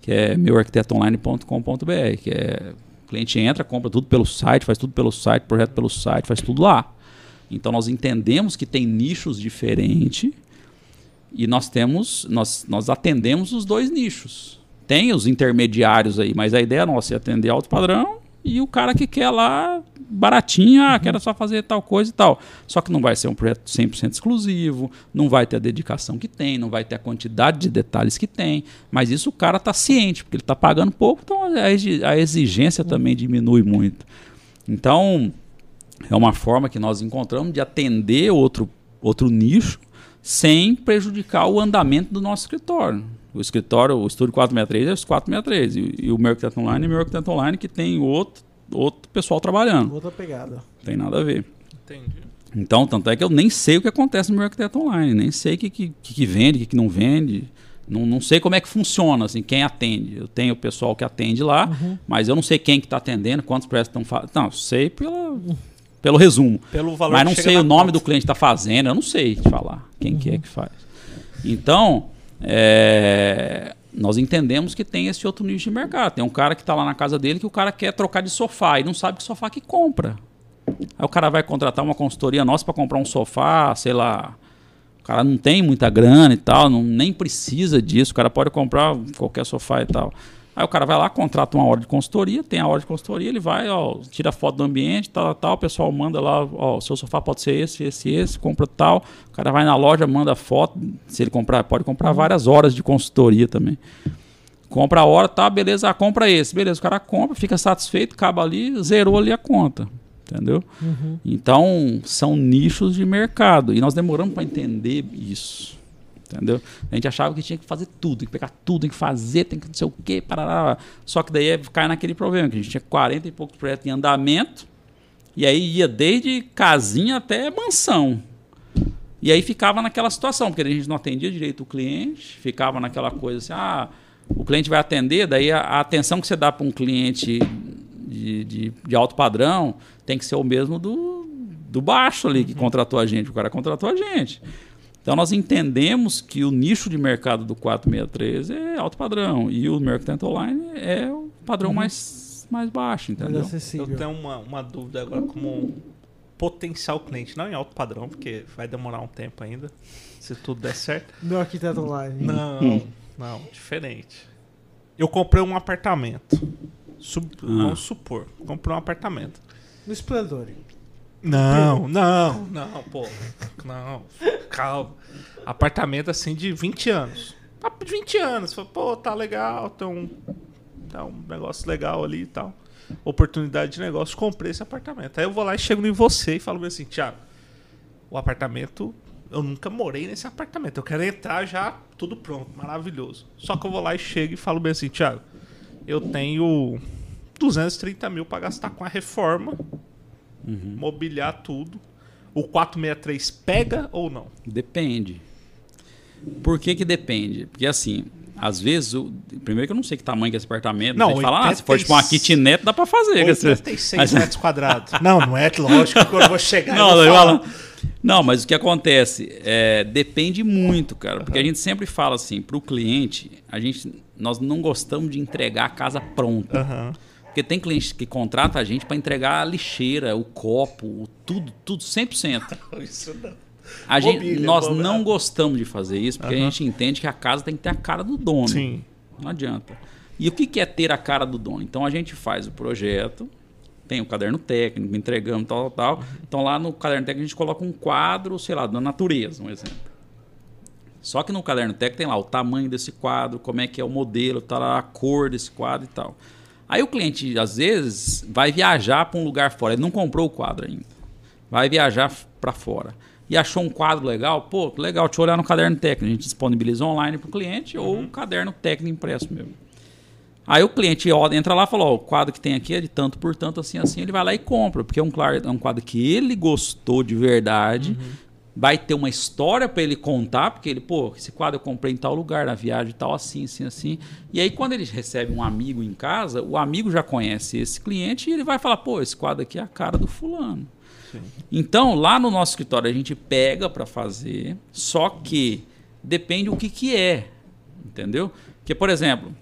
que é meuarquitetoonline.com.br, que é cliente entra, compra tudo pelo site, faz tudo pelo site, projeto pelo site, faz tudo lá. Então nós entendemos que tem nichos diferentes e nós temos, nós, nós atendemos os dois nichos. Tem os intermediários aí, mas a ideia nossa é atender alto padrão e o cara que quer lá baratinho, ah, quero só fazer tal coisa e tal. Só que não vai ser um projeto 100% exclusivo, não vai ter a dedicação que tem, não vai ter a quantidade de detalhes que tem, mas isso o cara está ciente, porque ele está pagando pouco, então a exigência também diminui muito. Então, é uma forma que nós encontramos de atender outro, outro nicho sem prejudicar o andamento do nosso escritório. O escritório, o Estúdio 463 é os 463 e, e o meu arquiteto online é o meu arquiteto online que tem outro, outro pessoal trabalhando. Outra pegada. Não tem nada a ver. Entendi. Então, tanto é que eu nem sei o que acontece no meu arquiteto online, nem sei o que, que, que vende, o que, que não vende. Não, não sei como é que funciona, assim, quem atende. Eu tenho o pessoal que atende lá, mas eu não sei quem que está atendendo, quantos projetos estão fazendo. Não, eu sei pela, pelo resumo. Pelo valor Mas não sei o nome conta. do cliente está fazendo, eu não sei te falar quem que é que faz. Então, é, nós entendemos que tem esse outro nicho de mercado. Tem um cara que está lá na casa dele que o cara quer trocar de sofá e não sabe que sofá que compra. Aí o cara vai contratar uma consultoria nossa para comprar um sofá, sei lá. O cara não tem muita grana e tal, não, nem precisa disso. O cara pode comprar qualquer sofá e tal. Aí o cara vai lá, contrata uma hora de consultoria, tem a hora de consultoria, ele vai, ó, tira foto do ambiente, tal, tal, o pessoal manda lá, ó, o seu sofá pode ser esse, esse, esse, compra tal. O cara vai na loja, manda foto, se ele comprar, pode comprar várias horas de consultoria também. Compra a hora, tá, beleza, ah, compra esse, beleza, o cara compra, fica satisfeito, acaba ali, zerou ali a conta, entendeu? Então, são nichos de mercado, e nós demoramos para entender isso. Entendeu? A gente achava que tinha que fazer tudo, tem que pegar tudo, tem que fazer, tem que não sei o quê, parará. Só que daí é cai naquele problema, que a gente tinha 40 e poucos projetos em andamento, e aí ia desde casinha até mansão. E aí ficava naquela situação, porque a gente não atendia direito o cliente, ficava naquela coisa assim, ah, o cliente vai atender, daí a, a atenção que você dá para um cliente de, de, de alto padrão tem que ser o mesmo do, do baixo ali que contratou a gente, o cara contratou a gente. Então nós entendemos que o nicho de mercado do 463 é alto padrão e o Mercantile Online é o padrão mais, mais baixo, Mais entendeu? Eu acessível. tenho uma, uma dúvida agora como um potencial cliente, não em alto padrão, porque vai demorar um tempo ainda, se tudo der certo. Meu arquiteto online. Não, não, diferente. Eu comprei um apartamento. Sub- Vamos supor, comprei um apartamento. No Esplendor. Não, não, não, pô. Não, calma. Apartamento assim de 20 anos. Papo de 20 anos. Pô, tá legal, tem um, tá um negócio legal ali e tal. Oportunidade de negócio. Comprei esse apartamento. Aí eu vou lá e chego em você e falo assim, Thiago, o apartamento. Eu nunca morei nesse apartamento. Eu quero entrar já tudo pronto, maravilhoso. Só que eu vou lá e chego e falo bem assim, Thiago, eu tenho 230 mil pra gastar com a reforma mobiliar tudo. O 463 pega ou não? Depende. Por que que depende? Porque assim, Às vezes, o- primeiro que eu não sei que tamanho que é esse apartamento. Não, Não, falar, ah, se for 86 tipo uma kitnet, dá pra fazer. quer dizer, 86 mas- metros quadrados. Não, não é lógico que eu vou chegar *laughs* Não, falar. falo- não, mas o que acontece é, depende muito, cara, porque a gente sempre fala assim, para o cliente, a gente, nós não gostamos de entregar a casa pronta, Aham. Porque tem cliente que contrata a gente para entregar a lixeira, o copo, o tudo, tudo 100%. *laughs* Isso não. A gente, Mobília, nós não gostamos de fazer isso, porque a gente entende que a casa tem que ter a cara do dono. Sim. Não adianta. E o que que é ter a cara do dono? Então a gente faz o projeto, tem o caderno técnico, entregamos tal, tal, tal. Então lá no caderno técnico a gente coloca um quadro, sei lá, da natureza, um exemplo. Só que no caderno técnico tem lá o tamanho desse quadro, como é que é o modelo, tá lá a cor desse quadro e tal. Aí o cliente, às vezes, vai viajar para um lugar fora. Ele não comprou o quadro ainda. Vai viajar para fora. E achou um quadro legal? Pô, legal, deixa eu olhar no caderno técnico. A gente disponibiliza online para o cliente ou o caderno técnico impresso mesmo. Aí o cliente entra lá e fala: ó, o quadro que tem aqui é de tanto por tanto, assim, assim. Ele vai lá e compra, porque é um, é um quadro que ele gostou de verdade. Vai ter uma história para ele contar, porque ele, pô, esse quadro eu comprei em tal lugar, na viagem tal, assim, assim, assim. E aí, quando ele recebe um amigo em casa, o amigo já conhece esse cliente e ele vai falar: pô, esse quadro aqui é a cara do fulano. Então, lá no nosso escritório, a gente pega para fazer, só que depende o que, que é, entendeu? Porque, por exemplo,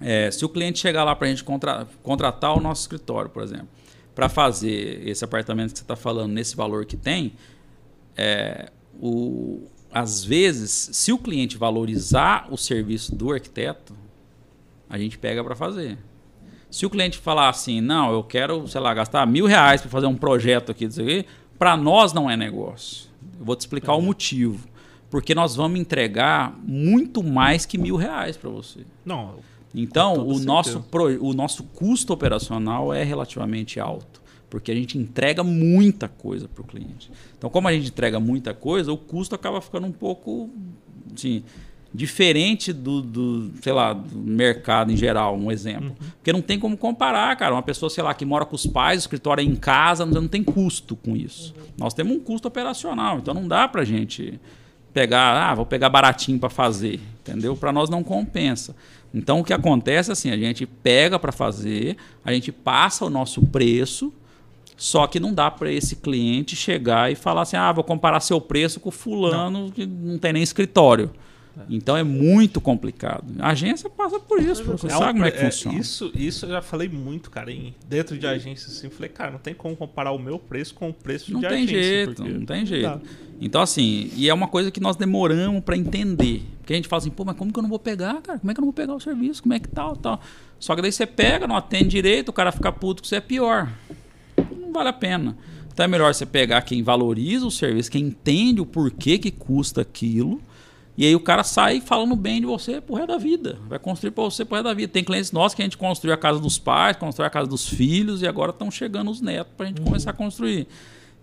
é, se o cliente chegar lá para a gente contra- contratar o nosso escritório, por exemplo, para fazer esse apartamento que você está falando nesse valor que tem, é, o, às vezes, se o cliente valorizar o serviço do arquiteto, a gente pega para fazer. Se o cliente falar assim, não, eu quero, sei lá, gastar mil reais para fazer um projeto aqui, para nós não é negócio. Eu vou te explicar o motivo. Porque nós vamos entregar muito mais que mil reais para você. Não, Então, o certeza. nosso, pro- o nosso custo operacional é relativamente alto, porque a gente entrega muita coisa para o cliente. Então, como a gente entrega muita coisa, o custo acaba ficando um pouco assim, diferente do, do, sei lá, do mercado em geral, um exemplo. Porque não tem como comparar, cara. Uma pessoa, sei lá, que mora com os pais, o escritório é em casa, não tem custo com isso. Nós temos um custo operacional, então não dá para gente pegar, ah, vou pegar baratinho para fazer, entendeu? Para nós não compensa. Então o que acontece é assim, a gente pega para fazer, a gente passa o nosso preço, só que não dá para esse cliente chegar e falar assim, ah, vou comparar seu preço com fulano que não tem nem escritório. Então é muito complicado. A agência passa por isso, você É um sabe como é que pre- funciona. Isso, isso eu já falei muito, cara. Em, dentro de agência, assim, falei, cara, não tem como comparar o meu preço com o preço Não de tem agência. jeito, não tem dá. jeito. Então, assim, e é uma coisa que nós demoramos para entender. Porque a gente fala assim, pô, mas como que eu não vou pegar, cara? Como é que eu não vou pegar o serviço? Como é que tal, tal? Só que daí você pega, não atende direito, o cara fica puto que você é pior. Não vale a pena. Então é melhor você pegar quem valoriza o serviço, quem entende o porquê que custa aquilo. E aí o cara sai falando bem de você pro resto da vida. Vai construir para você pro resto da vida. Tem clientes nossos que a gente construiu a casa dos pais, construiu a casa dos filhos e agora estão chegando os netos para a gente começar a construir.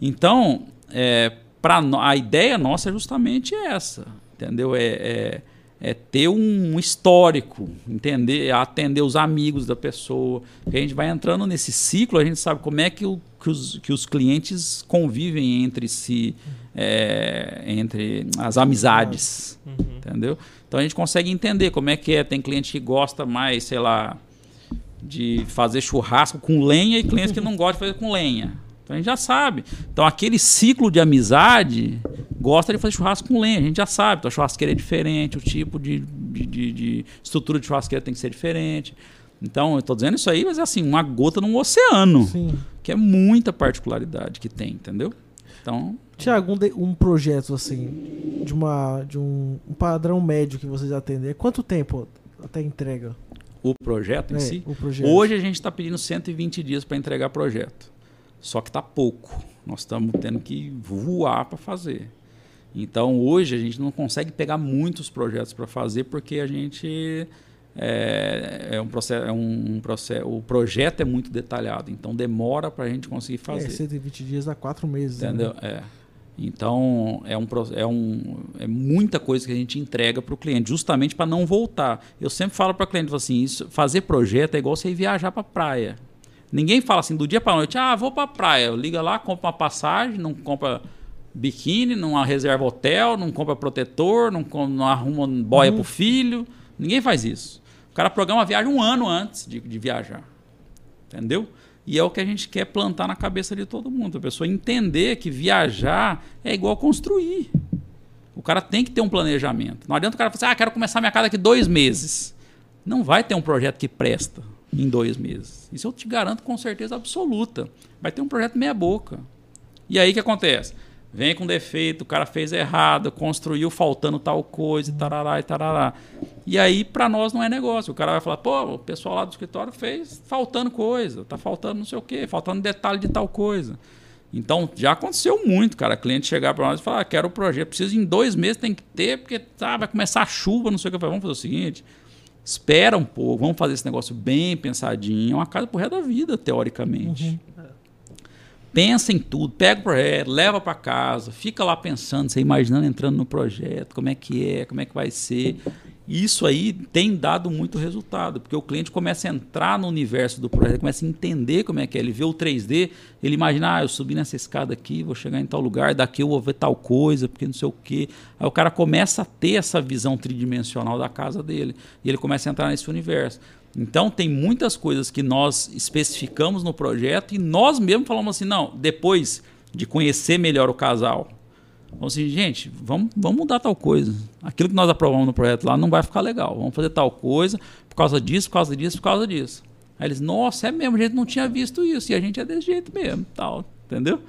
Então, é, pra, a ideia nossa é justamente essa, entendeu? É, é, é ter um histórico, entender, atender os amigos da pessoa. Porque a gente vai entrando nesse ciclo, a gente sabe como é que, o- que os, que os clientes convivem entre si, é, entre as amizades, entendeu? Então a gente consegue entender como é que é. Tem cliente que gosta mais, sei lá, de fazer churrasco com lenha e clientes que não gostam de fazer com lenha. Então a gente já sabe. Então aquele ciclo de amizade gosta de fazer churrasco com lenha, a gente já sabe. Então a churrasqueira é diferente, o tipo de, de, de- de estrutura de churrasqueira tem que ser diferente. Então eu estou dizendo isso aí, mas é assim, uma gota num oceano, Sim. que é muita particularidade que tem, entendeu? Então, Tiago, um, de- um projeto assim, de, uma, de um, um padrão médio que vocês atendem, é quanto tempo até entrega? o projeto em É, si, o projeto. Hoje a gente está pedindo 120 dias para entregar projeto. Só que está pouco. Nós estamos tendo que voar para fazer. Então hoje a gente não consegue pegar muitos projetos para fazer porque a gente é, é um processo, é um processo, o projeto é muito detalhado, então demora para a gente conseguir fazer. É, 120 dias a 4 meses. né? Entendeu? É. Então, é, um, é, um, é muita coisa que a gente entrega para o cliente, justamente para não voltar. Eu sempre falo para o cliente assim: isso, fazer projeto é igual você ir viajar para praia. Ninguém fala assim do dia para noite, ah, vou para praia. Liga lá, compra uma passagem, não compra biquíni, não reserva hotel, não compra protetor, não, não arruma boia para o filho. Ninguém faz isso. O cara programa a viagem um ano antes de, de viajar. Entendeu? E é o que a gente quer plantar na cabeça de todo mundo. A pessoa entender que viajar é igual construir. O cara tem que ter um planejamento. Não adianta o cara falar assim, ah, quero começar minha casa daqui dois meses. Não vai ter um projeto que presta em dois meses. Isso eu te garanto com certeza absoluta. Vai ter um projeto meia boca. E aí o que acontece? Vem com defeito, o cara fez errado, construiu faltando tal coisa, e tarará e tarará. E aí, para nós, não é negócio. O cara vai falar, pô, o pessoal lá do escritório fez faltando coisa, tá faltando não sei o quê, faltando detalhe de tal coisa. Então, já aconteceu muito, cara. Cliente chegar para nós e falar, ah, quero o projeto, preciso em dois meses, tem que ter, porque tá, vai começar a chuva, não sei o que. Vamos fazer o seguinte, espera um pouco, vamos fazer esse negócio bem pensadinho. É uma casa pro resto da vida, teoricamente. Uhum pensa em tudo, pega o projeto, leva para casa, fica lá pensando, você imaginando entrando no projeto, como é que é, como é que vai ser. Isso aí tem dado muito resultado, porque o cliente começa a entrar no universo do projeto, começa a entender como é que é. Ele vê o 3D, ele imagina, ah, eu subi nessa escada aqui, vou chegar em tal lugar, daqui eu vou ver tal coisa, porque não sei o quê. Aí o cara começa a ter essa visão tridimensional da casa dele, e ele começa a entrar nesse universo. Então, tem muitas coisas que nós especificamos no projeto e nós mesmos falamos assim: não, depois de conhecer melhor o casal, vamos assim, gente, vamos, vamos mudar tal coisa. Aquilo que nós aprovamos no projeto lá não vai ficar legal. Vamos fazer tal coisa por causa disso, por causa disso, por causa disso. Aí eles, nossa, é mesmo, a gente não tinha visto isso e a gente é desse jeito mesmo, tal, entendeu?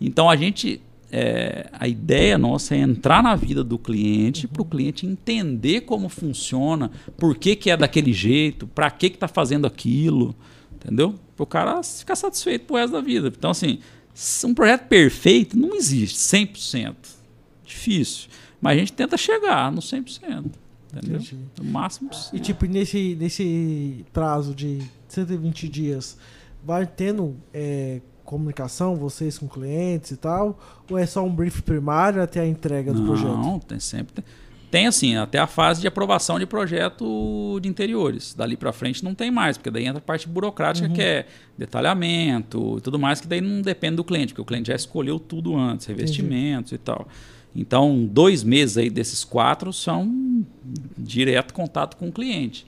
Então a gente é, a ideia nossa é entrar na vida do cliente, uhum. para o cliente entender como funciona, por que, que é daquele jeito, para que está fazendo aquilo, entendeu? Para o cara ficar satisfeito pro resto da vida. Então, assim, um projeto perfeito não existe, 100%. Difícil. Mas a gente tenta chegar no 100%. Entendeu? No máximo possível. E, tipo, nesse, nesse prazo de 120 dias, vai tendo é, comunicação, vocês com clientes e tal? Ou é só um brief primário até a entrega do Não, projeto? Não, tem sempre. Tem assim, até a fase de aprovação de projeto de interiores. Dali para frente não tem mais, porque daí entra a parte burocrática uhum. que é detalhamento e tudo mais, que daí não depende do cliente, porque o cliente já escolheu tudo antes, revestimentos Entendi. e tal. Então, dois meses aí desses quatro são direto contato com o cliente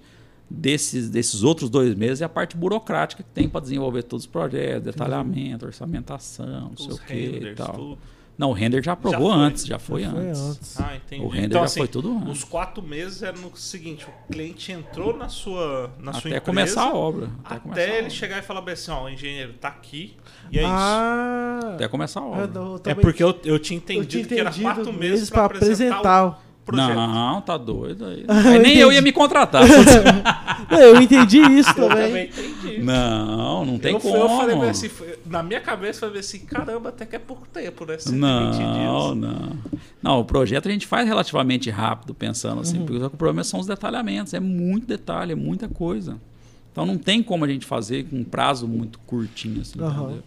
desses, desses outros dois meses é a parte burocrática que tem para desenvolver todos os projetos, detalhamento, orçamentação, não sei o que e tal. Tudo. Não, o render já aprovou já antes, já foi, já antes. foi antes. Ah, entendi. O render então, já assim, foi tudo antes. Os quatro meses era no seguinte: o cliente entrou na sua, na até sua empresa. Começar a obra. Até, até ele obra. chegar e falar assim: ó, o engenheiro tá aqui e é ah, isso. Até começar a obra. Eu, eu é porque eu, eu tinha entendido, eu tinha entendido que era quatro meses para apresentar. apresentar projeto. Não, tá doido aí. *laughs* aí nem eu ia me contratar. *laughs* eu entendi isso também. Eu também entendi. Não, não tem eu, como. Eu falei assim, na minha cabeça foi assim, caramba, até que é pouco tempo, né? Não, não. Não, o projeto a gente faz relativamente rápido, pensando assim, uhum. porque o problema são os detalhamentos, é muito detalhe, é muita coisa. Então não tem como a gente fazer com um prazo muito curtinho, assim, uhum. entendeu?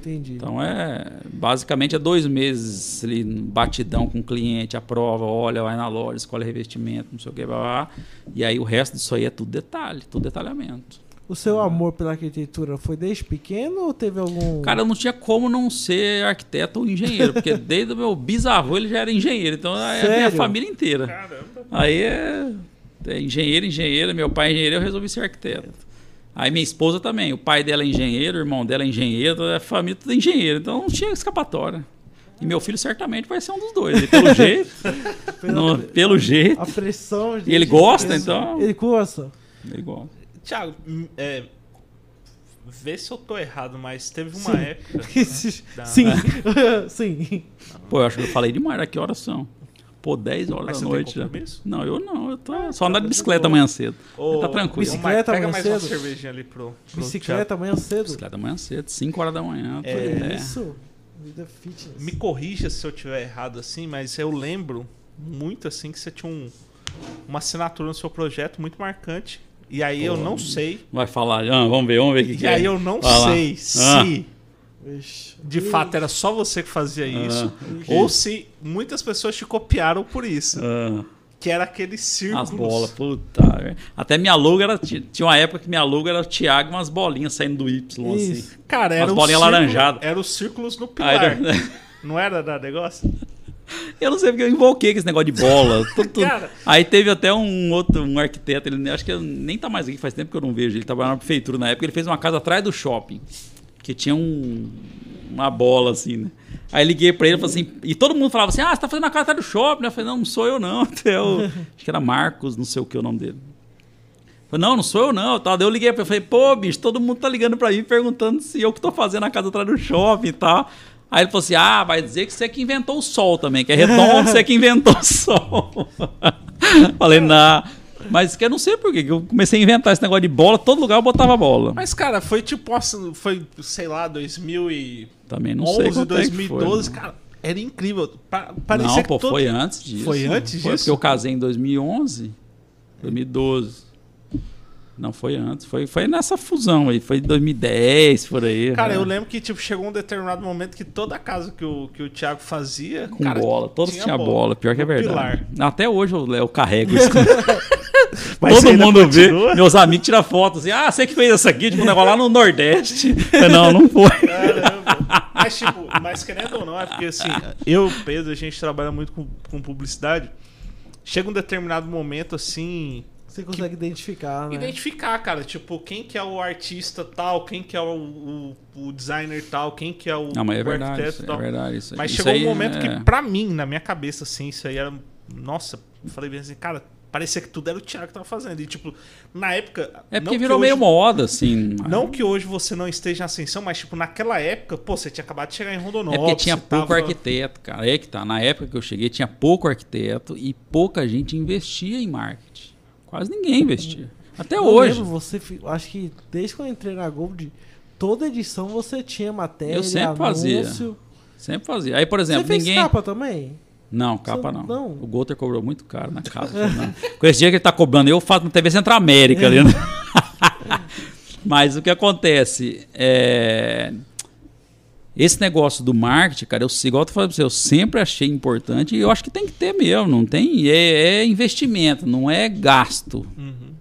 Entendi. Então é basicamente é dois meses ali, batidão com o cliente, aprova, olha, vai na loja, escolhe revestimento, não sei o que, blá, blá, e aí o resto disso aí é tudo detalhe, tudo detalhamento. O seu amor pela arquitetura foi desde pequeno ou teve algum. Cara, eu não tinha como não ser arquiteto ou engenheiro, porque *laughs* desde o meu bisavô ele já era engenheiro, então Sério? é a minha família inteira. Caramba. Aí é, é engenheiro, engenheira, meu pai é engenheiro, eu resolvi ser arquiteto. Aí minha esposa também, o pai dela é engenheiro, o irmão dela é engenheiro, a família toda é engenheiro, então não tinha escapatória. E meu filho certamente vai ser um dos dois. E pelo *laughs* jeito. no, pelo jeito. A pressão. E ele gosta, então. Ele gosta. Ele gosta. Tiago, hum, é, vê se eu tô errado, mas teve uma Sim. época. *laughs* Sim. *laughs* Sim. Pô, eu acho que eu falei demais. Aqui horas são? Pô, 10 horas Mas da noite já. Não, eu não. Eu tô ah, só andar de bicicleta amanhã cedo. Oh, tá tranquilo. Bicicleta pega amanhã mais cedo. uma cervejinha ali pro. pro bicicleta amanhã cedo. Bicicleta amanhã cedo, 5 horas da manhã. É, isso. Vida fitness. Me corrija se eu tiver errado assim, mas eu lembro muito assim que você tinha um, uma assinatura no seu projeto muito marcante. E aí Pô, eu não sei. Vai falar, ah, vamos ver, vamos ver o que, e que é. E aí eu não sei ah. se de fato era só você que fazia ah, isso, ou se muitas pessoas te copiaram por isso. Ah. Que era aquele círculos. As bolas, puta. Até minha logo era. Tinha uma época que minha logo era o Thiago umas bolinhas saindo do Y, assim. isso. assim. Cara, era umas bolinhas laranjadas. Era os círculos no pilar. Era... Não era da negócio? Eu não sei porque eu invoquei com esse negócio de bola. *laughs* Tudo, tudo. Cara. Aí teve até um outro, um arquiteto, ele acho que nem tá mais aqui, faz tempo que eu não vejo. Ele trabalhava na prefeitura na época, ele fez uma casa atrás do shopping, que tinha um, uma bola assim, né? Aí liguei pra ele e falei assim, e todo mundo falava assim: ah, você tá fazendo a atrás do shopping, né? Eu falei, não, não sou eu não. *laughs* Até o, acho que era Marcos, não sei o que é o nome dele. Não, não sou eu não. Tal. Daí eu liguei pra ele, falei, pô, bicho, todo mundo tá ligando pra mim perguntando se eu que tô fazendo a casa atrás do shopping e tal. Aí ele falou assim, ah, vai dizer que você que inventou o sol também, que é redondo, você que inventou o *laughs* sol. falei, não. Mas que eu não sei por quê, que eu comecei a inventar esse negócio de bola, todo lugar eu botava bola. Mas, cara, foi tipo, foi, sei lá, 2011, Também não sei quanto é que foi, 2012, não. cara. Era incrível. Pa- Parecia não, que pô, todo- foi antes disso. Foi antes Foi disso? porque eu casei em 2011, 2012. Não foi antes, foi, foi nessa fusão aí, foi em 2010, por aí. Cara, né? eu lembro que tipo, chegou um determinado momento que toda casa que o, que o Thiago fazia. Com cara, bola, todos tinham bola. pior que é verdade. pilar. Até hoje eu, eu carrego isso. *laughs* Mas Todo mundo vê, continua? meus amigos tiram fotos assim, ah, você que fez essa aqui, tipo, um negócio lá no Nordeste. Não, não foi. Caramba. Mas, tipo, mas querendo ou não, é porque assim, eu, Pedro, a gente trabalha muito com, com publicidade. Chega um determinado momento assim. Você consegue identificar, né? Identificar, cara, tipo, quem que é o artista tal, quem que é o, o, o designer tal, quem que é o, Não, mas é o verdade, arquiteto isso, é tal. verdade. Isso, Mas isso chegou aí um momento é- que, pra mim, na minha cabeça, assim, isso aí era. Nossa, eu falei bem assim, cara, parecia que tudo era o Thiago que tava fazendo. E, tipo, na época. É não porque que virou hoje- meio moda, assim. Não que hoje você não esteja em ascensão, mas, tipo, naquela época, pô, você tinha acabado de chegar em É Rondonópolis. porque tinha você pouco tava- arquiteto, cara. É que tá. Na época que eu cheguei, tinha pouco arquiteto e pouca gente investia em marketing. Quase ninguém investia. Até Eu hoje. lembro, você, acho que desde que eu entrei na Gold, toda edição você tinha matéria, Eu sempre fazia. anúncio. Sempre fazia. Aí, por Você exemplo, fez ninguém. capa também? Não, capa não. não? O Golter cobrou muito caro na casa. *laughs* Com esse dia que ele tá cobrando, eu faço na TV Centro América ali. né? *laughs* Mas o que acontece é. Esse negócio do marketing, cara, eu, igual eu tô falando pra você, eu sempre achei importante e eu acho que tem que ter mesmo, não tem? É, é investimento, não é gasto. Uhum.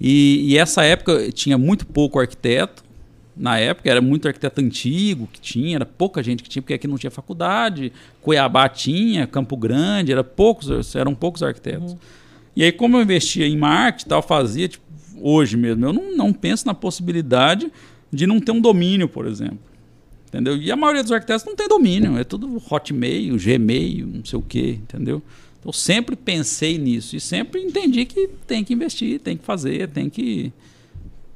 E, e essa época tinha muito pouco arquiteto. Na época era muito arquiteto antigo que tinha, era pouca gente que tinha, porque aqui não tinha faculdade. Cuiabá tinha, Campo Grande, era poucos, eram poucos arquitetos. E aí, como eu investia em marketing tal, fazia, tipo, hoje mesmo, eu não, não penso na possibilidade de não ter um domínio, por exemplo. Entendeu? E a maioria dos arquitetos não tem domínio, é tudo Hotmail, Gmail, não sei o quê, entendeu? Então, eu sempre pensei nisso e sempre entendi que tem que investir, tem que fazer, tem que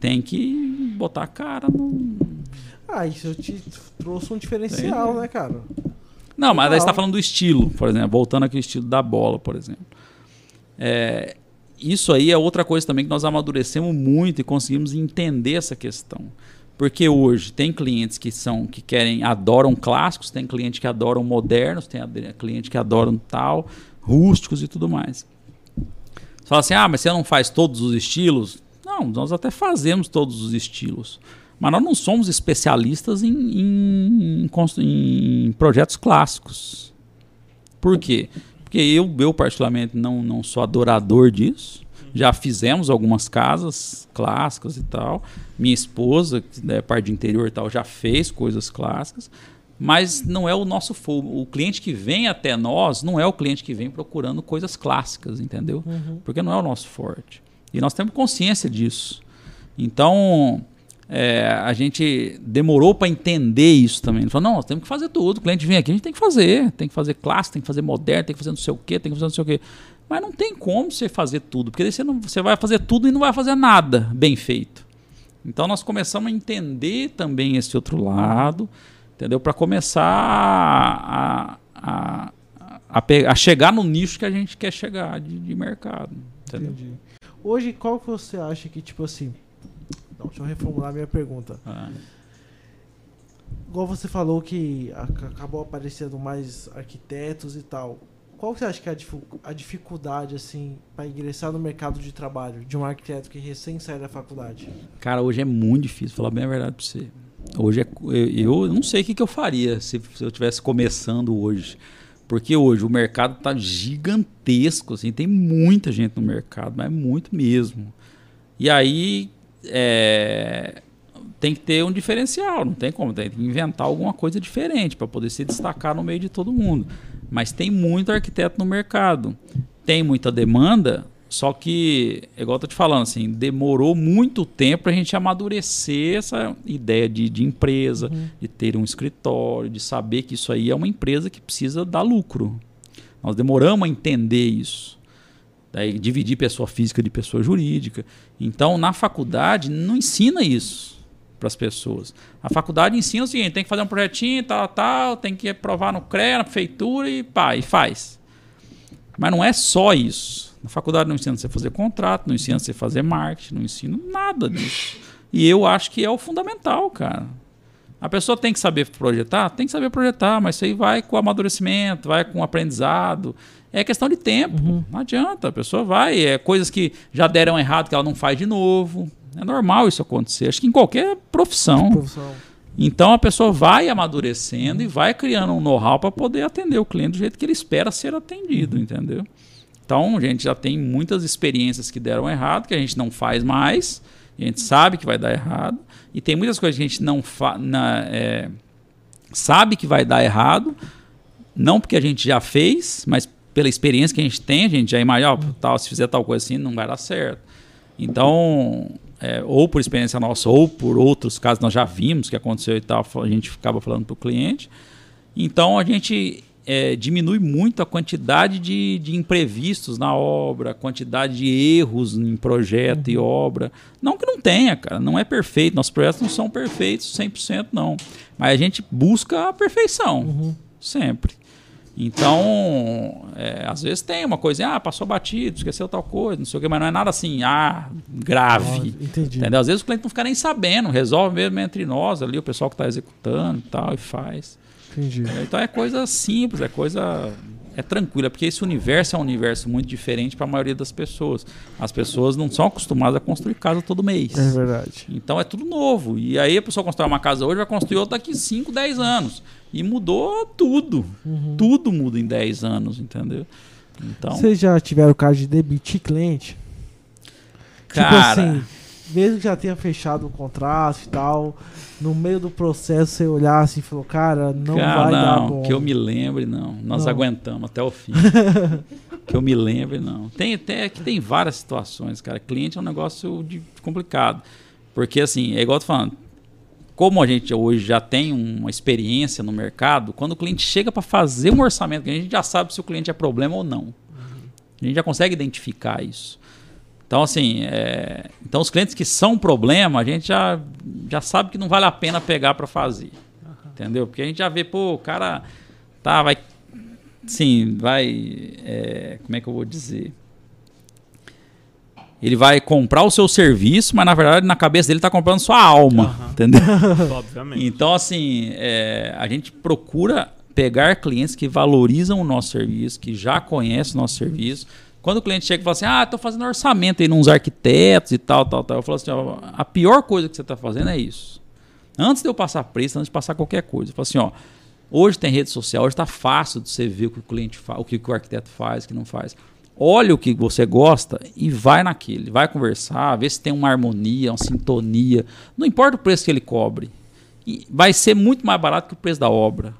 tem que botar a cara no. Ah, isso te trouxe um diferencial, né, cara? Não, mas aí você está falando do estilo, por exemplo, voltando aqui ao estilo da bola, por exemplo. É, isso aí é outra coisa também que nós amadurecemos muito e conseguimos entender essa questão. Porque hoje tem clientes que são que querem, adoram clássicos, tem clientes que adoram modernos, tem cliente que adoram tal, rústicos e tudo mais. Você fala assim, ah, mas você não faz todos os estilos? Não, nós até fazemos todos os estilos. Mas nós não somos especialistas em, em- em em projetos clássicos. Por quê? Porque eu, eu particularmente, não, não sou adorador disso. Já fizemos algumas casas clássicas e tal. Minha esposa, que é parte de interior e tal, já fez coisas clássicas. Mas não é o nosso fogo. O cliente que vem até nós não é o cliente que vem procurando coisas clássicas, entendeu? Porque não é o nosso forte. E nós temos consciência disso. Então, é, a gente demorou para entender isso também. Falou, não, nós temos que fazer tudo. O cliente vem aqui, a gente tem que fazer. Tem que fazer clássico, tem que fazer moderno, tem que fazer não sei o quê, tem que fazer não sei o quê. Mas não tem como você fazer tudo, porque daí você, não, você vai fazer tudo e não vai fazer nada bem feito. Então nós começamos a entender também esse outro lado, entendeu? Para começar a, a, a, a chegar no nicho que a gente quer chegar de, de mercado. Entendeu? Entendi. Hoje, qual que você acha que, tipo assim. Não, deixa eu reformular a minha pergunta. Ah. Igual você falou que ac- acabou aparecendo mais arquitetos e tal. Qual que você acha que é a, dificuldade, assim, para ingressar no mercado de trabalho de um arquiteto que recém sai da faculdade? Cara, hoje é muito difícil, falar bem a verdade pra você. Hoje é, eu, eu não sei o que, que eu faria se, se eu estivesse começando hoje. Porque hoje o mercado tá gigantesco, assim, tem muita gente no mercado, mas é muito mesmo. E aí é, tem que ter um diferencial, não tem como, tem que inventar alguma coisa diferente para poder se destacar no meio de todo mundo. Mas tem muito arquiteto no mercado. Tem muita demanda, só que, igual eu tô te falando, assim, demorou muito tempo para a gente amadurecer essa ideia de, de empresa, uhum. de ter um escritório, de saber que isso aí é uma empresa que precisa dar lucro. Nós demoramos a entender isso. Daí, dividir pessoa física de pessoa jurídica. Então, na faculdade, não ensina isso para as pessoas. A faculdade ensina o seguinte: tem que fazer um projetinho, tal, tal, tem que aprovar no CREA, na prefeitura e pá, e faz. Mas não é só isso. Na faculdade não ensina você a fazer contrato, não ensina você a fazer marketing, não ensina nada disso. E eu acho que é o fundamental, cara. A pessoa tem que saber projetar? Tem que saber projetar, mas isso aí vai com amadurecimento, vai com aprendizado. É questão de tempo. Uhum. Não adianta. A pessoa vai. É coisas que já deram errado que ela não faz de novo. É normal isso acontecer. Acho que em qualquer profissão. profissão. Então a pessoa vai amadurecendo e vai criando um know-how para poder atender o cliente do jeito que ele espera ser atendido, uhum. entendeu? Então a gente já tem muitas experiências que deram errado, que a gente não faz mais, a gente sabe que vai dar errado. E tem muitas coisas que a gente não na, é, sabe que vai dar errado, não porque a gente já fez, mas pela experiência que a gente tem, a gente já imagina, oh, tal, se fizer tal coisa assim, não vai dar certo. Então, é, ou por experiência nossa, ou por outros casos nós já vimos que aconteceu e tal, a gente ficava falando para o cliente. Então, a gente é, diminui muito a quantidade de, de, imprevistos na obra, a quantidade de erros em projeto uhum. e obra. Não que não tenha, cara, não é perfeito. Nossos projetos não são perfeitos 100%, não. Mas a gente busca a perfeição, uhum. sempre. Então, é, às vezes tem uma coisa, ah, passou batido, esqueceu tal coisa, não sei o quê, mas não é nada assim, ah, grave. Ah, entendi. Entendeu? Às vezes o cliente não fica nem sabendo, resolve mesmo entre nós ali, o pessoal que está executando e tal, e faz. Entendi. Então é coisa simples, é coisa. É tranquila, porque esse universo é um universo muito diferente para a maioria das pessoas. As pessoas não são acostumadas a construir casa todo mês. É verdade. Então é tudo novo. E aí a pessoa constrói uma casa hoje, vai construir outra daqui 5, 10 anos. E mudou tudo. Uhum. Tudo muda em 10 anos, entendeu? Então... Vocês já tiveram o caso de demitir cliente? Tipo Cara... Tipo assim, mesmo que já tenha fechado o contrato e tal, no meio do processo você olhar assim e falou, cara, não cara, vai não, dar bom. Que eu me lembre, não. Nós não. aguentamos até o fim. *laughs* que eu me lembre, não. Tem até que tem várias situações, cara. Cliente é um negócio de, complicado. Porque assim, é igual eu tô falando, como a gente hoje já tem uma experiência no mercado, quando o cliente chega para fazer um orçamento, a gente já sabe se o cliente é problema ou não. A gente já consegue identificar isso. Então, assim, é... então os clientes que são problema, a gente já, já sabe que não vale a pena pegar para fazer. Uhum. Entendeu? Porque a gente já vê, pô, o cara tá, vai. Sim, vai. É... como é que eu vou dizer? Ele vai comprar o seu serviço, mas na verdade na cabeça dele está comprando sua alma, uhum. entendeu? *laughs* *laughs* Obviamente. Então assim, é, a gente procura pegar clientes que valorizam o nosso serviço, que já conhecem o nosso serviço, quando o cliente chega e fala assim, ah, estou fazendo orçamento aí nos arquitetos e tal, tal, tal. Eu falo assim, ó, a pior coisa que você está fazendo é isso. Antes de eu passar preço, antes de passar qualquer coisa. Eu falo assim, ó, hoje tem rede social, hoje está fácil de você ver o que o cliente faz, o que o arquiteto faz, o que não faz. Olha o que você gosta e vai naquele. Vai conversar, vê se tem uma harmonia, uma sintonia. Não importa o preço que ele cobre. E vai ser muito mais barato que o preço da obra.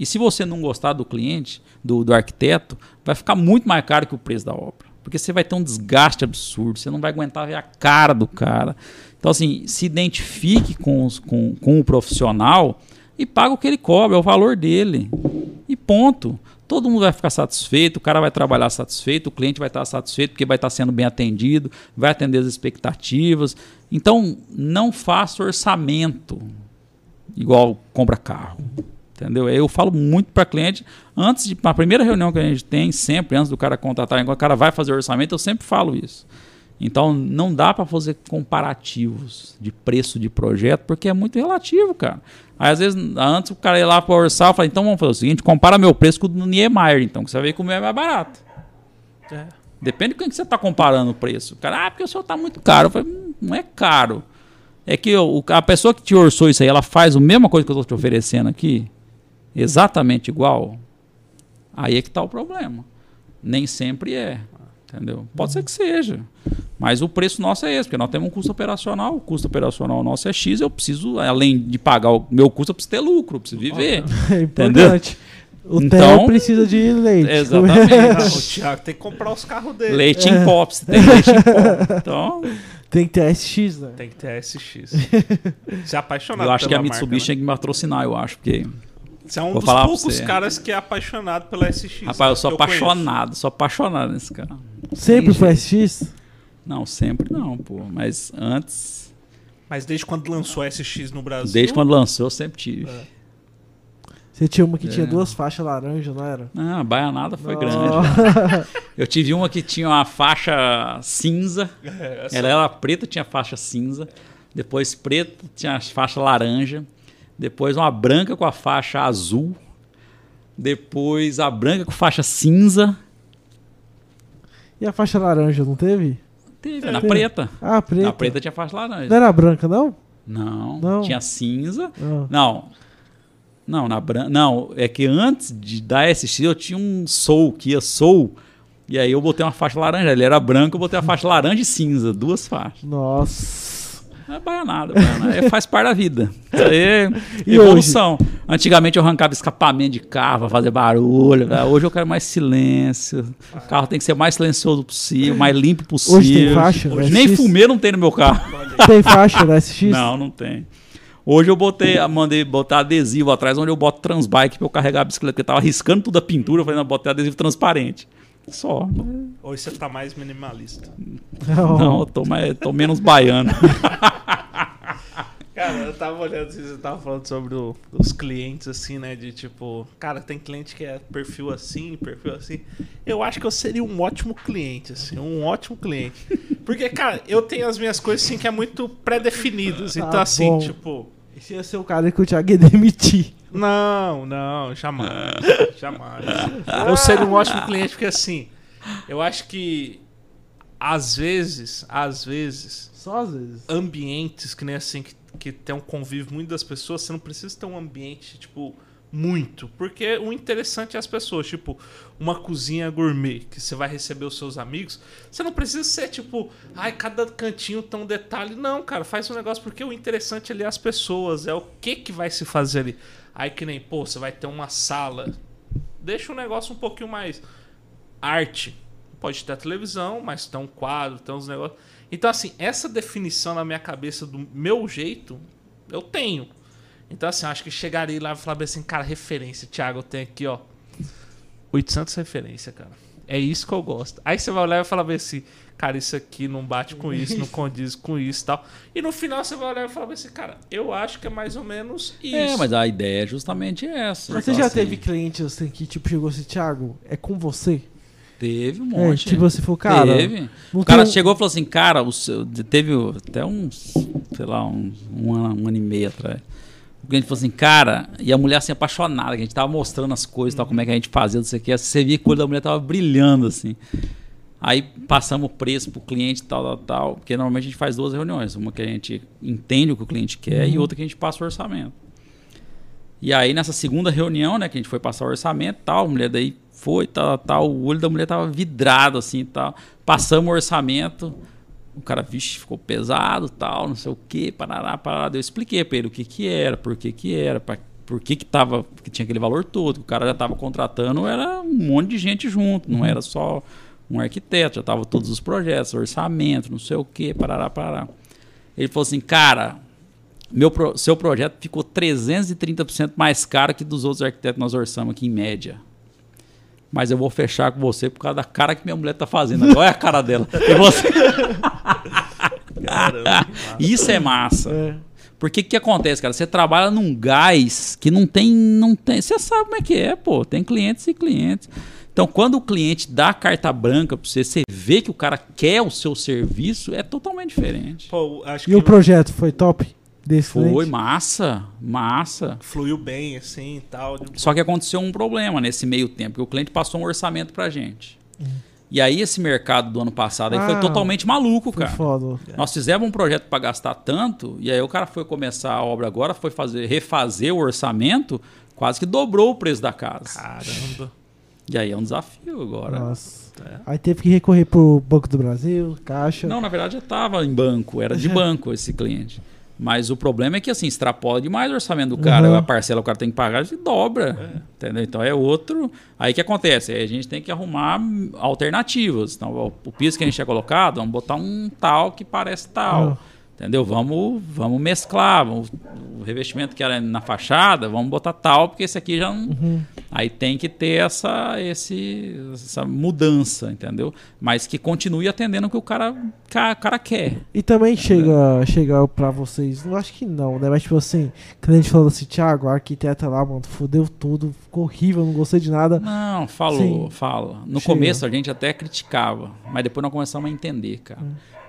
E se você não gostar do cliente, do, do arquiteto, vai ficar muito mais caro que o preço da obra. Porque você vai ter um desgaste absurdo, você não vai aguentar ver a cara do cara. Então, assim, se identifique com, os, com, com o profissional e paga o que ele cobra, é o valor dele. E ponto. Todo mundo vai ficar satisfeito, o cara vai trabalhar satisfeito, o cliente vai estar satisfeito porque vai estar sendo bem atendido, vai atender as expectativas. Então, não faça orçamento igual compra carro. Entendeu? Eu falo muito para cliente, antes de. Na primeira reunião que a gente tem, sempre, antes do cara contratar, enquanto o cara vai fazer o orçamento, eu sempre falo isso. Então não dá para fazer comparativos de preço de projeto, porque é muito relativo, cara. Aí às vezes, antes o cara ia lá para orçar, eu falei, então vamos fazer o seguinte, compara meu preço com o do Niemeyer, então, que você vai ver que o meu é mais barato. É. Depende de quem que você está comparando o preço. O cara, ah, porque o seu está muito caro. Eu falei, hum, não é caro. É que a pessoa que te orçou isso aí, ela faz a mesma coisa que eu estou te oferecendo aqui exatamente igual, aí é que está o problema. Nem sempre é. Entendeu? Pode ser que seja. Mas o preço nosso é esse, porque nós temos um custo operacional, o custo operacional nosso é X, eu preciso, além de pagar o meu custo, eu preciso ter lucro, eu preciso viver. É importante. O Então- Theo precisa de leite. Exatamente. Não, o Thiago tem que comprar os carros dele. Leite É. em pop, você tem leite em pop. *laughs* Então, Tem que ter SX, né? Tem que ter SX. *laughs* Você é apaixonado eu acho que a Mitsubishi marca, tinha que me patrocinar, eu acho, porque... Você é um Vou dos poucos você. caras que é apaixonado pela SX. Rapaz, eu sou conheço. apaixonado, sou apaixonado nesse cara. Sempre foi. SX? Não, sempre não, pô. Mas antes, Mas desde quando lançou a SX no Brasil. desde quando lançou, eu sempre tive. É. Você tinha uma que tinha É. duas faixas laranja, não era? Ah, a baianada foi Não. grande. *laughs* Eu tive uma que tinha uma faixa cinza. *laughs* É, Ela era preta, tinha faixa cinza. Depois preta, tinha faixa laranja. Depois uma branca com a faixa azul. Depois a branca com faixa cinza. E a faixa laranja, não teve? Teve, na Teve. preta. Ah, preta. Na preta tinha faixa laranja. Não era branca, não? Não, Não. tinha cinza. Ah. Não. Não, na branca. Não, é que antes de dar SX eu tinha um Soul, Kia Soul. E aí eu botei uma faixa laranja. Ele era branco, eu botei a faixa laranja e cinza, duas faixas. Nossa. Não é baianada, baianada. É, faz parte da vida. Isso aí é *laughs* evolução. Antigamente eu arrancava escapamento de carro pra fazer barulho. né? Hoje eu quero mais silêncio. O carro tem que ser mais silencioso possível, mais limpo possível. Hoje tem faixa, né? Nem fumê não tem no meu carro. *laughs* Tem faixa da SX? Não, não tem. Hoje eu botei, mandei botar adesivo atrás onde eu boto transbike pra eu carregar a bicicleta, porque eu tava riscando tudo a pintura, eu falei, não, botei adesivo transparente. Só. Hoje você tá mais minimalista. Não. Não, eu tô, mais, tô menos baiano. *laughs* Cara, eu tava olhando, assim, você tava falando sobre o- os clientes, assim, né? De tipo, cara, tem cliente que é perfil assim, perfil assim. Eu acho que eu seria um ótimo cliente, assim, um ótimo cliente. Porque, cara, eu tenho as minhas coisas, assim, que é muito pré-definidas. Então, Tá assim, bom. tipo. Esse ia ser o cara que o Thiago ia *laughs* demitir. Não, não, jamais. *laughs* jamais. Eu seria um ótimo cliente, porque assim, eu acho que às vezes, às vezes, Só às vezes. ambientes que nem assim, que, que tem um convívio muito das pessoas, você não precisa ter um ambiente, tipo, muito. Porque o interessante é as pessoas, tipo, uma cozinha gourmet, que você vai receber os seus amigos, você não precisa ser, tipo, ai, cada cantinho tem um detalhe. Não, cara, faz um negócio, porque o interessante ali é as pessoas, é o que que vai se fazer ali. Aí que nem, pô, você vai ter uma sala. Deixa o negócio um pouquinho mais arte. Pode ter a televisão, mas tem um quadro, tem uns negócios. Então, assim, essa definição na minha cabeça do meu jeito, eu tenho. Então, assim, acho que chegaria lá e falaria assim, cara, referência, Thiago, eu tenho aqui, ó, 800 referência, cara. É isso que eu gosto. Aí você vai olhar e falar bem assim, cara, isso aqui não bate com isso, não *laughs* condiz com isso e tal. E no final você vai olhar e falar bem assim, cara, eu acho que é mais ou menos isso. É, mas a ideia é justamente essa. Mas você Então, já assim, teve cliente assim que tipo chegou assim, Thiago, é com você? Teve um É, monte. tipo você falou, cara. Teve. O cara tem um- chegou e falou assim, cara, o seu- teve até uns, sei lá, uns, um, ano, um ano e meio atrás. O cliente falou assim, cara, e a mulher assim apaixonada, que a gente tava mostrando as coisas, tal, como é que a gente fazia, não sei o que. Você via que o olho da mulher tava brilhando, assim. Aí passamos o preço pro cliente, tal, tal, tal. Porque normalmente a gente faz duas reuniões. Uma que a gente entende o que o cliente quer e outra que a gente passa o orçamento. E aí, nessa segunda reunião, né, que a gente foi passar o orçamento tal, a mulher daí foi, tal, tal, o olho da mulher tava vidrado, assim, tal. Passamos o orçamento, o cara, vixe, ficou pesado, tal, não sei o que, parará, parará. Eu expliquei pra ele o que que era, por que que era, pra, por que que tava, que tinha aquele valor todo, o cara já tava contratando, era um monte de gente junto, não era só um arquiteto, já tava todos os projetos, orçamento, não sei o que, parará, parará. Ele falou assim, cara, meu seu projeto ficou 330% mais caro que dos outros arquitetos que nós orçamos aqui em média. Mas eu vou fechar com você por causa da cara que minha mulher tá fazendo. Olha a cara dela. *laughs* E você- Caramba. *laughs* Isso é massa. É. Porque o que acontece, cara? Você trabalha num gás que não tem, não tem. Você sabe como é que é, pô. Tem clientes e clientes. Então, quando o cliente dá a carta branca pra você, você vê que o cara quer o seu serviço, é totalmente diferente. Pô, acho E que o projeto foi top? Desse Foi cliente? massa, massa. fluiu bem, assim, e tal. Só que aconteceu um problema nesse meio tempo, que o cliente passou um orçamento pra gente. E aí esse mercado do ano passado aí Ah, foi totalmente maluco, Foi cara. foda. Nós fizemos um projeto para gastar tanto, e aí o cara foi começar a obra agora, foi fazer refazer o orçamento, quase que dobrou o preço da casa. Caramba. E aí é um desafio agora. Nossa. É. Aí teve que recorrer pro Banco do Brasil, Caixa. Não, na verdade já estava em banco, era de *laughs* banco esse cliente. Mas o problema é que assim, extrapola demais o orçamento do cara. Uhum. A parcela que o cara tem que pagar e dobra. Entendeu? Então é outro. Aí o que acontece? Aí a gente tem que arrumar alternativas. Então, o- o piso que a gente tinha colocado, vamos botar um tal que parece tal. Uhum. Entendeu? Vamos, vamos mesclar. Vamos, o revestimento que era na fachada, vamos botar tal, porque esse aqui já não. Uhum. Aí tem que ter essa, esse, essa mudança, entendeu? Mas que continue atendendo o que o cara, ca- cara quer. E também chega, chega pra vocês, não acho que não, né? Mas tipo assim, quando a gente falou assim, Thiago, a arquiteta lá, mano, fodeu tudo, ficou horrível, não gostei de nada. Não, falou, Sim. fala. No Chega. começo a gente até criticava, mas depois nós começamos a entender, cara.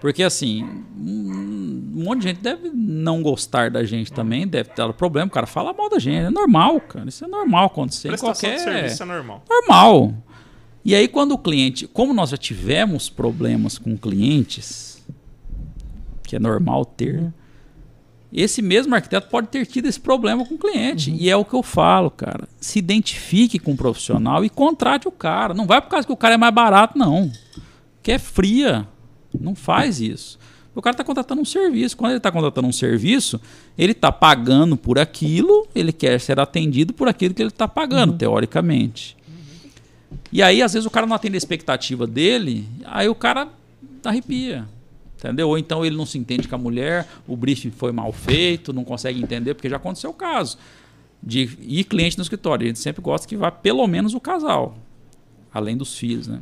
Porque assim, um monte de gente deve não gostar da gente também, deve ter problema, o cara fala mal da gente, é normal, cara. Isso é normal acontecer em qualquer de serviço é normal. normal. E aí quando o cliente, como nós já tivemos problemas com clientes, que é normal ter, esse mesmo arquiteto pode ter tido esse problema com o cliente. E é o que eu falo, cara. Se identifique com o profissional e contrate o cara. Não vai por causa que o cara é mais barato, não. Que é fria. Não faz isso. O cara está contratando um serviço. Quando ele está contratando um serviço, ele está pagando por aquilo, ele quer ser atendido por aquilo que ele está pagando, teoricamente. E aí, às vezes, o cara não atende a expectativa dele, aí o cara arrepia. Entendeu? Ou então ele não se entende com a mulher, o briefing foi mal feito, não consegue entender, porque já aconteceu o caso. De ir cliente no escritório. A gente sempre gosta que vá pelo menos o casal. Além dos filhos, né?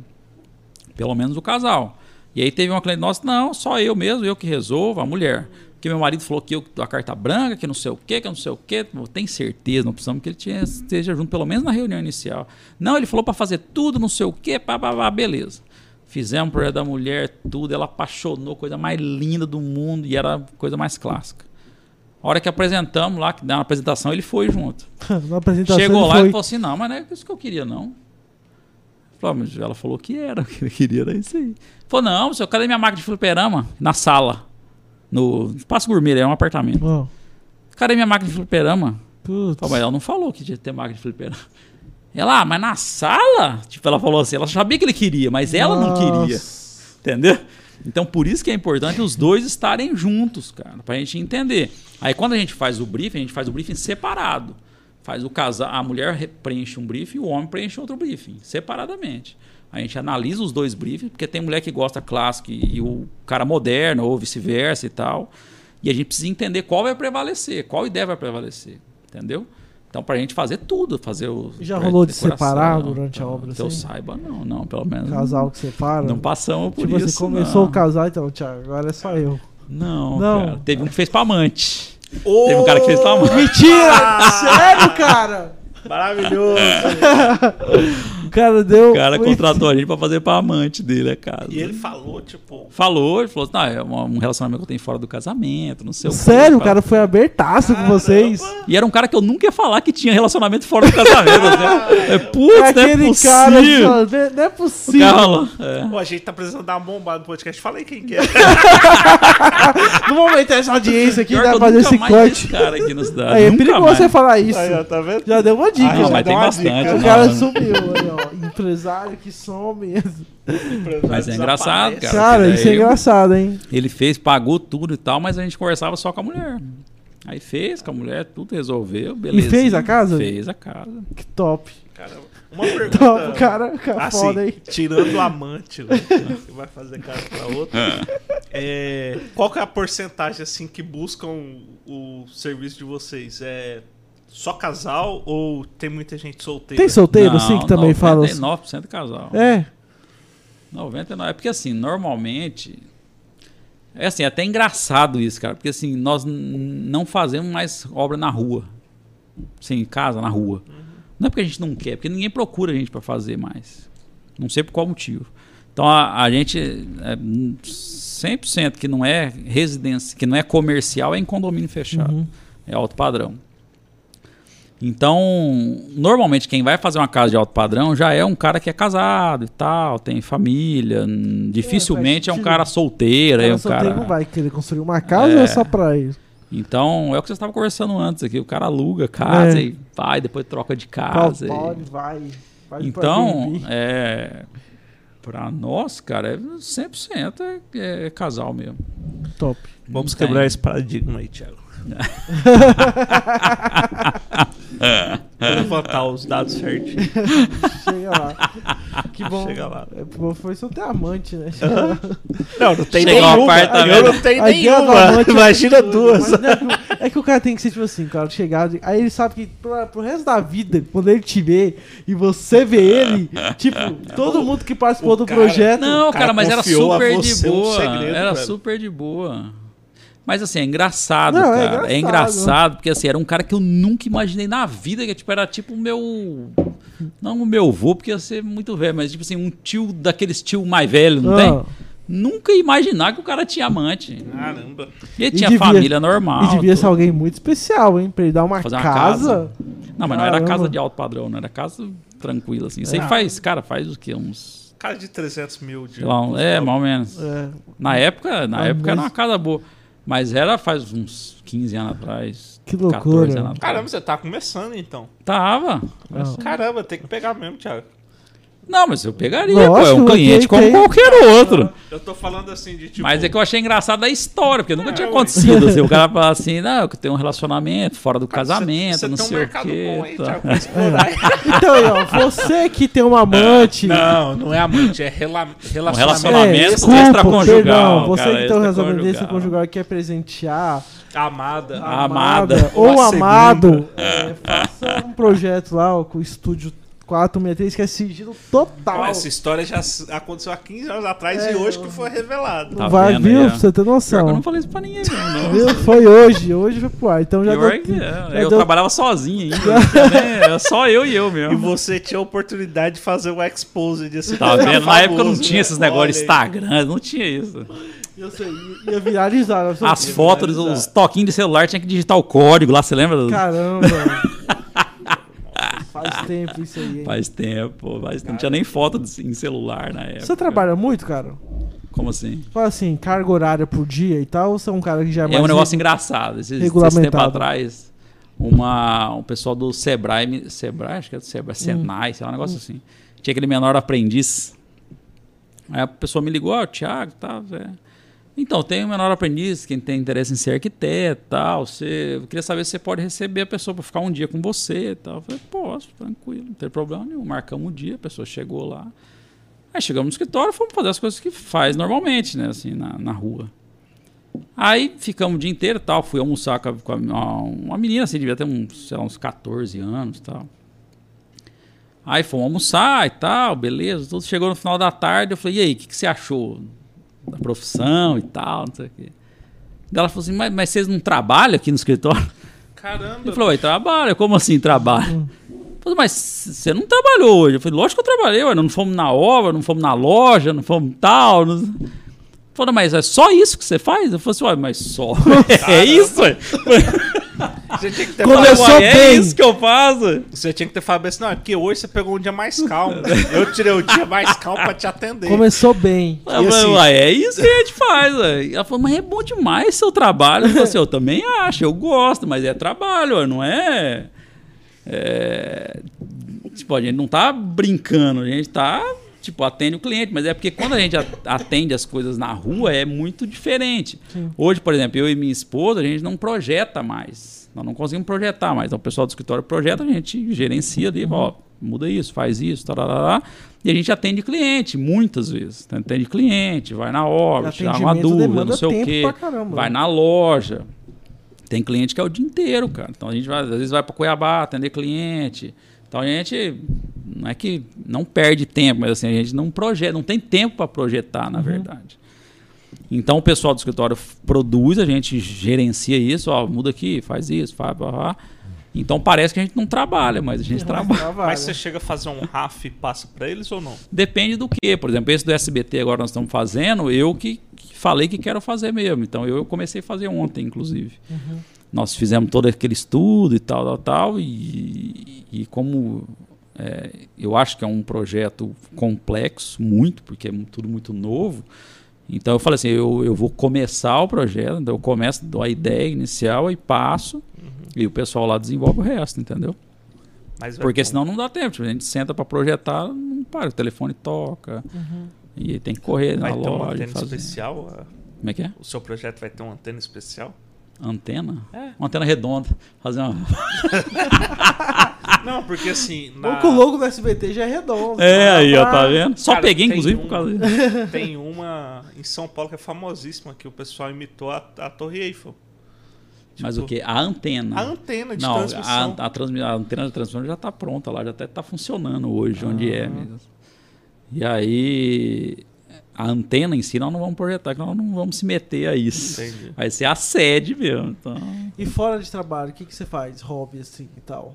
Pelo menos o casal. E aí teve uma cliente nossa, não, só eu mesmo, eu que resolvo, a mulher. Porque meu marido falou que eu a carta branca, que não sei o quê, que não sei o quê. Tem certeza, não precisamos que ele tinha- esteja junto, pelo menos na reunião inicial. Não, ele falou para fazer tudo, não sei o quê, pá, pá, pá, beleza. Fizemos o projeto da mulher, tudo, ela apaixonou, coisa mais linda do mundo e era a coisa mais clássica. A hora que apresentamos lá, que deu uma apresentação, ele foi junto. *laughs* Na apresentação Chegou lá e falou assim: não, mas não é isso que eu queria, não. "Ah, ela falou que era, o *laughs* que ele queria era isso aí. Falou, não, senhor, cadê minha máquina de fliperama? Na sala. No Espaço Gourmet, é um apartamento. Ó, Cadê minha máquina de fliperama? putz. Falei, mas ela não falou que tinha que ter máquina de fliperama. Ela, ah, mas na sala? Tipo, ela falou assim, ela sabia que ele queria, mas ela não queria. Nossa. Entendeu? Então, por isso que é importante os dois estarem juntos, cara, pra gente entender. Aí, quando a gente faz o briefing, a gente faz o briefing separado. Faz o casal, a mulher re- preenche um briefing e o homem preenche outro briefing, separadamente. A gente analisa os dois briefings, porque tem mulher que gosta clássico e, e o cara moderno, ou vice-versa e tal. E a gente precisa entender qual vai prevalecer, qual ideia vai prevalecer. Entendeu? Então, pra gente fazer tudo, fazer o. Já rolou de separar durante a obra, Que eu assim? saiba, não, não, pelo menos. Casal que separa. Não passamos por Tipo isso. assim, começou não. o casal, então, Thiago, agora é só eu. Não, Não. cara. Teve um que fez pra amante. Teve um cara que fez pra amante. Mentira! *laughs* Sério, cara? Maravilhoso. *laughs* O cara deu. O cara contratou a gente pra fazer pra amante dele a casa. e ele falou, tipo, Falou, ele falou assim, não, é um relacionamento que eu tenho fora do casamento, não sei o. Sério, o cara foi abertaço com vocês. E era um cara que eu nunca ia falar que tinha relacionamento fora do casamento. assim. É, putz, É não é aquele cara. possível. Não é O possível. cara falou, é. pô, a gente tá precisando dar uma bombada no podcast. Falei quem que é. *laughs* No momento essa audiência aqui, Pior dá pra eu fazer nunca esse corte. cara aqui na cidade. Aí, é nunca perigoso mais. você falar isso. Aí, ó, tá vendo? Já deu uma dica. Ah, não, mas tem bastante. dica. O não. cara sumiu, aí, ó. Empresário que some. *laughs* Mas é engraçado. Cara, Cara, isso é engraçado, hein? Ele fez, pagou tudo e tal, mas a gente conversava só com a mulher. Aí fez com a mulher, tudo resolveu, beleza. fez a casa? Fez a casa. Que top. Cara, uma *laughs* pergunta. Top, cara. cara assim, foda, hein? tirando o amante, né, que vai fazer casa pra outra. é, qual que é a porcentagem assim que buscam o serviço de vocês? É só casal ou tem muita gente solteira? Tem solteiro, sim, que também fala. assim? 99% casal. É. 99. É porque assim, normalmente. É assim, é até engraçado isso, cara. Porque assim, nós não fazemos mais obra na rua. Em casa, na rua. Não é porque a gente não quer, porque ninguém procura a gente para fazer mais. Não sei por qual motivo. Então a, a gente. É, hum, 100% que não é residência, que não é comercial, é em condomínio fechado. Uhum. É alto padrão. Então, normalmente quem vai fazer uma casa de alto padrão já é um cara que é casado e tal, tem família. hum, Dificilmente é, um cara solteiro, é Cara, um solteiro cara. não vai querer construir uma casa É. ou é só pra isso? Então, é o que você estava conversando antes aqui. O cara aluga casa É. e vai, depois troca de Pode, casa. e- pode, vai. vai pra Então, é. Pra nós, cara, é 100% é, é casal mesmo. Top. Vamos quebrar esse paradigma aí, Thiago. *laughs* *laughs* Vou levantar os dados certinho. *laughs* Chega lá. Que bom. Chega lá. É, bom, foi só ter amante, né? Não, não tem Chega um nenhuma. apartamento. Eu não tenho Aí nenhuma. amante, Imagina é tudo. duas. É, que, é que o cara tem que ser tipo assim, cara, chegar. Aí ele sabe que pro, pro resto da vida, quando ele te vê e você vê ele, tipo, *laughs* todo mundo que participou O do cara- projeto. Não, cara cara, mas era super de você um boa. segredo, era velho. super de boa. Mas assim, é engraçado, Não, é cara. É engraçado. engraçado, porque assim, era um cara que eu nunca imaginei na vida, que tipo, era tipo o meu. Não o meu avô, porque ia ser muito velho, mas tipo assim, um tio daqueles tio mais velho, não Ah. tem? Nunca ia imaginar que o cara tinha amante. Caramba. E ele E tinha devia- família normal. E devia ser tudo. alguém muito especial, hein? Pra ele dar uma Fazer uma casa. casa. Não, mas não era Caramba. casa de alto padrão, não era casa tranquila, assim. Isso aí faz, cara, faz o quê? Uns. Cara de 300 mil. De lá, um- é, mais ou menos. É, Na época, na Ah, época era mas- uma casa boa. Mas era faz uns 15 anos atrás. Que 14 loucura. anos atrás. Caramba, você tá começando então. Tava. Não. Caramba, tem que pegar mesmo, Thiago. Não, mas eu pegaria, Lógico, pô. É um cliente como tem. qualquer outro. Eu tô falando assim de tipo. Mas é que eu achei engraçado a história, porque nunca É, tinha acontecido. *laughs* Assim, o cara fala assim, não, que tem um relacionamento fora do casamento, você, não você sei tem um o mercado bom aí, quê. tá. Explorar. *laughs* Então aí, ó, você que tem uma amante. Não, não é amante, é rela Um relacionamento. relacionamento desculpa, extraconjugal, perdão, você cara, que tem um relacionamento extraconjugal. e quer presentear Amada. Ah, Amada. ou amado, *laughs* é, faça um projeto lá ó, com o estúdio 463 que é sigilo total. Essa história já aconteceu há 15 anos atrás É, e hoje eu- que foi revelado. Tá Vai, vendo viu? Pra você ter que eu noção. não falei isso pra ninguém, não. *laughs* Viu? Foi hoje, hoje foi pro ar. Então já Pior deu, é. já Eu deu- trabalhava sozinho ainda. *laughs* nem- Era só eu e eu E mesmo. você tinha a oportunidade de fazer o expose desse Tá vendo? Na época não famoso, tinha né? esses negócios de. Instagram, não tinha isso. Eu sei, ia viralizar. As fotos, viralizar. os toquinhos de celular tinha que digitar o código lá, você lembra? Caramba. Faz tempo isso aí, hein? Faz tempo, mas não tinha nem foto em celular na época. Você trabalha muito, cara? Como assim? Fala assim, carga horária por dia e tal, ou você é um cara que já é É um negócio engraçado. Esse, esse tempo atrás, uma, um pessoal do Sebrae, Sebrae, acho que é do Sebrae, Senai, sei lá, um negócio assim. Tinha aquele menor aprendiz. Aí a pessoa me ligou, ó, Thiago, tá, velho. Então, tem um menor aprendiz, quem tem interesse em ser arquiteto tal. Você, eu queria saber se você pode receber a pessoa para ficar um dia com você tal. Eu falei, posso, tranquilo, não tem problema nenhum. Marcamos o dia, a pessoa chegou lá. Aí chegamos no escritório, fomos fazer as coisas que faz normalmente, né, assim, na, na rua. Aí ficamos o dia inteiro tal. Fui almoçar com, a, com a- uma, menina, assim, devia ter uns, sei lá, uns 14 anos tal. Aí fomos almoçar e tal, beleza. Tudo chegou no final da tarde. Eu falei, e aí, o que, que você achou da profissão e tal? Não sei o quê. Ela falou assim, mas, mas vocês não trabalham aqui no escritório? Caramba. Ele falou, ué, trabalha. Como assim trabalha? Eu falei, mas você não trabalhou hoje? Eu falei, lógico que eu trabalhei, ué, não fomos na obra, não fomos na loja, não fomos tal. Não... Falei, mas é só isso que você faz? Eu falei assim, ué, mas só. *laughs* é isso? Você tinha que ter Começou falado, é bem. isso que eu faço? você tinha que ter falado assim, não, é porque hoje você pegou um dia mais calmo. Eu tirei o dia mais calmo pra te atender. Começou bem. E assim- é isso que a gente faz. Ela falou, mas é bom demais seu trabalho. Eu falei assim, eu também acho, eu gosto, mas é trabalho, não é... é... Tipo, a gente não tá brincando, a gente tá, tipo, atende o cliente, mas é porque quando a gente *laughs* atende as coisas na rua é muito diferente. Hoje, por exemplo, eu e minha esposa, a gente não projeta mais. Nós não conseguimos projetar mais. Então, o pessoal do escritório projeta, a gente gerencia ali, ó, muda isso, faz isso, tarará, e a gente atende cliente, muitas vezes. Atende cliente, vai na obra, tirar uma dúvida, não sei o quê. vai né? na loja. Tem cliente que é o dia inteiro, cara. Então a gente vai, às vezes vai para Cuiabá atender cliente. Então a gente não é que não perde tempo, mas assim, a gente não projeta, não tem tempo para projetar, Uhum. na verdade. Então o pessoal do escritório produz, a gente gerencia isso, ó, muda aqui, faz isso, faz, blá, blá. Então parece que a gente não trabalha, mas a gente trabalha. Mas você chega a fazer um RAF e passa pra eles ou não? Depende do que. Por exemplo, esse do SBT agora nós estamos fazendo, eu que, que falei que quero fazer mesmo. Então eu, eu comecei a fazer ontem, inclusive. Nós fizemos todo aquele estudo e tal, tal, tal. E, e como é, eu acho que é um projeto complexo, muito, porque é tudo muito novo. Então eu falei assim, eu, eu vou começar o projeto, então eu começo, dou a ideia inicial e passo, e o pessoal lá desenvolve o resto, entendeu? Mas vai Porque senão não dá tempo. Tipo, a gente senta pra projetar, não para, o telefone toca. E tem que correr vai na ter uma loja. antena fazer. especial? Como é que é? O seu projeto vai ter uma antena especial? Antena? É. Uma antena redonda. Fazer uma. *laughs* Não, porque assim. Na... que o logo do SBT já é redondo. É, aí, ó, tá vendo? Só Cara, peguei, inclusive, um- por causa disso. *laughs* Tem uma em São Paulo que é famosíssima, que o pessoal imitou a, a Torre Eiffel. Mas Tipo, o quê? A antena. A antena de Não, transmissão. a, a, transmi- a antena de transmissão já tá pronta lá, já até tá funcionando hoje, onde Ah. é mesmo. E aí, a antena em si nós não vamos projetar, que nós não vamos se meter a isso. Entendi. Vai ser a sede mesmo. Então, E fora de trabalho, o que, que você faz? Hobby assim e tal?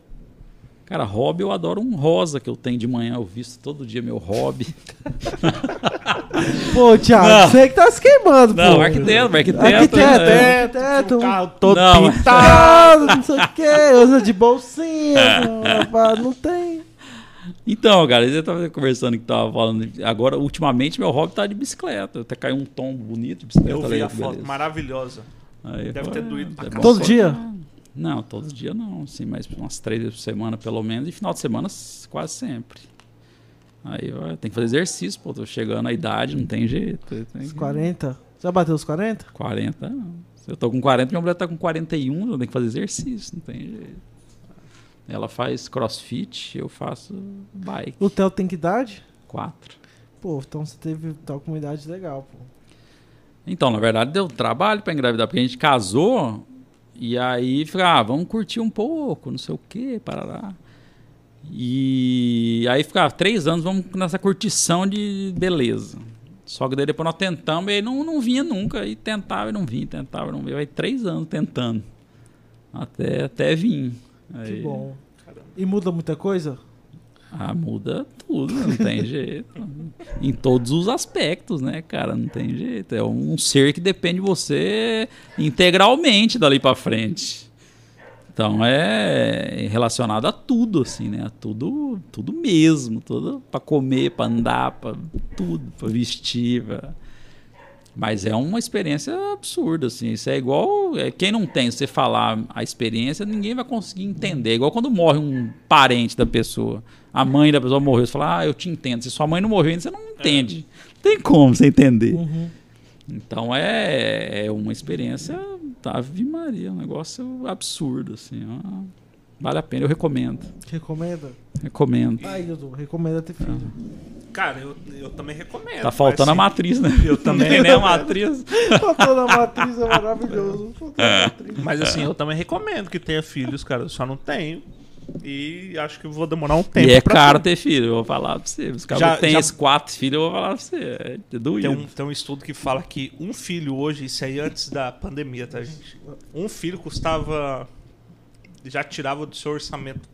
cara, hobby eu adoro um rosa que eu tenho de manhã, eu visto todo dia meu hobby. Pô, Thiago, Não. você que tá se queimando, Não, pô. arquiteto, arquiteto. Arquiteto, né? arquiteto. O carro todo Não, mas- pintado. Tá, não sei o que, usa de bolsinha, É. rapaz, não tem. Então, cara, eu tava conversando que tava falando. Agora, ultimamente, meu hobby tá de bicicleta. Até caiu um tombo bonito de bicicleta. Eu vi a que foto, beleza. maravilhosa. Aí, Deve pô, ter doído pra é caralho. bom Todo dia? Não, todos os dias não, assim, mas umas três vezes por semana pelo menos, e final de semana quase sempre. Aí tem que fazer exercício, pô, tô chegando à idade, não tem jeito. tenho Os que- 40. Você já bateu os 40? 40, não. Se eu tô com 40, minha mulher tá com 41, eu tenho que fazer exercício, não tem jeito. Ela faz crossfit, eu faço bike, O Theo tem que idade? 4. Pô, então você teve tal com uma idade legal, pô. Então, na verdade, deu trabalho pra engravidar, porque a gente casou e aí fica, ah, vamos curtir um pouco, não sei o que, parará. E aí ficava três anos, vamos nessa curtição de beleza. Só que daí depois nós tentamos e aí não, não vinha nunca. E tentava e não vinha, tentava e não vinha. Aí três anos tentando. Até, até vir. Que Aí, bom. Caramba. E muda muita coisa? Ah, muda tudo, não tem *laughs* jeito. Em todos os aspectos, né, cara? Não tem jeito. É um ser que depende de você integralmente dali pra frente. Então é relacionado a tudo, assim, né? A tudo, tudo mesmo. Tudo pra comer, pra andar, pra tudo, pra vestir. Pra... Mas é uma experiência absurda, assim. Isso é igual. é, quem não tem, você falar a experiência, ninguém vai conseguir entender. É igual quando morre um parente da pessoa. A mãe da pessoa morreu. Você fala, ah, eu te entendo. Se sua mãe não morreu ainda, você não entende. Não tem como você entender. Uhum. Então é, é uma experiência. Ave Maria, um negócio absurdo, assim. ó. Vale a pena, eu recomendo. Recomenda? Recomendo. Aí, Dudu, recomenda ter filho. Cara, eu, eu também recomendo. Tá faltando a matriz, né? Eu também Tem nem a matriz. *laughs* Faltou na matriz, é maravilhoso. Matriz. Mas assim, eu também recomendo que tenha filhos, cara. Eu só não tenho. E acho que vou demorar um tempo. E é caro ter. filho, eu vou falar pra você. Os caras Já- têm já- esses quatro filhos, eu vou falar pra você. É doído. Tem um, tem um estudo que fala que um filho hoje, isso aí antes da pandemia, tá, gente? Um filho custava. Já tirava do seu orçamento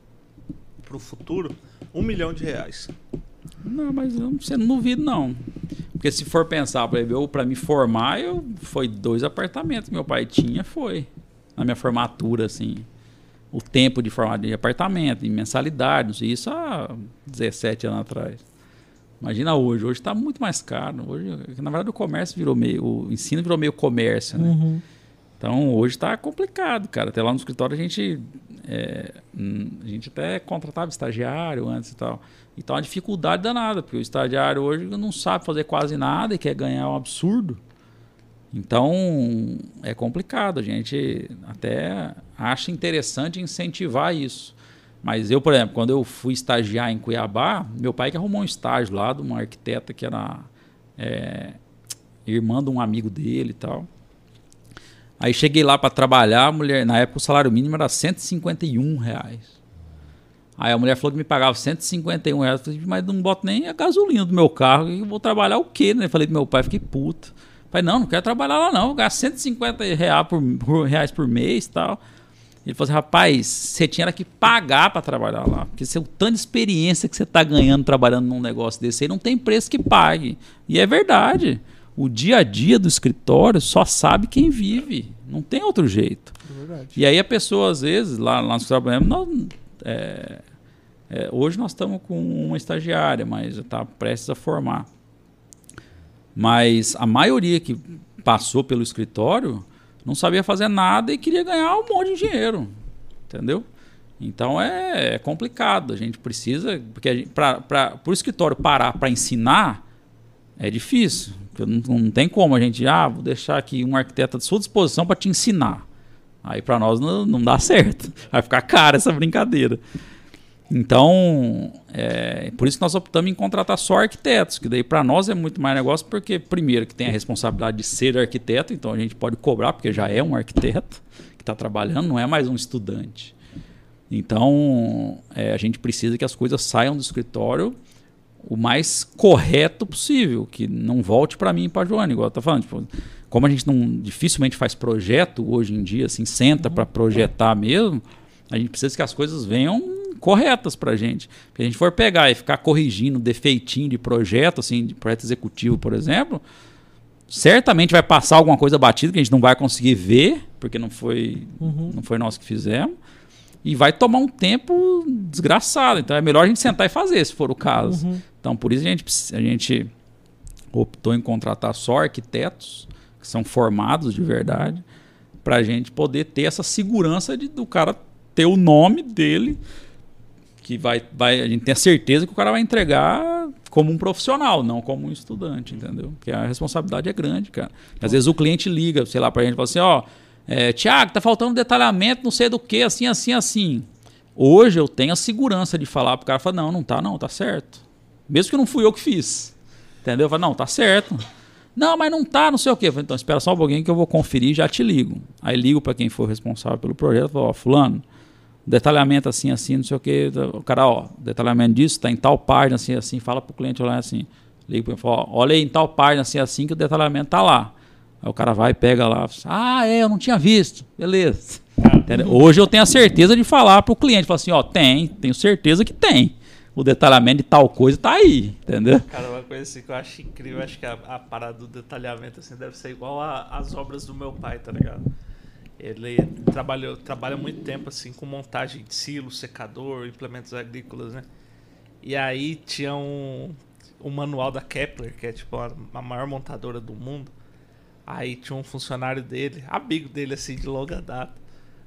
pro futuro um milhão de reais. Não, mas eu, você não duvido, não. Porque se for pensar, pra me formar, eu, foi dois apartamentos meu pai tinha, foi. Na minha formatura, assim. O tempo de formar de apartamento, de mensalidade, não sei, isso há 17 anos atrás. Imagina hoje, hoje está muito mais caro. Hoje, na verdade, o comércio virou meio. O ensino virou meio comércio, né? Uhum. Então hoje está complicado, cara. Até lá no escritório a gente, é, hum, a gente até contratava estagiário antes e tal. Então a dificuldade danada, porque o estagiário hoje não sabe fazer quase nada e quer ganhar um absurdo. Então é complicado. A gente até acha interessante incentivar isso. Mas eu, por exemplo, quando eu fui estagiar em Cuiabá, meu pai que arrumou um estágio lá de uma arquiteta que era é, irmã de um amigo dele e tal. Aí cheguei lá para trabalhar, mulher, na época o salário mínimo era 151 reais. Aí a mulher falou que me pagava 151 reais. Eu falei, mas não boto nem a gasolina do meu carro. Eu vou trabalhar o quê? Né? Eu falei pro meu pai, fiquei puto. Falei, não, não quero trabalhar lá não. Vou gastar 150 reais por, por- reais por mês e tal. Ele falou assim, rapaz, você tinha que pagar para trabalhar lá. Porque o tanto de experiência que você tá ganhando trabalhando num negócio desse aí, não tem preço que pague. E é verdade. O dia a dia do escritório só sabe quem vive. Não tem outro jeito. É. E aí a pessoa, às vezes, lá, lá no trabalhamos, nós, é, é, hoje nós estamos com uma estagiária, mas está prestes a formar. Mas a maioria que passou pelo escritório não sabia fazer nada e queria ganhar um monte de dinheiro. Entendeu? Então é, é complicado. A gente precisa. Porque a gente, pra, pra, por escritório parar para ensinar é difícil. Não, não, tem como a gente. Ah, vou deixar aqui um arquiteto à sua disposição para te ensinar. Aí para nós não, não dá *laughs* certo. Vai ficar cara essa brincadeira. Então, é por isso que nós optamos em contratar só arquitetos, que daí para nós é muito mais negócio, porque primeiro que tem a responsabilidade de ser arquiteto, então a gente pode cobrar, porque já é um arquiteto que está trabalhando, não é mais um estudante. Então, é, a gente precisa que as coisas saiam do escritório o mais correto possível, que não volte para mim e para Joana, igual tô falando. Tipo, como a gente não dificilmente faz projeto hoje em dia, assim, senta uhum. para projetar mesmo, a gente precisa que as coisas venham corretas para a gente. Se a gente for pegar e ficar corrigindo defeitinho de projeto, assim, de projeto executivo, por exemplo, certamente vai passar alguma coisa batida que a gente não vai conseguir ver, porque não foi, uhum. não foi nós que fizemos. E vai tomar um tempo desgraçado. Então é melhor a gente sentar e fazer, se for o caso. Uhum. Então por isso a gente, a gente optou em contratar só arquitetos que são formados de verdade, para a gente poder ter essa segurança de, do cara ter o nome dele, que vai, vai, a gente tem a certeza que o cara vai entregar como um profissional, não como um estudante, entendeu? Porque a responsabilidade é grande, cara. Às vezes o cliente liga, sei lá, para a gente e fala assim, ó, é, Tiago, tá faltando detalhamento, não sei do que, assim, assim, assim. Hoje eu tenho a segurança de falar pro cara, falar, não, não tá, não, tá certo. Mesmo que não fui eu que fiz. Entendeu? Eu falo, não, tá certo. Não, mas não tá, não sei o quê. Eu falei, então espera só um pouquinho que eu vou conferir e já te ligo. Aí ligo para quem for responsável pelo projeto, falo, ó, fulano, detalhamento assim, assim, não sei o quê. O cara, ó, detalhamento disso tá em tal página, assim, assim, fala pro cliente olhar assim. Ligo para ele, falo, ó, olha aí em tal página, assim, assim, que o detalhamento tá lá. Aí o cara vai, pega lá, ah, é, eu não tinha visto. Beleza. Ah. Hoje eu tenho a certeza de falar para o cliente, falar assim, ó, tem, tenho certeza que tem. O detalhamento de tal coisa tá aí, entendeu? Cara, uma coisa assim que eu acho incrível, acho que a, a parada do detalhamento assim deve ser igual às obras do meu pai, tá ligado? Ele trabalhou, trabalha muito tempo assim com montagem de silo, secador, implementos agrícolas, né? E aí tinha um, um manual da Kepler, que é tipo a, a maior montadora do mundo. Aí tinha um funcionário dele, amigo dele assim, de longa data.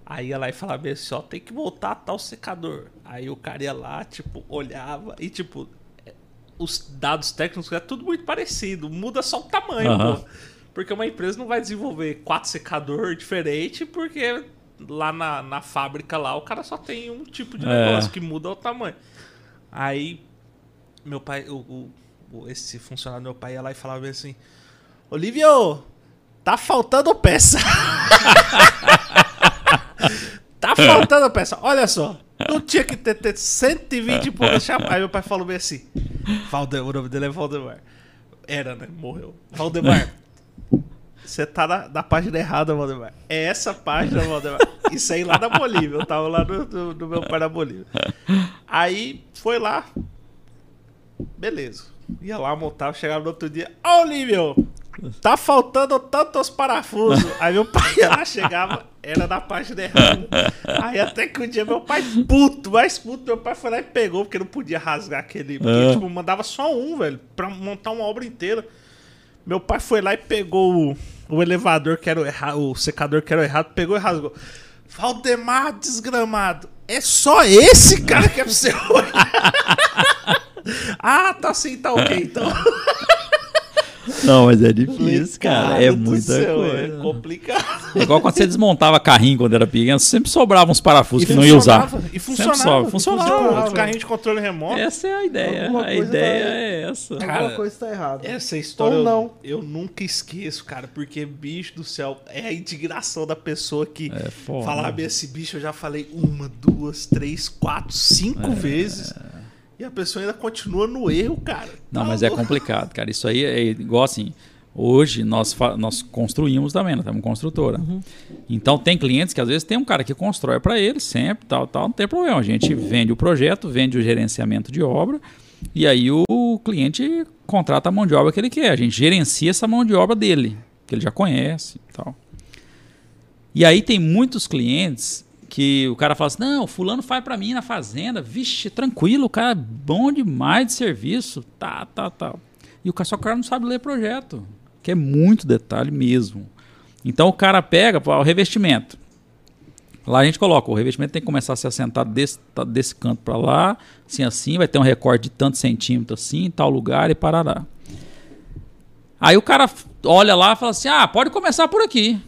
Aí ia lá e falava assim, ó, tem que voltar tal secador. Aí o cara ia lá, tipo, olhava e tipo, é, os dados técnicos é tudo muito parecido, muda só o tamanho, uhum. pô. Porque uma empresa não vai desenvolver quatro secador diferentes, porque lá na, na fábrica lá o cara só tem um tipo de é. negócio é. que muda o tamanho. Aí meu pai, o, o, esse funcionário do meu pai ia lá e falava assim, Olívio, Tá faltando peça. *laughs* tá faltando peça. Olha só. Não tinha que ter, ter 120 e poucas Aí meu pai falou bem assim: Valdemar, o nome dele é Valdemar. Era, né? Morreu. Valdemar. Você tá na, na, página errada, Valdemar. É essa página, Valdemar. Isso aí lá na Bolívia. Eu tava lá no, no, no meu pai na Bolívia. Aí foi lá. Beleza. Ia lá, montava, chegava no outro dia. Ó, Olívio! Tá faltando tantos parafusos. Aí meu pai *laughs* lá chegava, era na página errada. Aí até que um dia meu pai, puto, mais puto, meu pai foi lá e pegou, porque não podia rasgar aquele. Porque, é. tipo, mandava só um, velho, pra montar uma obra inteira. Meu pai foi lá e pegou o, o elevador que era o errado, o secador que era o errado, pegou e rasgou. Valdemar desgramado. É só esse cara que é pro seu. *laughs* ah, tá assim, tá ok, então. *laughs* Não, mas é difícil, cara. É muita céu, é coisa. É complicado. É igual quando você desmontava carrinho quando era pequeno, sempre sobravam uns parafusos e que não ia usar. E funcionava. Sempre funcionava. funcionava. Carrinho de controle remoto. Essa é a ideia. Alguma a ideia tá... é essa. Cara, Alguma coisa está errada. Essa história Ou não. Eu, eu, nunca esqueço, cara, porque bicho do céu, é a indignação da pessoa que é falava esse bicho eu já falei uma, duas, três, quatro, cinco é. vezes. E a pessoa ainda continua no erro, cara. Não, tá mas é complicado, cara. Isso aí é igual assim. Hoje nós, nós construímos também, nós temos construtora. Uhum. Então tem clientes que às vezes tem um cara que constrói para ele sempre, tal, tal, não tem problema. A gente vende o projeto, vende o gerenciamento de obra e aí o cliente contrata a mão de obra que ele quer. A gente gerencia essa mão de obra dele, que ele já conhece, tal. E aí tem muitos clientes que o cara fala assim: não, fulano faz para mim na fazenda, vixe, tranquilo, o cara é bom demais de serviço, tá, tá, tá. E o cara, só o cara não sabe ler projeto, que é muito detalhe mesmo. Então o cara pega o revestimento. Lá a gente coloca, o revestimento tem que começar a se assentar desse, desse canto para lá, assim assim, vai ter um recorte de tantos centímetros assim, em tal lugar e parará. Aí o cara olha lá e fala assim: ah, pode começar por aqui.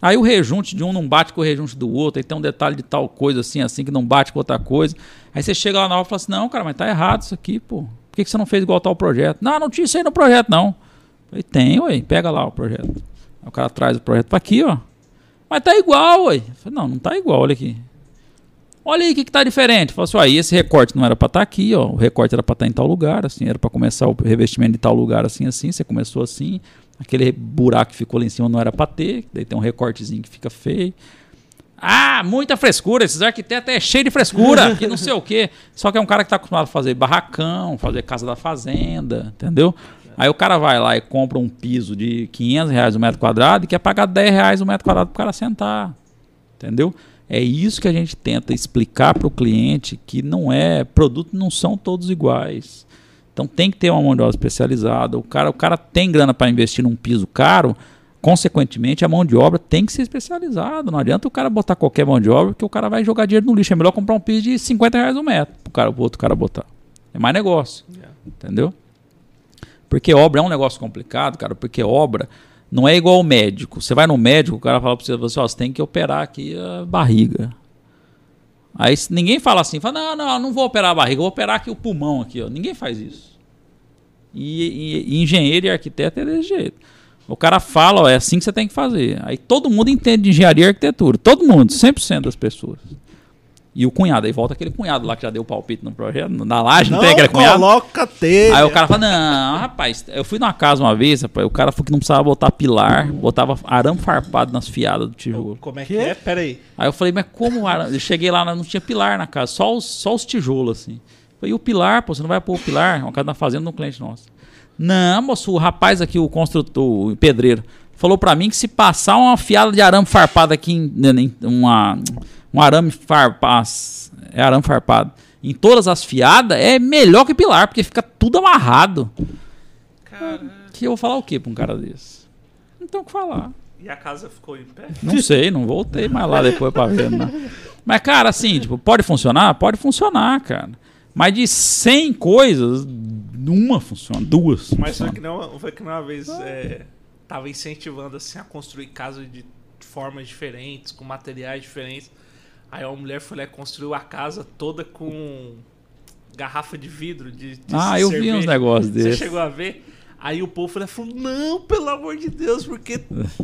Aí o rejunte de um não bate com o rejunte do outro, aí tem um detalhe de tal coisa assim, assim, que não bate com outra coisa. Aí você chega lá na hora e fala assim: não, cara, mas tá errado isso aqui, pô. Por que, que você não fez igual tal projeto? Não, não tinha isso aí no projeto, não. Falei, tem, ué, pega lá o projeto. Aí o cara traz o projeto para aqui, ó. Mas tá igual, ué. Falei, não, não tá igual, olha aqui. Olha aí o que, que tá diferente. Falei assim, esse recorte não era para estar tá aqui, ó. O recorte era para estar tá em tal lugar, assim, era para começar o revestimento de tal lugar, assim, assim. Você começou assim. Aquele buraco que ficou lá em cima não era para ter. Daí tem um recortezinho que fica feio. Ah, muita frescura. Esses arquitetos é cheio de frescura, que não sei o quê. Só que é um cara que tá acostumado a fazer barracão, fazer casa da fazenda, entendeu? Aí o cara vai lá e compra um piso de 500 reais o metro quadrado e quer pagar 10 reais o metro quadrado para o cara sentar. Entendeu? É isso que a gente tenta explicar para o cliente que não é, produtos não são todos iguais. Então tem que ter uma mão de obra especializada. O cara, o cara tem grana para investir num piso caro, consequentemente a mão de obra tem que ser especializada. Não adianta o cara botar qualquer mão de obra, porque o cara vai jogar dinheiro no lixo. É melhor comprar um piso de 50 reais o metro para o cara, outro cara botar. É mais negócio. Yeah. Entendeu? Porque obra é um negócio complicado, cara, porque obra não é igual ao médico. Você vai no médico, o cara fala para você, você, você tem que operar aqui a barriga. Aí ninguém fala assim, fala, não, não, não vou operar a barriga, vou operar aqui o pulmão aqui, ó. Ninguém faz isso. E, e, e engenheiro e arquiteto é desse jeito. O cara fala, ó, é assim que você tem que fazer. Aí todo mundo entende de engenharia e arquitetura. Todo mundo, 100% das pessoas. E o cunhado, aí volta aquele cunhado lá que já deu palpite no projeto, na laje, não, não tem aquele cunhado? coloca telha. Aí o cara fala, não, rapaz, eu fui numa casa uma vez, rapaz, o cara falou que não precisava botar pilar, botava arame farpado nas fiadas do tijolo. Como é que, que é? Pera aí. Aí eu falei, mas como arame? Eu cheguei lá, não tinha pilar na casa, só os, só os tijolos, assim. falei, e o pilar, pô, você não vai pôr o pilar? Uma casa na fazenda de um cliente nosso. Não, moço, o rapaz aqui, o construtor, o pedreiro, falou pra mim que se passar uma fiada de arame farpado aqui, em, em uma, um arame farpado é arame farpado, em todas as fiadas, é melhor que pilar, porque fica tudo amarrado. Cara... Que eu vou falar o que pra um cara desse? Não tem o que falar. E a casa ficou em pé? Não sei, não voltei mais lá depois pra ver. Não. Mas, cara, assim, tipo, pode funcionar? Pode funcionar, cara. Mas de 100 coisas, uma funciona, duas. Mas funciona. foi que não, foi que uma vez é, tava incentivando assim, a construir casas de formas diferentes, com materiais diferentes. Aí a mulher foi lá e construiu a casa toda com garrafa de vidro de, de Ah, eu vi uns negócios desses. Você chegou a ver? Aí o povo falou, não, pelo amor de Deus, porque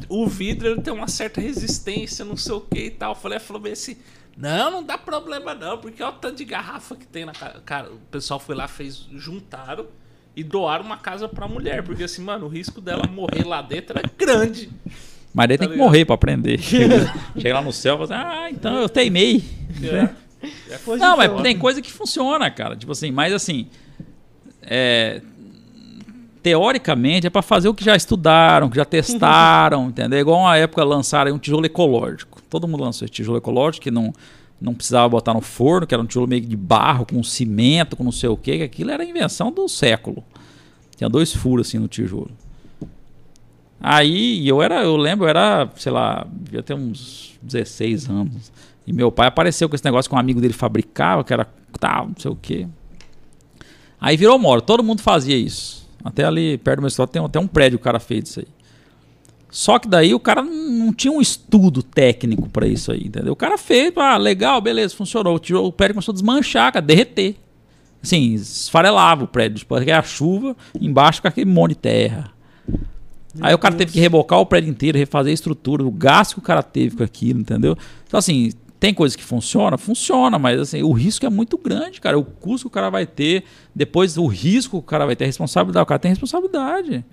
o vidro tem uma certa resistência, não sei o que e tal. Eu falei, falou bem assim, não, não dá problema não, porque olha o tanto de garrafa que tem na casa. Cara, o pessoal foi lá, fez, juntaram e doaram uma casa pra mulher, porque assim, mano, o risco dela morrer lá dentro é grande. Mas daí tá tem ligado? que morrer pra aprender. *laughs* Chega, lá no céu e fala assim, ah, então eu teimei. É. É não, mas tem coisa que funciona, cara. Tipo assim, mas assim. É, teoricamente é para fazer o que já estudaram, que já testaram, *laughs* entendeu? Igual uma época lançaram um tijolo ecológico. Todo mundo lançou esse tijolo ecológico que não, não precisava botar no forno, que era um tijolo meio de barro, com cimento, com não sei o que, que aquilo era a invenção do século. Tinha dois furos assim no tijolo. Aí eu era, eu lembro, eu era, sei lá, devia ter uns 16 anos. E meu pai apareceu com esse negócio que um amigo dele fabricava, que era tal, não sei o quê. Aí virou moro, todo mundo fazia isso. Até ali perto do meu estado tem até um prédio o cara fez isso aí. Só que daí o cara não tinha um estudo técnico para isso aí, entendeu? O cara fez, ah, legal, beleza, funcionou. O prédio começou a desmanchar, cara, derreter. Assim, esfarelava o prédio, depois a chuva, embaixo com aquele monte de terra. Meu Aí o cara teve que rebocar o prédio inteiro, refazer a estrutura, o gasto que o cara teve com aquilo, entendeu? Então, assim, tem coisas que funcionam? Funciona, mas assim, o risco é muito grande, cara. O custo que o cara vai ter, depois o risco que o cara vai ter, a responsabilidade, o cara tem responsabilidade.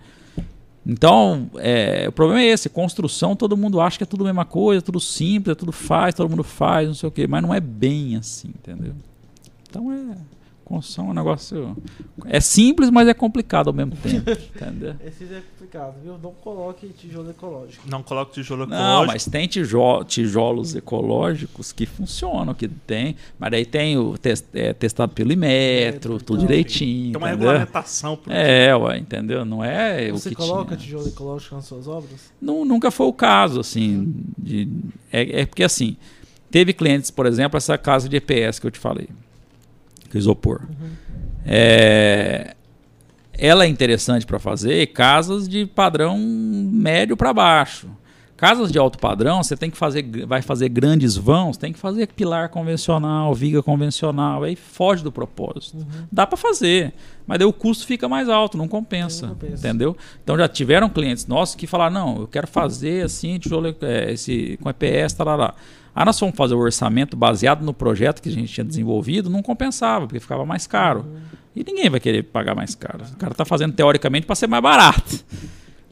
Então, é, o problema é esse: construção, todo mundo acha que é tudo a mesma coisa, tudo simples, é tudo faz, todo mundo faz, não sei o quê, mas não é bem assim, entendeu? Então é construção é um negócio. É simples, mas é complicado ao mesmo tempo. *laughs* entendeu? Esse é complicado, viu? Não coloque tijolo ecológico. Não coloque tijolo Não, ecológico. mas tem tijo- tijolos ecológicos que funcionam, que tem. Mas aí tem o tes- é, testado pelo Imetro, Metro, tudo então, direitinho. Tem uma entendeu? regulamentação. pro- É, ué, entendeu? Não é Você o que coloca tinha. tijolo ecológico nas suas obras? Não, nunca foi o caso, assim. de- é, é porque, assim, teve clientes, por exemplo, essa casa de EPS que eu te falei, que é isopor. É, ela é interessante para fazer casas de padrão médio para baixo. Casas de alto padrão, você tem que fazer, vai fazer grandes vãos, tem que fazer pilar convencional, viga convencional, aí foge do propósito. Dá para fazer, mas daí o custo fica mais alto, não compensa, Não compensa. entendeu? Então já tiveram clientes nossos que falaram, não, eu quero fazer assim, tijolo, é, esse, com EPS, tal, lá. Aí nós fomos fazer o orçamento baseado no projeto que a gente tinha desenvolvido, não compensava, porque ficava mais caro. E ninguém vai querer pagar mais caro. O cara está fazendo teoricamente para ser mais barato.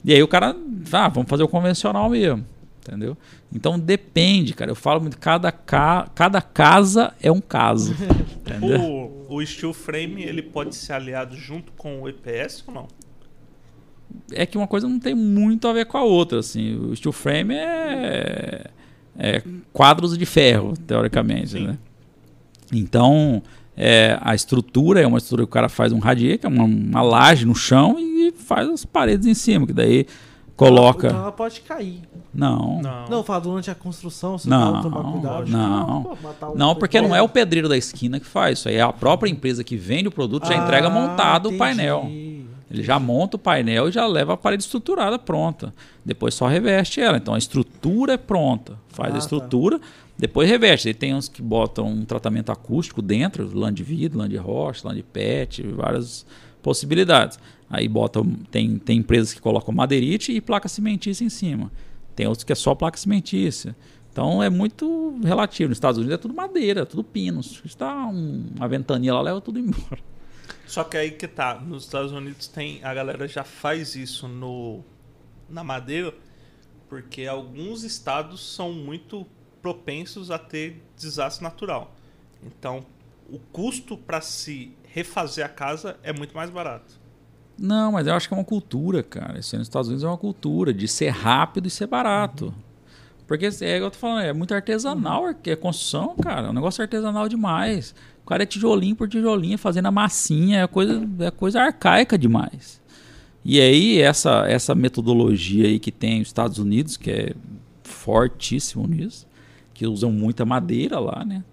E aí o cara, ah, vamos fazer o convencional mesmo. Entendeu? Então depende, cara. Eu falo muito, cada, ca... cada casa é um caso. *laughs* entendeu? O, o steel frame ele pode ser aliado junto com o EPS ou não? É que uma coisa não tem muito a ver com a outra. Assim. O steel frame é, é quadros de ferro, teoricamente. Sim. Né? Então, é, a estrutura é uma estrutura que o cara faz um radier, que é uma, uma laje no chão, e faz as paredes em cima, que daí coloca. Então ela pode cair. Não. Não. Não, fala durante a construção, você Não, não tomar cuidado. não. pô, um Não, porque não é o pedreiro. da esquina que faz. Isso aí é a própria empresa que vende o produto, já entrega Ah, montado o entendi. painel. Ele já monta o painel e já leva a parede estruturada pronta. Depois só reveste ela. Então a estrutura é pronta. Faz Ah, a tá. estrutura, depois reveste. Aí tem uns que botam um tratamento acústico dentro, lã de vidro, lã de rocha, lã de pet, várias possibilidades. Aí botam, tem, tem empresas que colocam madeirite e placa cimentícia em cima. Tem outros que é só placa cimentícia. Então é muito relativo. Nos Estados Unidos é tudo madeira, tudo pino. Se está um, uma ventania lá, leva tudo embora. Só que aí que tá, nos Estados Unidos tem a galera já faz isso no na madeira, porque alguns estados são muito propensos a ter desastre natural. Então, o custo para se refazer a casa é muito mais barato. Não, mas eu acho que é uma cultura, cara. Isso nos Estados Unidos é uma cultura de ser rápido e ser barato. Porque é igual eu tô falando, é muito artesanal, é construção, cara. É um negócio artesanal demais. O cara é tijolinho por tijolinho, fazendo a massinha, é coisa, é coisa arcaica demais. E aí, essa, essa metodologia aí que tem os Estados Unidos, que é fortíssimo nisso, que usam muita madeira lá, né?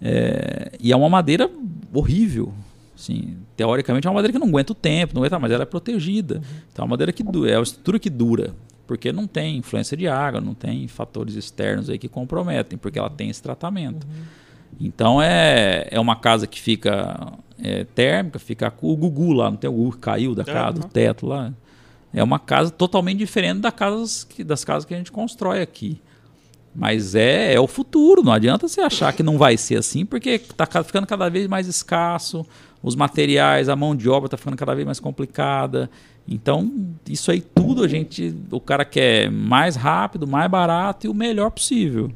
É, e é uma madeira horrível. Assim, teoricamente é uma madeira que não aguenta o tempo, não aguenta, mas ela é protegida. Então é uma madeira que dura, é uma estrutura que dura, porque não tem influência de água, não tem fatores externos aí que comprometem, porque ela tem esse tratamento. Então é, é uma casa que fica é, térmica, fica o Gugu lá, não tem o Gugu que caiu da casa, do Aham. teto lá. É uma casa totalmente diferente da casas que, das casas que a gente constrói aqui. Mas é, é o futuro, não adianta você achar que não vai ser assim, porque está ficando cada vez mais escasso, os materiais, a mão de obra está ficando cada vez mais complicada. Então, isso aí tudo a gente, o cara quer mais rápido, mais barato e o melhor possível.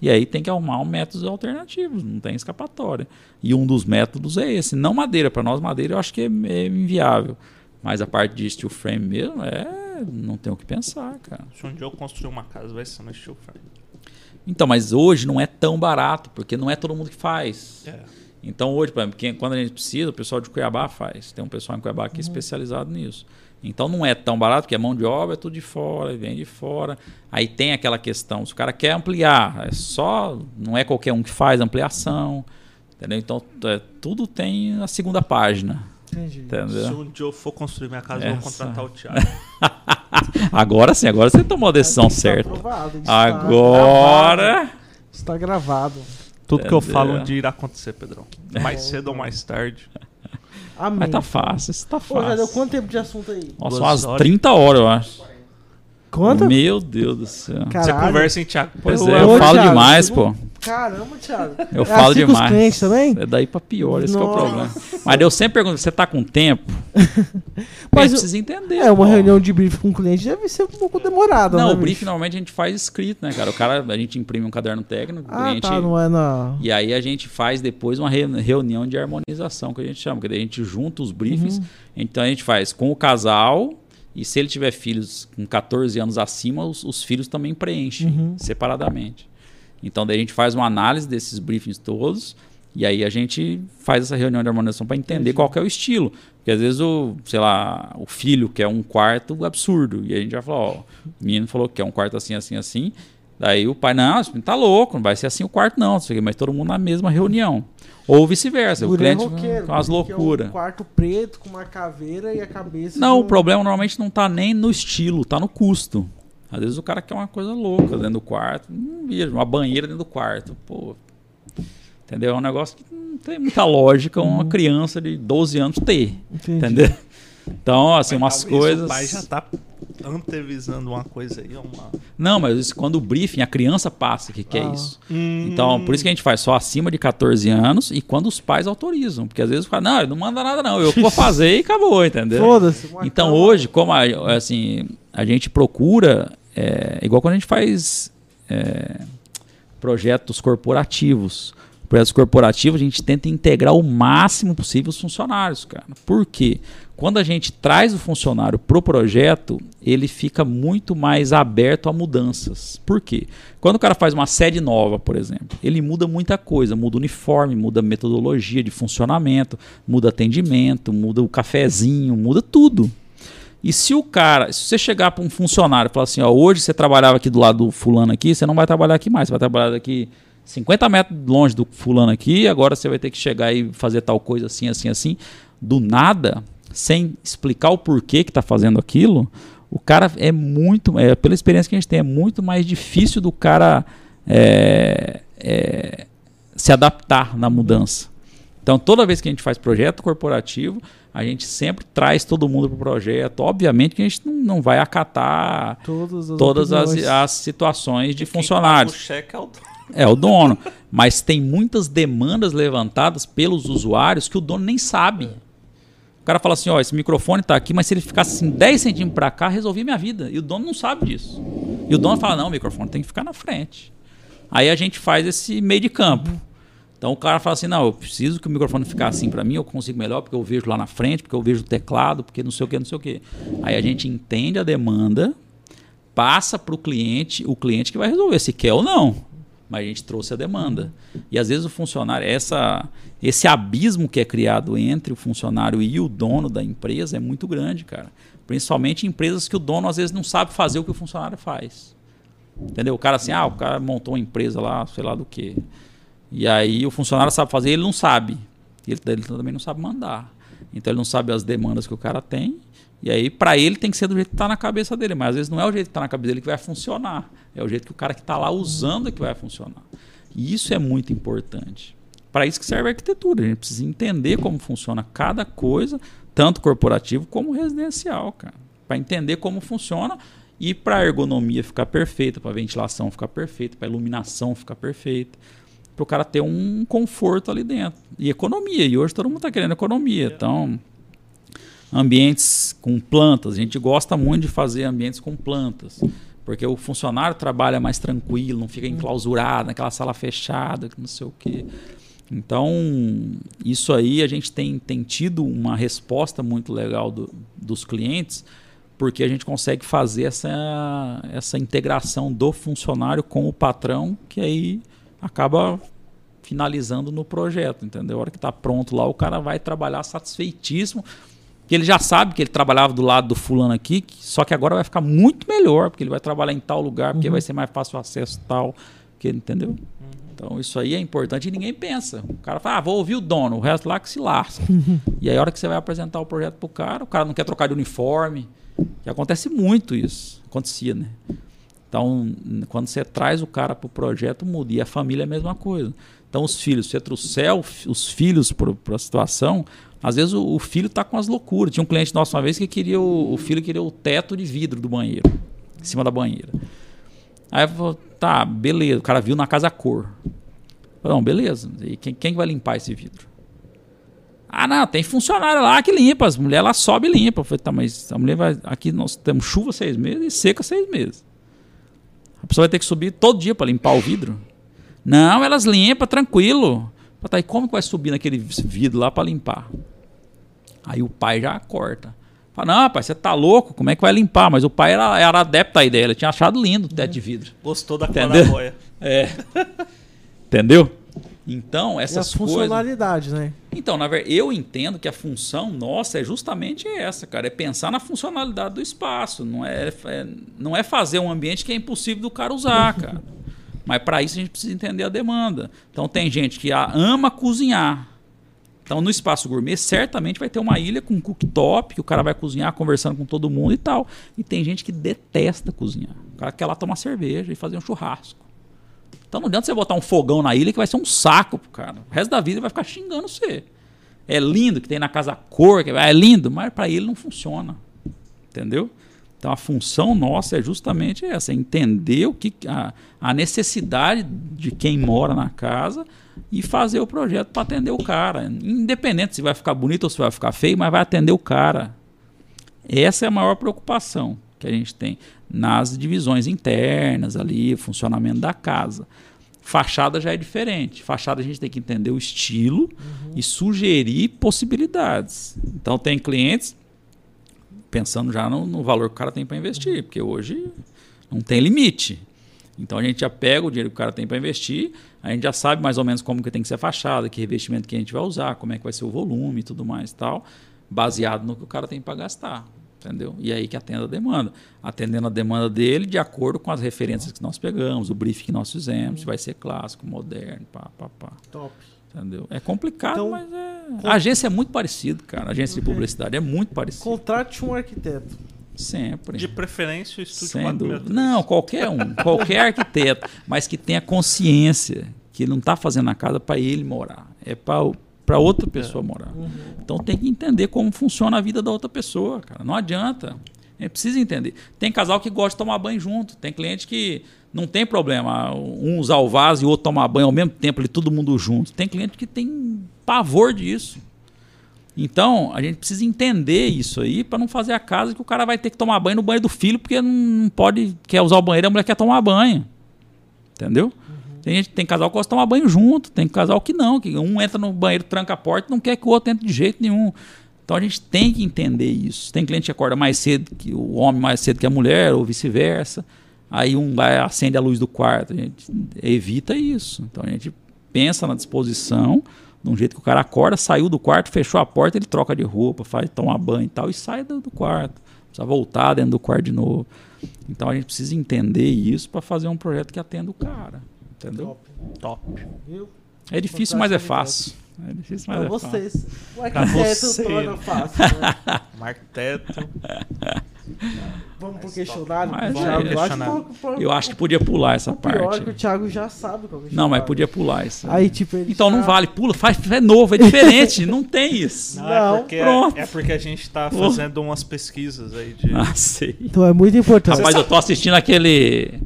E aí tem que arrumar um métodos alternativos, não tem escapatória. E um dos métodos é esse, não madeira. Para nós, madeira eu acho que é, é inviável. Mas a parte de steel frame mesmo, é, não tem o que pensar, cara. Se um dia eu construir uma casa, vai ser no steel frame. Então, mas hoje não é tão barato, porque não é todo mundo que faz. É. Então hoje, por exemplo, quem- quando a gente precisa, o pessoal de Cuiabá faz. Tem um pessoal em Cuiabá que é especializado nisso. Então não é tão barato, porque a mão de obra é tudo de fora, vem de fora. Aí tem aquela questão, se o cara quer ampliar, é só, não é qualquer um que faz ampliação. Entendeu? Então é, tudo tem a segunda página. Entendi. Se Entendeu? um dia eu for construir minha casa, eu vou Essa. contratar o Thiago. *laughs* Agora sim, agora você tomou a decisão Está certa. aprovado, está gravado. Agora. Está gravado. Tudo que eu falo um dia irá acontecer, Pedrão. Mais cedo ou mais tarde. Amém. Mas tá fácil, isso tá Ô, já deu fácil. quanto tempo de assunto aí? Nossa, Duas umas horas. 30 horas, eu acho. Conta. Meu Deus do céu. Você Caralho. conversa em Thiago. Pois é, eu Ô, falo Thiago, demais, você pô. não- Caramba, Thiago. Eu É falo assim com os demais. clientes também? É daí pra pior, esse que é o problema. Mas eu sempre pergunto, você tá com tempo? *laughs* Mas precisa entender. É, uma pô. reunião de briefing com o cliente deve ser um pouco demorada, Não, né, o brief bicho? normalmente a gente faz escrito, né, cara? O cara, a gente imprime um caderno técnico, o Ah, cliente. tá, não é na... E aí a gente faz depois uma re- reunião de harmonização, que a gente chama, que daí a gente junta os briefings. Uhum. Então a gente faz com o casal, e se ele tiver filhos com 14 anos acima, os, os filhos também preenchem Uhum. separadamente. Então daí a gente faz uma análise desses briefings todos, e aí a gente faz essa reunião de harmonização para entender Entendi. qual que é o estilo. Porque às vezes o, sei lá, o filho quer um quarto absurdo, e a gente já falou, ó, o menino falou que quer um quarto assim, assim, assim. Daí o pai, não, tá louco, não vai ser assim o quarto não, mas todo mundo na mesma reunião. Ou vice-versa, o é cliente roqueiro, com as que é um loucuras. quarto preto com uma caveira e a cabeça... Não, o problema normalmente não tá nem no estilo, tá no custo. Às vezes o cara quer uma coisa louca dentro do quarto, não vejo, uma banheira dentro do quarto, pô. Entendeu? É um negócio que não tem muita lógica uma criança de 12 anos ter, Entendi. entendeu? Então, assim, Mas umas talvez coisas... O pai já tá antevisando uma coisa aí, uma. Não, mas isso, quando o briefing, a criança passa que quer Ah. isso. Hum. Então, por isso que a gente faz só acima de 14 anos e quando os pais autorizam. Porque às vezes o cara, não, ele não manda nada não, eu que vou fazer e acabou, entendeu? Foda-se. Então hoje, como a, assim, a gente procura, é, igual quando a gente faz é, projetos corporativos. Projetos corporativos, a gente tenta integrar o máximo possível os funcionários, cara. Por quê? Quando a gente traz o funcionário pro projeto, ele fica muito mais aberto a mudanças. Por quê? Quando o cara faz uma sede nova, por exemplo, ele muda muita coisa, muda o uniforme, muda metodologia de funcionamento, muda atendimento, muda o cafezinho, muda tudo. E se o cara, se você chegar para um funcionário e falar assim, ó, hoje você trabalhava aqui do lado do fulano aqui, você não vai trabalhar aqui mais, você vai trabalhar daqui 50 metros longe do fulano aqui, agora você vai ter que chegar e fazer tal coisa assim, assim, assim, do nada, sem explicar o porquê que está fazendo aquilo, o cara é muito, é, pela experiência que a gente tem, é muito mais difícil do cara é, é, se adaptar na mudança. Então, toda vez que a gente faz projeto corporativo, a gente sempre traz todo mundo para o projeto. Obviamente que a gente não, não vai acatar Todas as, todas as, as situações de funcionários. O cheque é o É o dono. Mas tem muitas demandas levantadas pelos usuários que o dono nem sabe. O cara fala assim: ó, esse microfone está aqui, mas se ele ficasse assim 10 centímetros para cá, resolvia minha vida. E o dono não sabe disso. E o dono fala: não, o microfone tem que ficar na frente. Aí a gente faz esse meio de campo. Então o cara fala assim: não, eu preciso que o microfone fique assim para mim, eu consigo melhor, porque eu vejo lá na frente, porque eu vejo o teclado, porque não sei o que, não sei o que. Aí a gente entende a demanda, passa para o cliente, o cliente que vai resolver se quer ou não. Mas a gente trouxe a demanda. E às vezes o funcionário, essa, esse abismo que é criado entre o funcionário e o dono da empresa é muito grande, cara. Principalmente em empresas que o dono às vezes não sabe fazer o que o funcionário faz. Entendeu? O cara assim, ah, o cara montou uma empresa lá, sei lá do que. E aí o funcionário sabe fazer, ele não sabe. Ele, ele também não sabe mandar. Então ele não sabe as demandas que o cara tem. E aí, para ele, tem que ser do jeito que está na cabeça dele. Mas às vezes não é o jeito que está na cabeça dele que vai funcionar. É o jeito que o cara que está lá usando é que vai funcionar. E isso é muito importante. Para isso que serve a arquitetura. A gente precisa entender como funciona cada coisa, tanto corporativo como residencial, cara. Para entender como funciona e para a ergonomia ficar perfeita, para a ventilação ficar perfeita, para a iluminação ficar perfeita para o cara ter um conforto ali dentro. E economia. E hoje todo mundo está querendo economia. Então, ambientes com plantas. A gente gosta muito de fazer ambientes com plantas. Porque o funcionário trabalha mais tranquilo, não fica enclausurado naquela sala fechada, que não sei o quê. Então, isso aí a gente tem, tem tido uma resposta muito legal do, dos clientes, porque a gente consegue fazer essa, essa integração do funcionário com o patrão, que aí acaba finalizando no projeto, entendeu? A hora que está pronto lá, o cara vai trabalhar satisfeitíssimo, que ele já sabe que ele trabalhava do lado do fulano aqui, só que agora vai ficar muito melhor, porque ele vai trabalhar em tal lugar, porque vai ser mais fácil o acesso tal, que entendeu? Então isso aí é importante e ninguém pensa. O cara fala, ah, vou ouvir o dono, o resto lá que se lasca. *laughs* e aí a hora que você vai apresentar o projeto pro cara, o cara não quer trocar de uniforme, que acontece muito isso, acontecia, né? Então, quando você traz o cara para o projeto, muda. E a família é a mesma coisa. Então, os filhos, você trouxer os filhos para a situação, às vezes o, o filho está com as loucuras. Tinha um cliente nosso uma vez que queria o, o filho queria o teto de vidro do banheiro. em cima da banheira. Aí eu falei, tá, beleza. O cara viu na casa cor. Falei, não, beleza. E quem, quem vai limpar esse vidro? Ah, não, tem funcionário lá que limpa. As mulheres lá sobe e limpa. Eu falei, tá, mas a mulher vai. Aqui nós temos chuva seis meses e seca seis meses. A pessoa vai ter que subir todo dia para limpar o vidro? Não, elas limpam, tranquilo. Falei, tá, e como que vai subir naquele vidro lá para limpar? Aí o pai já corta. Fala, não, pai, você tá louco? Como é que vai limpar? Mas o pai era, era adepto à ideia, ele tinha achado lindo o teto de vidro. Gostou da Entendeu? É. Entendeu? Então, E essas as coisas. funcionalidades, né? Então, na verdade, eu entendo que a função nossa é justamente essa, cara. É pensar na funcionalidade do espaço. Não é, é- não é fazer um ambiente que é impossível do cara usar, *laughs* cara. Mas para isso a gente precisa entender a demanda. Então tem gente que a- ama cozinhar. Então no espaço gourmet certamente vai ter uma ilha com cooktop, que o cara vai cozinhar conversando com todo mundo e tal. E tem gente que detesta cozinhar. O cara quer lá tomar cerveja e fazer um churrasco. Então não adianta você botar um fogão na ilha que vai ser um saco pro cara. O resto da vida ele vai ficar xingando você. É lindo que tem na casa cor, que é lindo, mas para ele não funciona. Entendeu? Então a função nossa é justamente essa, é entender o que a, a necessidade de quem mora na casa e fazer o projeto para atender o cara, independente se vai ficar bonito ou se vai ficar feio, mas vai atender o cara. Essa é a maior preocupação que a gente tem nas divisões internas ali, funcionamento da casa. Fachada já é diferente. Fachada a gente tem que entender o estilo e sugerir possibilidades. Então tem clientes pensando já no, no valor que o cara tem para investir, porque hoje não tem limite. Então a gente já pega o dinheiro que o cara tem para investir, a gente já sabe mais ou menos como que tem que ser a fachada, que revestimento que a gente vai usar, como é que vai ser o volume e tudo mais e tal, baseado no que o cara tem para gastar. Entendeu? E aí que atenda a demanda. Atendendo a demanda dele de acordo com as referências que nós pegamos, o briefing que nós fizemos, se vai ser clássico, moderno, pá, pá, pá. Top. Entendeu? É complicado, Então, mas é. A agência é muito parecida, cara. A agência de publicidade é muito parecida. Contrate um arquiteto. Sempre. De preferência, o estúdio Sem 463. dúvida. Não, qualquer um, qualquer arquiteto, mas que tenha consciência que ele não está fazendo a casa para ele morar, é para outra pessoa morar. Então tem que entender como funciona a vida da outra pessoa, cara. Não adianta. Gente precisa entender. Tem casal que gosta de tomar banho junto, tem cliente que não tem problema um usar o vaso e o outro tomar banho ao mesmo tempo, ali todo mundo junto. Tem cliente que tem pavor disso. Então, a gente precisa entender isso aí para não fazer a casa que o cara vai ter que tomar banho no banheiro do filho porque não, pode, quer usar o banheiro, a mulher quer tomar banho. Entendeu? Tem, gente, tem casal que gosta de tomar banho junto, tem casal que não, que um entra no banheiro, tranca a porta e não quer que o outro entre de jeito nenhum. Então a gente tem que entender isso. Tem cliente que acorda mais cedo que o homem mais cedo que a mulher, ou vice-versa. Aí um vai acende a luz do quarto. A gente evita isso. Então a gente pensa na disposição, de um jeito que o cara acorda, saiu do quarto, fechou a porta, ele troca de roupa, faz tomar banho e tal, e sai do, do quarto. Precisa voltar dentro do quarto de novo. Então a gente precisa entender isso para fazer um projeto que atenda o cara. Entendeu? Top. Top. É difícil, mas é fácil. É difícil, mas Pra é fácil. vocês. O arquiteto você. torna fácil. Né? *laughs* Marteto. Vamos pro questionário? Mas é, Thiago. Eu acho, que- Eu acho que podia pular essa o pior é parte. que o Thiago já sabe qual é o Não, mas podia pular isso. Aí, tipo, Então não já- vale, pula, faz, é novo, é diferente, não tem isso. Não, Não, é, porque, pronto. é porque a gente tá fazendo umas pesquisas aí de. Ah, sei. Então é muito importante. Rapaz, eu tô assistindo aquele.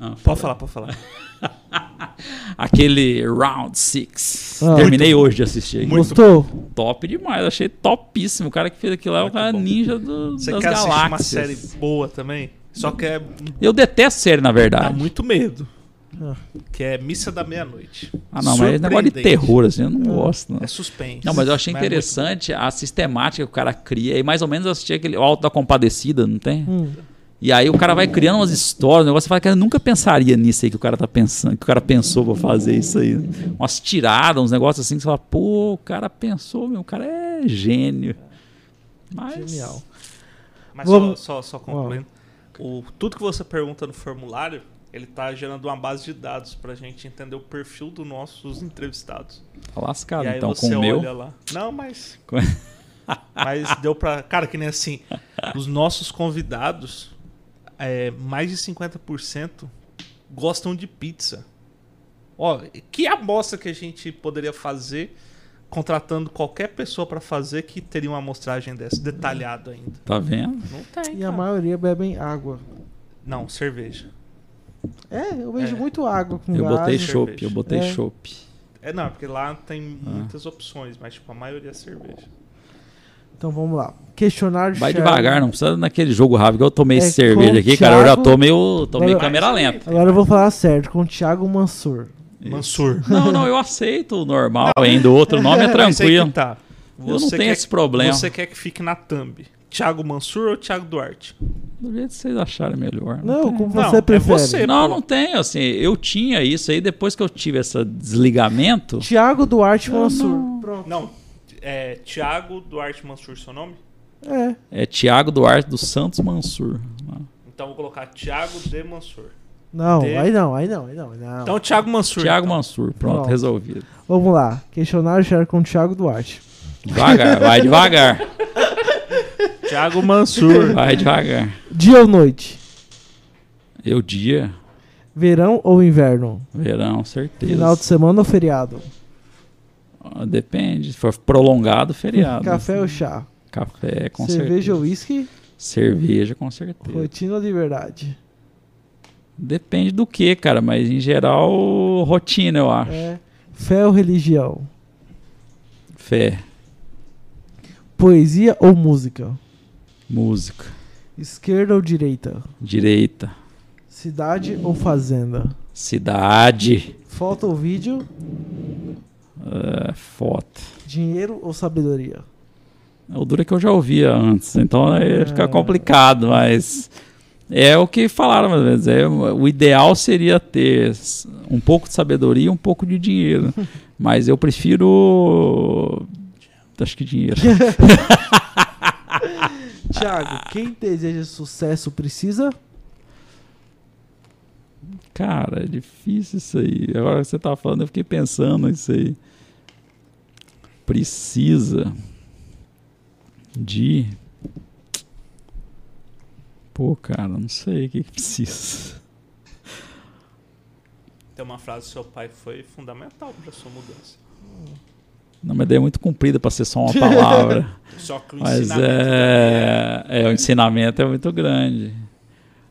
Ah, Pode falar, pode falar. *laughs* Aquele Round Six. Ah. Terminei hoje de assistir. Gostou? Top demais, achei topíssimo. O cara que fez aquilo lá é o cara bom. ninja do, Você das quer assistir uma galáxias. série boa também? Só que é. Eu detesto série, na Dá verdade. muito medo. Ah. Que é Missa da Meia-Noite. Ah, não, mas esse negócio de terror, assim, eu não gosto. Não. É suspense. Não, mas eu achei Mas é muito interessante a sistemática que o cara cria. E mais ou menos eu assisti aquele o Alto da Compadecida, não tem? Hum. E aí o cara vai criando umas histórias, o negócio você fala que eu nunca pensaria nisso aí que o cara tá pensando, que o cara pensou pra fazer isso aí. Umas tiradas, uns negócios assim que você fala, pô, o cara pensou, meu, o cara é gênio. Mas. Genial. Mas Vamos- só, só, só concluindo. O, tudo que você pergunta no formulário, ele tá gerando uma base de dados pra gente entender o perfil dos nossos entrevistados. Tá lascado. e aí então, você com o meu. olha lá. Não, mas. *laughs* Mas deu pra. Cara, que nem assim. Os nossos convidados, é, mais de 50% gostam de pizza. Ó, que amostra que a gente poderia fazer contratando qualquer pessoa pra fazer que teria uma amostragem dessa, detalhada ainda. Tá vendo? Não tem. E a cara. maioria bebem água. Não, cerveja. É, eu vejo É. muito água com Eu gás. botei chopp, eu botei É. chopp. É, não, porque lá tem Ah. muitas opções, mas tipo, a maioria é cerveja. Então vamos lá. Questionário Vai Sherman. devagar, não precisa naquele jogo rápido. que Eu tomei É, cerveja aqui, cara. Eu já Thiago- tô meio. Tô meio Agora- câmera lenta. Agora eu vou falar certo, com o Thiago Mansur. Mansur. Não, não, eu aceito o normal ainda. O outro nome é *laughs* tranquilo. tá. Eu não Você tenho esse problema. Você quer que fique na thumb? Thiago Mansur ou Thiago Duarte? Do jeito que vocês acharem melhor. Não, tem. como Não, você é prefere. você. Não, pô. não tenho, assim, eu tinha isso aí, depois que eu tive esse desligamento, Thiago Duarte Mansur. não- Pronto. Não, é Thiago Duarte Mansur, seu nome? É. é Tiago Duarte dos Santos Mansur. Então vou colocar Thiago de Mansur. Não, T. aí não, aí não, aí não. aí não. Então Thiago Mansur. Tiago então. Mansur, pronto, Pronto. resolvido. Vamos lá. Questionário Sherman com o Thiago Duarte. Devagar, vai devagar, *laughs* Thiago Mansur. vai devagar. Dia ou noite? Eu dia, Verão ou inverno? verão, certeza. Final de semana ou feriado? Ah, Depende, se for prolongado, feriado. Café ou chá? Café, com Cerveja ou certeza. uísque? Cerveja, com certeza. Rotina ou de verdade? Depende do que, cara, mas em geral, rotina, eu acho. É. Fé ou religião? Fé, Poesia ou música? música, Esquerda ou direita? direita, Cidade ou fazenda? cidade, Foto ou vídeo? É, foto. Dinheiro ou sabedoria? O duro é que eu já ouvia antes, então fica É. complicado, mas é o que falaram mais ou menos. É, o ideal seria ter um pouco de sabedoria e um pouco de dinheiro. *laughs* mas eu prefiro. Acho que dinheiro. *laughs* Thiago, quem deseja sucesso precisa? Cara, é difícil isso aí. Agora que você tá falando, eu fiquei pensando nisso aí. Precisa de. Pô, cara, não sei o que, que precisa. Tem uma frase do seu pai que foi fundamental para sua mudança. Não, mas daí é muito comprida pra ser só uma palavra. *laughs* Só que o mas ensinamento é, é. O ensinamento é muito grande.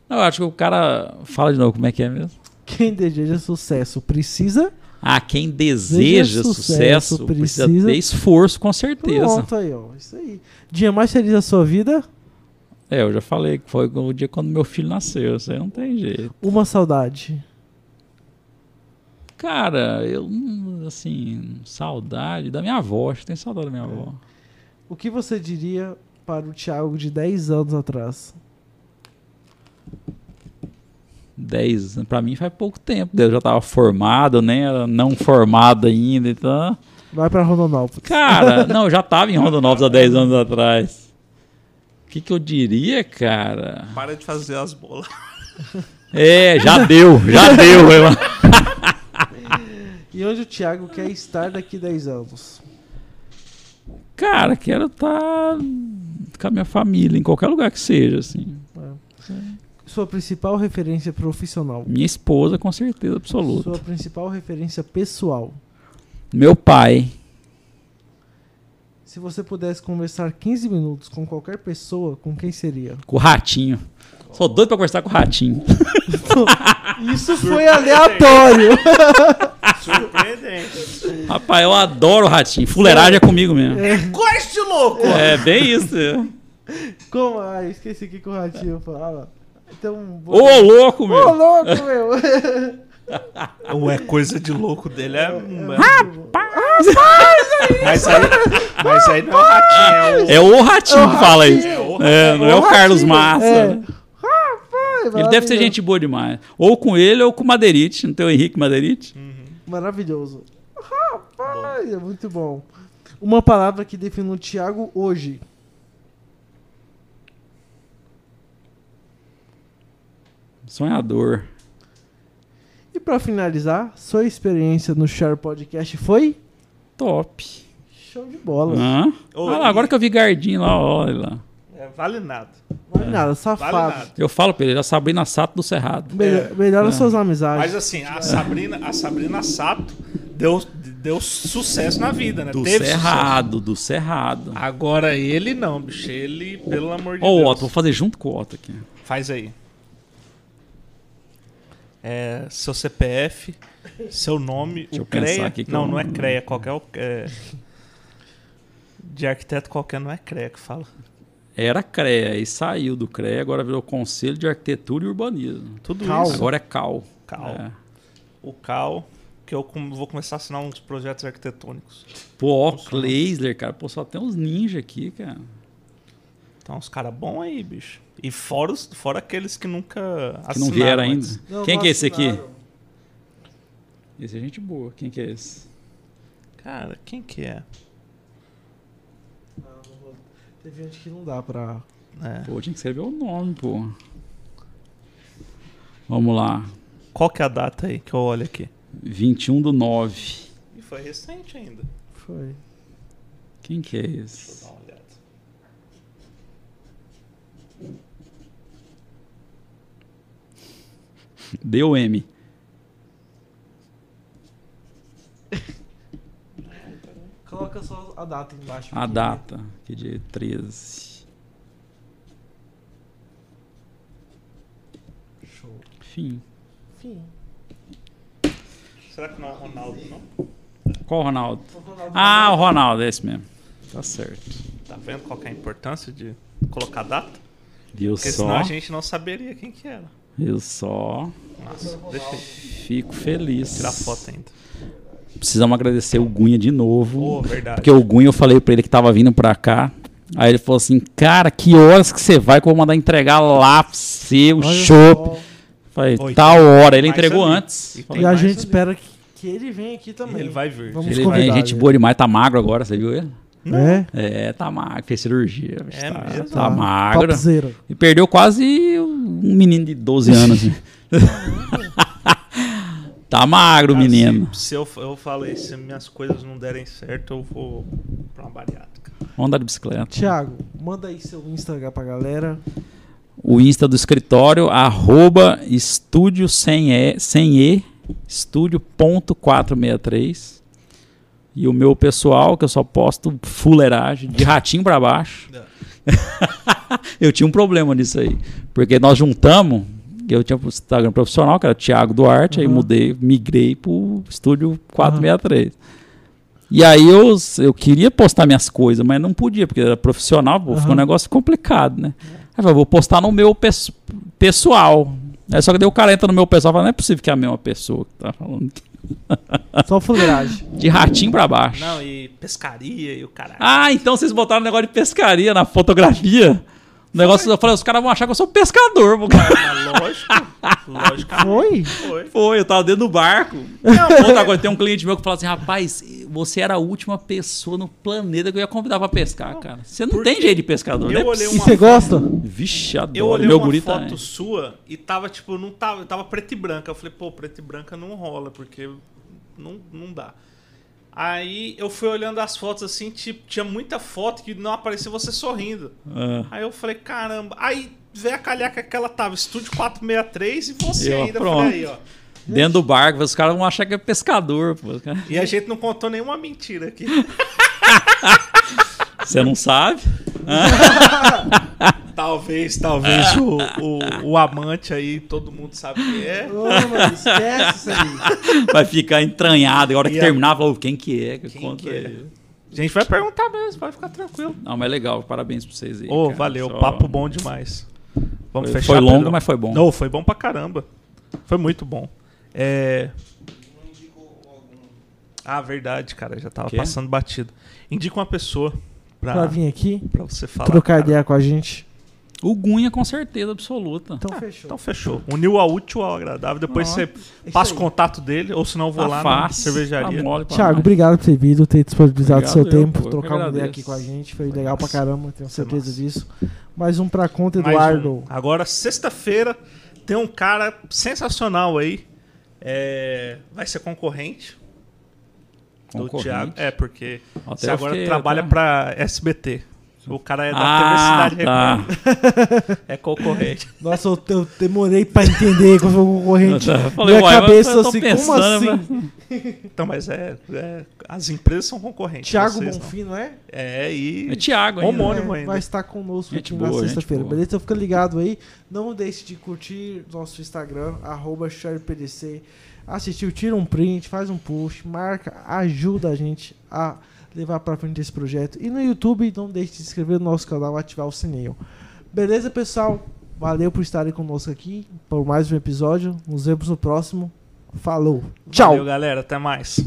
Não, eu acho que o cara. Fala de novo, como é que é mesmo? Quem deseja sucesso precisa? Ah, quem deseja Deseja sucesso, sucesso, precisa, precisa- ter esforço, com certeza. Pronto aí, ó. Isso aí. Dia mais feliz da sua vida? É, eu já falei que foi o dia quando meu filho nasceu, isso aí não tem jeito. Uma saudade. Cara, eu, assim, saudade da minha avó, acho que tem saudade da minha avó. O que você diria para o Thiago de 10 anos atrás? 10, pra mim faz pouco tempo, eu já tava formado, era não formado ainda, então... Vai pra Rondonópolis. Cara, *laughs* não, eu já tava em Rondonópolis há 10 anos atrás. O que que eu diria, cara? Para de fazer as bolas. É, já deu, já deu, meu irmão. E onde o Thiago quer estar daqui 10 anos? Cara, quero estar com a minha família, em qualquer lugar que seja, assim. Sua principal referência profissional? Minha esposa, com certeza absoluta. Sua principal referência pessoal? Meu pai. Se você pudesse conversar 15 minutos com qualquer pessoa, com quem seria? Com o ratinho. Sou doido pra conversar com o ratinho. *laughs* Isso foi aleatório. *laughs* Surpreendente. Rapaz, eu adoro o ratinho. Fuleiragem é comigo mesmo. Goste louco! É, bem isso. Como? Ah, esqueci o que que o Ratinho falava. Então. Ô, louco, Ô, meu. louco, meu! Ou é coisa de louco dele, é. Rapaz! *laughs* Mas aí, mas aí não é o ratinho, é É o ratinho É o que fala ratinho. isso. É, não é o Carlos Massa. É. Rapaz, Ele deve ser gente boa demais. Ou com ele ou com o Madeirite. Não tem o Henrique Madeirite? Maravilhoso. Rapaz, é muito bom. Uma palavra que define o Thiago hoje. Sonhador. E pra finalizar, sua experiência no Share Podcast foi Top. show de bola. Hã? Ô, Olha lá, agora que eu vi Gardinho lá, olha lá. É, vale nada. Vale nada, safado. Vale nada. Eu falo pra ele, era Sabrina Sato do Cerrado. Melhor, melhora É. suas amizades. Mas assim, a Sabrina, a Sabrina Sato deu, deu sucesso na vida, né? Do Teve Cerrado, do Cerrado. sucesso. Agora ele não, bicho. Ele, pelo amor de Ó, o Deus. Otto, vou fazer junto com o Otto aqui. Faz aí. É, seu CPF, seu nome, Deixa o eu pensar CREA. aqui que não, eu- não é CREA, qualquer. É, de arquiteto qualquer não é CREA que fala. Era CREA e saiu do CREA, agora virou Conselho de Arquitetura e Urbanismo. Tudo Cal. isso. Agora é CAL. Cal. É. O CAL, que eu vou começar a assinar uns projetos arquitetônicos. Pô, ó, Kleisler, cara. Pô, só tem uns ninja aqui, cara. Então, uns caras bons aí, bicho. E fora, os, fora aqueles que nunca Que não vieram ainda. Não, Quem não que é esse aqui? Esse é gente boa. Quem que é esse? Cara, quem que é? Não, não vou- Teve gente que não dá pra. É. Pô, tinha que escrever o nome, pô. Vamos lá. Qual que é a data aí que eu olho aqui? 21 do 9. E foi recente ainda. Foi. Quem que é Deixa eu esse? dar uma olhada. Deu M. *laughs* Coloca só a data embaixo. A aqui. data. Que dia 13. Show. Enfim. Enfim. Será que não é o Ronaldo, não? Qual o Ronaldo? Ah, o Ronaldo, é esse mesmo. Tá certo. Tá vendo qual que é a importância de colocar data? Viu Porque senão só? a gente não saberia quem que era. Viu só? Nossa, deixa eu Fico feliz. tirar foto ainda. Precisamos agradecer o Gunha de novo. Pô, verdade. Porque o Gunha, eu falei pra ele que tava vindo pra cá. Aí ele falou assim: Cara, que horas que você vai que eu vou mandar entregar lá pra você o chopp? Falei, Oi, tal hora. Ele entregou ali. antes. E Falei, E a gente ali. espera que, que ele venha aqui também. Ele vai vir. Vamos ele convidar vem, gente boa demais, tá magro agora, você viu ele? É? É, tá magro, fez cirurgia. É tá, mesmo? tá magro. Topzera. E perdeu quase um menino de 12 anos. *laughs* tá magro o Cara, menino. Se, se eu, eu falei, se minhas coisas não derem certo, eu vou pra uma bariátrica. Vamos andar de bicicleta. Tiago, manda aí seu Instagram pra galera. O Insta do escritório, arroba estúdio sem E, sem e estúdio.463. E o meu pessoal, que eu só posto fuleiragem, de ratinho pra baixo. *laughs* eu tinha um problema nisso aí. Porque nós juntamos, eu tinha o Instagram profissional, que era Thiago Duarte, aí Aham. mudei, migrei pro estúdio 463. E aí eu, eu queria postar minhas coisas, mas não podia, porque era profissional, pô, ficou um negócio complicado, né? Aí eu falei, vou postar no meu pes- pessoal. Aí só que daí o cara entra no meu pessoal e fala, não é possível que é a mesma pessoa que tá falando. *laughs* Só fuleiragem. De ratinho pra baixo. Não, e pescaria e o caralho. Ah, então vocês botaram um negócio de pescaria na fotografia. O negócio, eu falei, os caras vão achar que eu sou pescador. pô. Mas lógico. lógico. Foi? Foi. Foi, eu tava dentro do barco. Não, Outra coisa, tem um cliente meu que fala assim, rapaz, você era a última pessoa no planeta que eu ia convidar pra pescar, cara. Você não tem jeito de pescador, Eu né? olhei E uma você gosta? Vixe, adoro. Eu olhei meu uma guri foto também. sua e tava, tipo, não tava, tava preto e branca. Eu falei, pô, preto e branca não rola, porque não, não dá. Aí eu fui olhando as fotos assim, tipo, tinha muita foto que não aparecia você sorrindo. Ah. Aí eu falei, caramba. Aí veio a calhaca que ela tava, estúdio 463 e você Eu, ainda. Pronto. falei, aí, ó. Dentro do barco, os caras vão achar que é pescador. Pô. E a gente não contou nenhuma mentira aqui. *laughs* Você não sabe? *laughs* talvez, talvez o, o, o amante aí, todo mundo sabe que é. Ô, mano, esquece isso aí. Vai ficar entranhado. A hora que a- terminar, fala, "Ô, quem que é? Que Quem conta que é? aí?" A gente vai perguntar mesmo, pode ficar tranquilo. Não, mas legal. Parabéns pra vocês aí. Ô, cara. valeu, Só- papo bom demais. Vamos Foi- fechar. foi longo, Pedrão? mas foi bom. Não, foi bom pra caramba. Foi muito bom. É... Ah, verdade, cara. Já tava passando batido. Indica uma pessoa pra, Pra vir aqui, pra você falar. trocar cara. ideia com a gente. O Gunha, com certeza absoluta. Então Ah, fechou. Então fechou. Uniu ao útil ao agradável. Depois você passa o contato dele, ou senão eu vou Tá lá na fácil, cervejaria. tá Thiago, nós. obrigado por ter vindo, ter disponibilizado Obrigado seu eu, tempo, pô, trocar uma ideia aqui com a gente. Foi legal pra caramba, tenho certeza massa. disso. Mais um pra conta, Eduardo. um. Agora, sexta-feira, tem um cara sensacional aí. É, Vai ser concorrente, do. Thiago. É, porque Até você agora fiquei trabalha até- pra SBT. O cara é da Ah, Universidade tá. Record. *laughs* É concorrente. Nossa, eu, eu demorei pra entender qual foi o concorrente. Falei, Minha cabeça assim, pensando, como assim? mas- Então, mas é, é- As empresas são concorrentes. Thiago vocês não. Bonfim, não é? É, e. É Thiago ainda. Homônimo É, ainda. vai estar conosco Gente aqui na boa, gente sexta-feira, beleza? Então fica ligado aí. Não deixe de curtir nosso Instagram, arroba SharePDC. Assistiu, tira um print, faz um post, marca, ajuda a gente a levar pra frente esse projeto. E no YouTube, não deixe de se inscrever no nosso canal e ativar o sininho. Beleza, pessoal? Valeu por estarem conosco aqui por mais um episódio. Nos vemos no próximo. Falou. Tchau. Valeu, galera. Até mais.